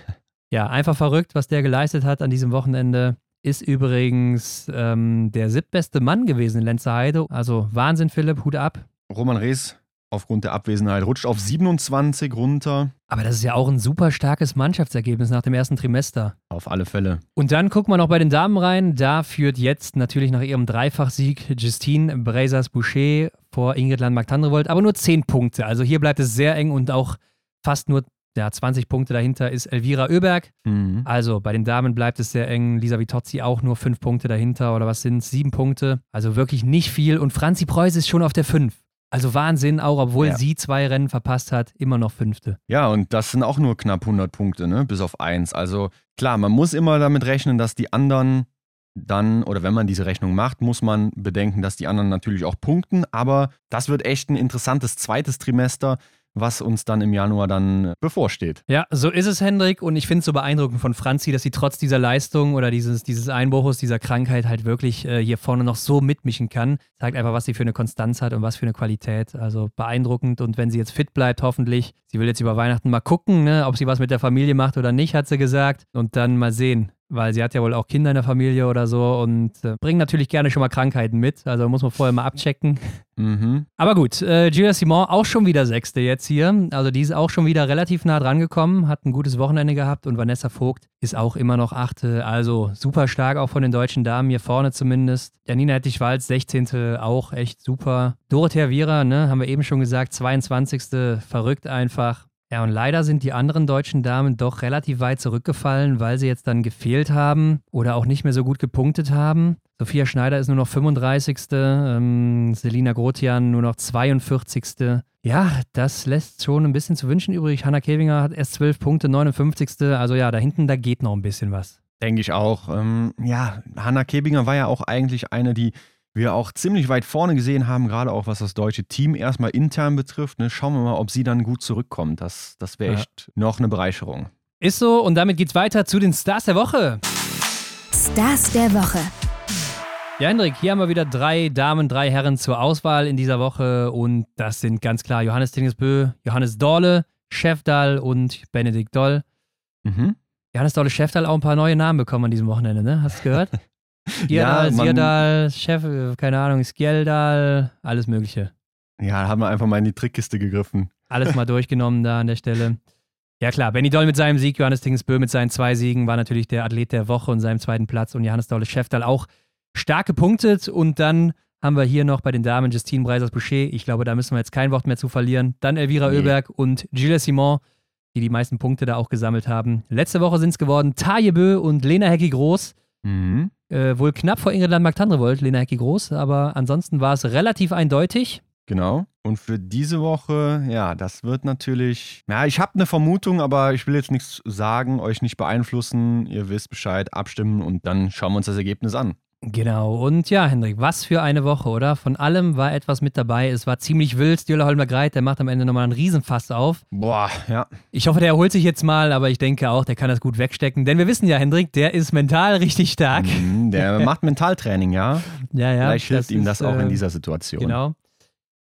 Ja, einfach verrückt, was der geleistet hat an diesem Wochenende. Ist übrigens ähm, der siebtbeste Mann gewesen in Lenzerheide. Also Wahnsinn, Philipp, Hut ab. Roman Rees aufgrund der Abwesenheit rutscht auf 27 runter. Aber das ist ja auch ein super starkes Mannschaftsergebnis nach dem ersten Trimester. Auf alle Fälle. Und dann gucken wir noch bei den Damen rein. Da führt jetzt natürlich nach ihrem Dreifachsieg Justine Brazas-Boucher vor Ingrid Landmark-Tandrevold, aber nur 10 Punkte. Also hier bleibt es sehr eng und auch fast nur ja, 20 Punkte dahinter ist Elvira Oeberg. Mhm. Also bei den Damen bleibt es sehr eng. Lisa Vitozzi auch nur 5 Punkte dahinter oder was sind es? 7 Punkte. Also wirklich nicht viel. Und Franzi Preuß ist schon auf der 5. Also Wahnsinn, auch obwohl Ja. sie zwei Rennen verpasst hat, immer noch Fünfte. Ja, und das sind auch nur knapp 100 Punkte, ne? bis auf eins. Also klar, man muss immer damit rechnen, dass die anderen dann, oder wenn man diese Rechnung macht, muss man bedenken, dass die anderen natürlich auch punkten. Aber das wird echt ein interessantes zweites Trimester, was uns dann im Januar dann bevorsteht. Ja, so ist es, Hendrik. Und ich finde es so beeindruckend von Franzi, dass sie trotz dieser Leistung oder dieses, dieses Einbruches, dieser Krankheit halt wirklich äh, hier vorne noch so mitmischen kann. Zeigt einfach, was sie für eine Konstanz hat und was für eine Qualität. Also beeindruckend. Und wenn sie jetzt fit bleibt, hoffentlich. Sie will jetzt über Weihnachten mal gucken, ne, ob sie was mit der Familie macht oder nicht, hat sie gesagt. Und dann mal sehen, weil sie hat ja wohl auch Kinder in der Familie oder so und äh, bringen natürlich gerne schon mal Krankheiten mit. Also muss man vorher mal abchecken. Mhm. Aber gut, äh, Julia Simon auch schon wieder Sechste jetzt hier. Also die ist auch schon wieder relativ nah dran gekommen, hat ein gutes Wochenende gehabt und Vanessa Vogt ist auch immer noch Achte. Also super stark auch von den deutschen Damen hier vorne zumindest. Janina Hettich-Walz, 16. auch echt super. Dorothea Viera, ne, haben wir eben schon gesagt, 22. Verrückt einfach. Ja, und leider sind die anderen deutschen Damen doch relativ weit zurückgefallen, weil sie jetzt dann gefehlt haben oder auch nicht mehr so gut gepunktet haben. Sophia Schneider ist nur noch 35. Ähm, Selina Grotian nur noch 42. Ja, das lässt schon ein bisschen zu wünschen übrig. Hanna Kevinger hat erst 12 Punkte, 59. Also ja, da hinten, da geht noch ein bisschen was. Denke ich auch. Ähm, ja, Hanna Kebinger war ja auch eigentlich eine, die wir auch ziemlich weit vorne gesehen haben, gerade auch was das deutsche Team erstmal intern betrifft. Ne? Schauen wir mal, ob sie dann gut zurückkommt. Das, das wäre Ja. echt noch eine Bereicherung. Ist so und damit geht's weiter zu den Stars der Woche. Stars der Woche. Ja, Hendrik, hier haben wir wieder drei Damen, drei Herren zur Auswahl in dieser Woche und das sind ganz klar Johannes Tingesbö, Johannes Dorle, Chefdal und Benedikt Doll. Mhm. Johannes Dorle, Chefdal auch ein paar neue Namen bekommen an diesem Wochenende, ne? Hast du gehört? Ja, Gierdal, man- Sierdal, Chef, keine Ahnung, Skjeldal, alles Mögliche. Ja, haben wir einfach mal in die Trickkiste gegriffen. Alles mal durchgenommen da an der Stelle. Ja klar, Benny Doll mit seinem Sieg, Johannes Tingesbö mit seinen zwei Siegen war natürlich der Athlet der Woche und seinem zweiten Platz und Johannes Dolle Chefdal auch stark gepunktet und dann haben wir hier noch bei den Damen Justine Breisers-Boucher, ich glaube, da müssen wir jetzt kein Wort mehr zu verlieren, dann Elvira Nee. Oeberg und Gilles Simon, die die meisten Punkte da auch gesammelt haben. Letzte Woche sind es geworden Taje Bö und Lena Hecki-Groß, Mhm. Äh, wohl knapp vor Ingrid Landmark-Tandrevold, Lena Hecki-Groß, aber ansonsten war es relativ eindeutig. Genau. Und für diese Woche, ja, das wird natürlich. Ja, ich habe eine Vermutung, aber ich will jetzt nichts sagen, euch nicht beeinflussen. Ihr wisst Bescheid, abstimmen und dann schauen wir uns das Ergebnis an. Genau. Und ja, Hendrik, was für eine Woche, oder? Von allem war etwas mit dabei. Es war ziemlich wild. Stühler Holmer Greit, der macht am Ende nochmal einen Riesenfass auf. Boah, ja. Ich hoffe, der erholt sich jetzt mal, aber ich denke auch, der kann das gut wegstecken. Denn wir wissen ja, Hendrik, der ist mental richtig stark. Mhm, der macht Mentaltraining, ja. Ja, ja. Vielleicht hilft ihm ist, das auch in äh, dieser Situation. Genau.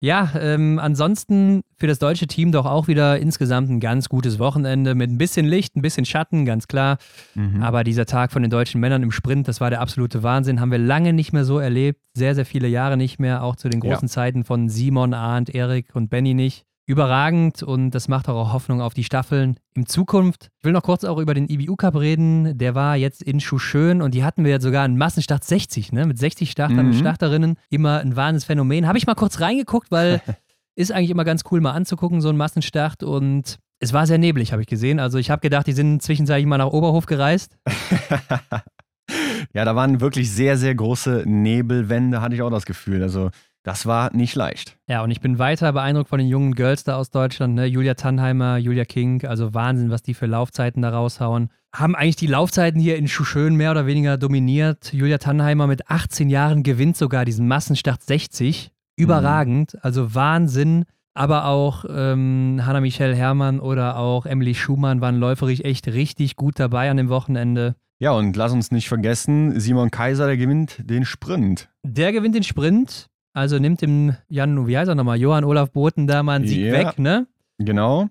Ja, ähm, ansonsten für das deutsche Team doch auch wieder insgesamt ein ganz gutes Wochenende mit ein bisschen Licht, ein bisschen Schatten, ganz klar. Mhm. Aber dieser Tag von den deutschen Männern im Sprint, das war der absolute Wahnsinn. Haben wir lange nicht mehr so erlebt. Sehr, sehr viele Jahre nicht mehr. Auch zu den großen Zeiten von Simon, Arndt, Erik und Benny nicht. Überragend und das macht auch Hoffnung auf die Staffeln in Zukunft. Ich will noch kurz auch über den IBU Cup reden. Der war jetzt in Schuschön und die hatten wir jetzt sogar einen Massenstart 60, ne? Mit 60 Startern und Mhm. Starterinnen. Immer ein Wahnsinnsphänomen. Habe ich mal kurz reingeguckt, weil ist eigentlich immer ganz cool mal anzugucken, so ein Massenstart und es war sehr neblig, habe ich gesehen. Also ich habe gedacht, die sind zwischenzeitlich mal nach Oberhof gereist. ja, da waren wirklich sehr, sehr große Nebelwände, hatte ich auch das Gefühl. Also, das war nicht leicht. Ja, und ich bin weiter beeindruckt von den jungen Girls da aus Deutschland, ne? Julia Tannheimer, Julia King, also Wahnsinn, was die für Laufzeiten da raushauen. Haben eigentlich die Laufzeiten hier in Schuschön mehr oder weniger dominiert. Julia Tannheimer mit 18 Jahren gewinnt sogar diesen Massenstart 60. Überragend, also Wahnsinn. Aber auch ähm, Hannah-Michelle Herrmann oder auch Emily Schumann waren läuferisch echt richtig gut dabei an dem Wochenende. Ja, und lass uns nicht vergessen, Simon Kaiser, der gewinnt den Sprint. Der gewinnt den Sprint, also nimmt dem Jan, wie heißt er nochmal, Johann Olaf Boten da mal einen Sieg Ja. weg, ne? Genau.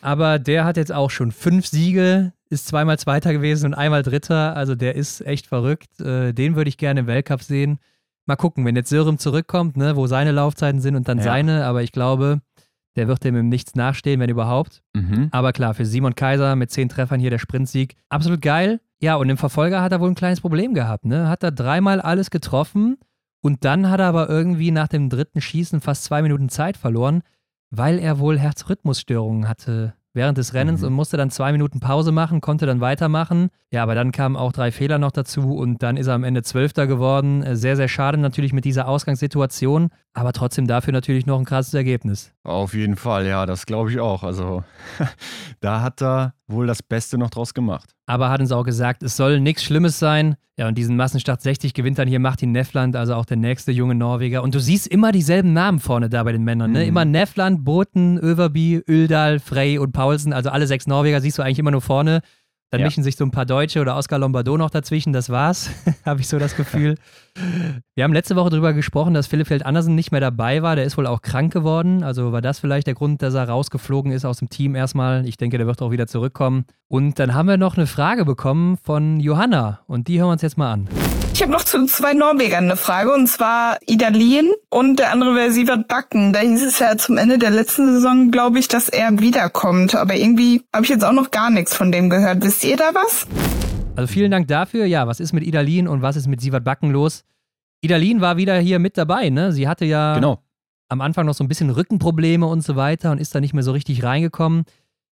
Aber der hat jetzt auch schon fünf Siege, ist zweimal Zweiter gewesen und einmal Dritter. Also der ist echt verrückt. Äh, Den würde ich gerne im Weltcup sehen. Mal gucken, wenn jetzt Sörem zurückkommt, ne, wo seine Laufzeiten sind und dann Ja. seine. Aber ich glaube, der wird dem im Nichts nachstehen, wenn überhaupt. Mhm. Aber klar, für Simon Kaiser mit zehn Treffern hier der Sprintsieg. Absolut geil. Ja, und im Verfolger hat er wohl ein kleines Problem gehabt. Ne? Hat er dreimal alles getroffen und dann hat er aber irgendwie nach dem dritten Schießen fast zwei Minuten Zeit verloren, weil er wohl Herzrhythmusstörungen hatte während des Rennens Mhm. und musste dann zwei Minuten Pause machen, konnte dann weitermachen. Ja, aber dann kamen auch drei Fehler noch dazu und dann ist er am Ende Zwölfter geworden. Äh, Sehr, sehr schade natürlich mit dieser Ausgangssituation, aber trotzdem dafür natürlich noch ein krasses Ergebnis. Auf jeden Fall, ja, das glaube ich auch. Also, da hat er wohl das Beste noch draus gemacht. aber hat uns auch gesagt, es soll nichts Schlimmes sein. Ja, und diesen Massenstart 60 gewinnt dann hier Martin Neffland, also auch der nächste junge Norweger. Und du siehst immer dieselben Namen vorne da bei den Männern, ne? Mhm. Immer Neffland, Boten, Överby, Öldal, Frey und Paulsen, also alle sechs Norweger siehst du eigentlich immer nur vorne. Dann Ja. mischen sich so ein paar Deutsche oder Oscar Lombardo noch dazwischen, das war's, habe ich so das Gefühl. Wir haben letzte Woche darüber gesprochen, dass Philipp Feld Andersen nicht mehr dabei war. Der ist wohl auch krank geworden. Also war das vielleicht der Grund, dass er rausgeflogen ist aus dem Team erstmal. Ich denke, der wird auch wieder zurückkommen. Und dann haben wir noch eine Frage bekommen von Johanna und die hören wir uns jetzt mal an. Ich habe noch zu zwei Norwegern eine Frage, und zwar Ida Lien und der andere wäre Sievert Backen. Da hieß es ja zum Ende der letzten Saison, glaube ich, dass er wiederkommt. Aber irgendwie habe ich jetzt auch noch gar nichts von dem gehört. Wisst ihr da was? Also vielen Dank dafür. Ja, was ist mit Idalin und was ist mit Sievert Backen los? Idalin war wieder hier mit dabei, ne? Sie hatte ja Genau. am Anfang noch so ein bisschen Rückenprobleme und so weiter und ist da nicht mehr so richtig reingekommen.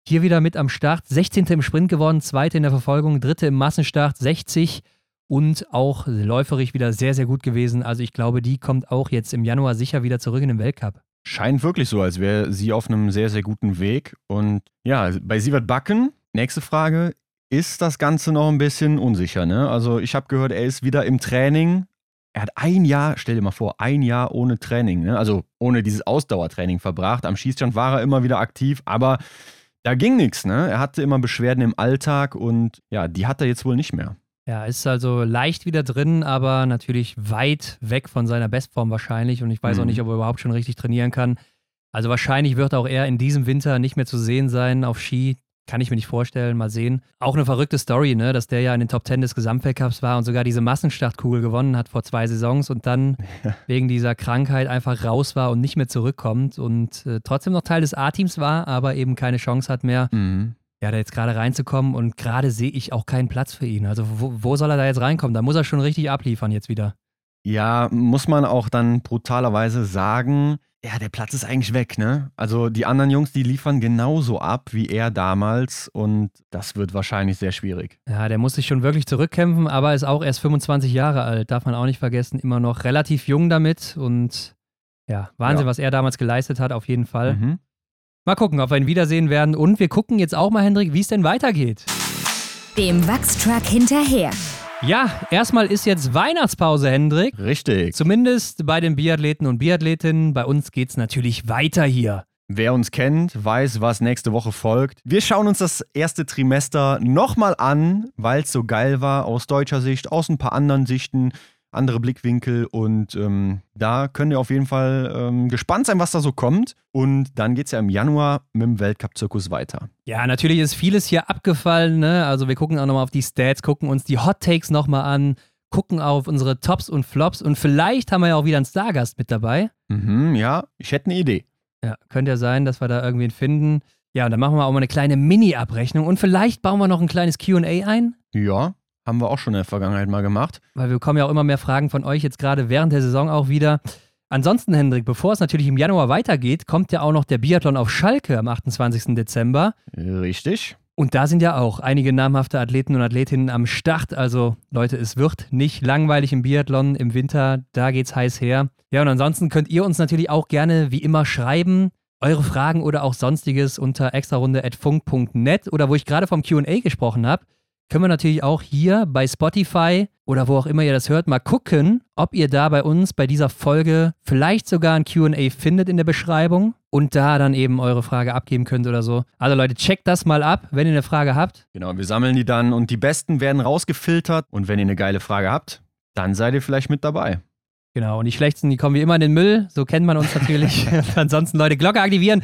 Hier wieder mit am Start, 16. im Sprint gewonnen, 2. in der Verfolgung, 3. im Massenstart, 60 und auch läuferig wieder sehr, sehr gut gewesen. Also ich glaube, die kommt auch jetzt im Januar sicher wieder zurück in den Weltcup. Scheint wirklich so, als wäre sie auf einem sehr, sehr guten Weg. Und ja, bei Sievert Backen, nächste Frage, ist das Ganze noch ein bisschen unsicher, ne? Also ich habe gehört, er ist wieder im Training. Er hat ein Jahr, stell dir mal vor, ein Jahr ohne Training, ne? Also ohne dieses Ausdauertraining verbracht. Am Schießstand war er immer wieder aktiv, aber da ging nichts, ne? Er hatte immer Beschwerden im Alltag und ja, die hat er jetzt wohl nicht mehr. Ja, ist also leicht wieder drin, aber natürlich weit weg von seiner Bestform wahrscheinlich. Und ich weiß auch Mhm. nicht, ob er überhaupt schon richtig trainieren kann. Also wahrscheinlich wird auch er in diesem Winter nicht mehr zu sehen sein auf Ski. Kann ich mir nicht vorstellen, mal sehen. Auch eine verrückte Story, ne? dass der ja in den Top 10 des Gesamtweltcups war und sogar diese Massenstartkugel gewonnen hat vor zwei Saisons und dann wegen dieser Krankheit einfach raus war und nicht mehr zurückkommt und äh, trotzdem noch Teil des A-Teams war, aber eben keine Chance hat mehr, Mhm. ja, da jetzt gerade reinzukommen und gerade sehe ich auch keinen Platz für ihn. Also wo, wo soll er da jetzt reinkommen? Da muss er schon richtig abliefern jetzt wieder. Ja, muss man auch dann brutalerweise sagen, ja, der Platz ist eigentlich weg, ne? Also die anderen Jungs, die liefern genauso ab wie er damals und das wird wahrscheinlich sehr schwierig. Ja, der muss sich schon wirklich zurückkämpfen, aber ist auch erst 25 Jahre alt, darf man auch nicht vergessen, immer noch relativ jung damit und ja, Wahnsinn, Ja. was er damals geleistet hat, auf jeden Fall. Mhm. Mal gucken, ob wir ihn wiedersehen werden und wir gucken jetzt auch mal, Hendrik, wie es denn weitergeht. Dem Wachstruck hinterher. Ja, erstmal ist jetzt Weihnachtspause, Hendrik. Richtig. Zumindest bei den Biathleten und Biathletinnen. Bei uns geht's natürlich weiter hier. Wer uns kennt, weiß, was nächste Woche folgt. Wir schauen uns das erste Trimester nochmal an, weil es so geil war aus deutscher Sicht, aus ein paar anderen Sichten, andere Blickwinkel und ähm, da könnt ihr auf jeden Fall ähm, gespannt sein, was da so kommt. Und dann geht es ja im Januar mit dem Weltcup-Zirkus weiter. Ja, natürlich ist vieles hier abgefallen. Ne? Also wir gucken auch nochmal auf die Stats, gucken uns die Hot Takes nochmal an, gucken auf unsere Tops und Flops und vielleicht haben wir ja auch wieder einen Stargast mit dabei. Mhm, ja, ich hätte eine Idee. Ja, könnte ja sein, dass wir da irgendwen finden. Ja, und dann machen wir auch mal eine kleine Mini-Abrechnung und vielleicht bauen wir noch ein kleines QA ein. Ja, haben wir auch schon in der Vergangenheit mal gemacht. Weil wir bekommen ja auch immer mehr Fragen von euch jetzt gerade während der Saison auch wieder. Ansonsten, Hendrik, bevor es natürlich im Januar weitergeht, kommt ja auch noch der Biathlon auf Schalke am 28. Dezember. Richtig. Und da sind ja auch einige namhafte Athleten und Athletinnen am Start. Also Leute, es wird nicht langweilig im Biathlon im Winter. Da geht's heiß her. Ja, und ansonsten könnt ihr uns natürlich auch gerne wie immer schreiben. Eure Fragen oder auch sonstiges unter extrarunde.funk.net oder wo ich gerade vom QA gesprochen habe, können wir natürlich auch hier bei Spotify oder wo auch immer ihr das hört, mal gucken, ob ihr da bei uns bei dieser Folge vielleicht sogar ein QA findet in der Beschreibung und da dann eben eure Frage abgeben könnt oder so. Also Leute, checkt das mal ab, wenn ihr eine Frage habt. Genau, wir sammeln die dann und die besten werden rausgefiltert. Und wenn ihr eine geile Frage habt, dann seid ihr vielleicht mit dabei. Genau, und die schlechtesten, die kommen wie immer in den Müll. So kennt man uns natürlich. Ansonsten, Leute, Glocke aktivieren,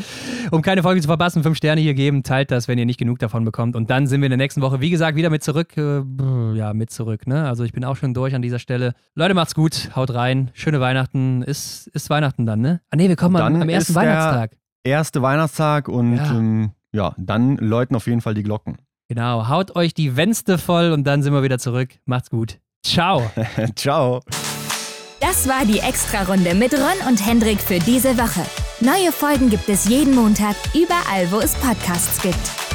um keine Folge zu verpassen. Fünf Sterne hier geben. Teilt das, wenn ihr nicht genug davon bekommt. Und dann sind wir in der nächsten Woche, wie gesagt, wieder mit zurück. Äh, ja, mit zurück, ne? Also ich bin auch schon durch an dieser Stelle. Leute, macht's gut. Haut rein. Schöne Weihnachten. Ist, ist Weihnachten dann, ne? Ah, nee, wir kommen am, am ersten Weihnachtstag. Erste Weihnachtstag und Ja. Ähm, ja, dann läuten auf jeden Fall die Glocken. Genau. Haut euch die Wänste voll und dann sind wir wieder zurück. Macht's gut. Ciao. Ciao. Das war die Extra-Runde mit Ron und Hendrik für diese Woche. Neue Folgen gibt es jeden Montag, überall, wo es Podcasts gibt.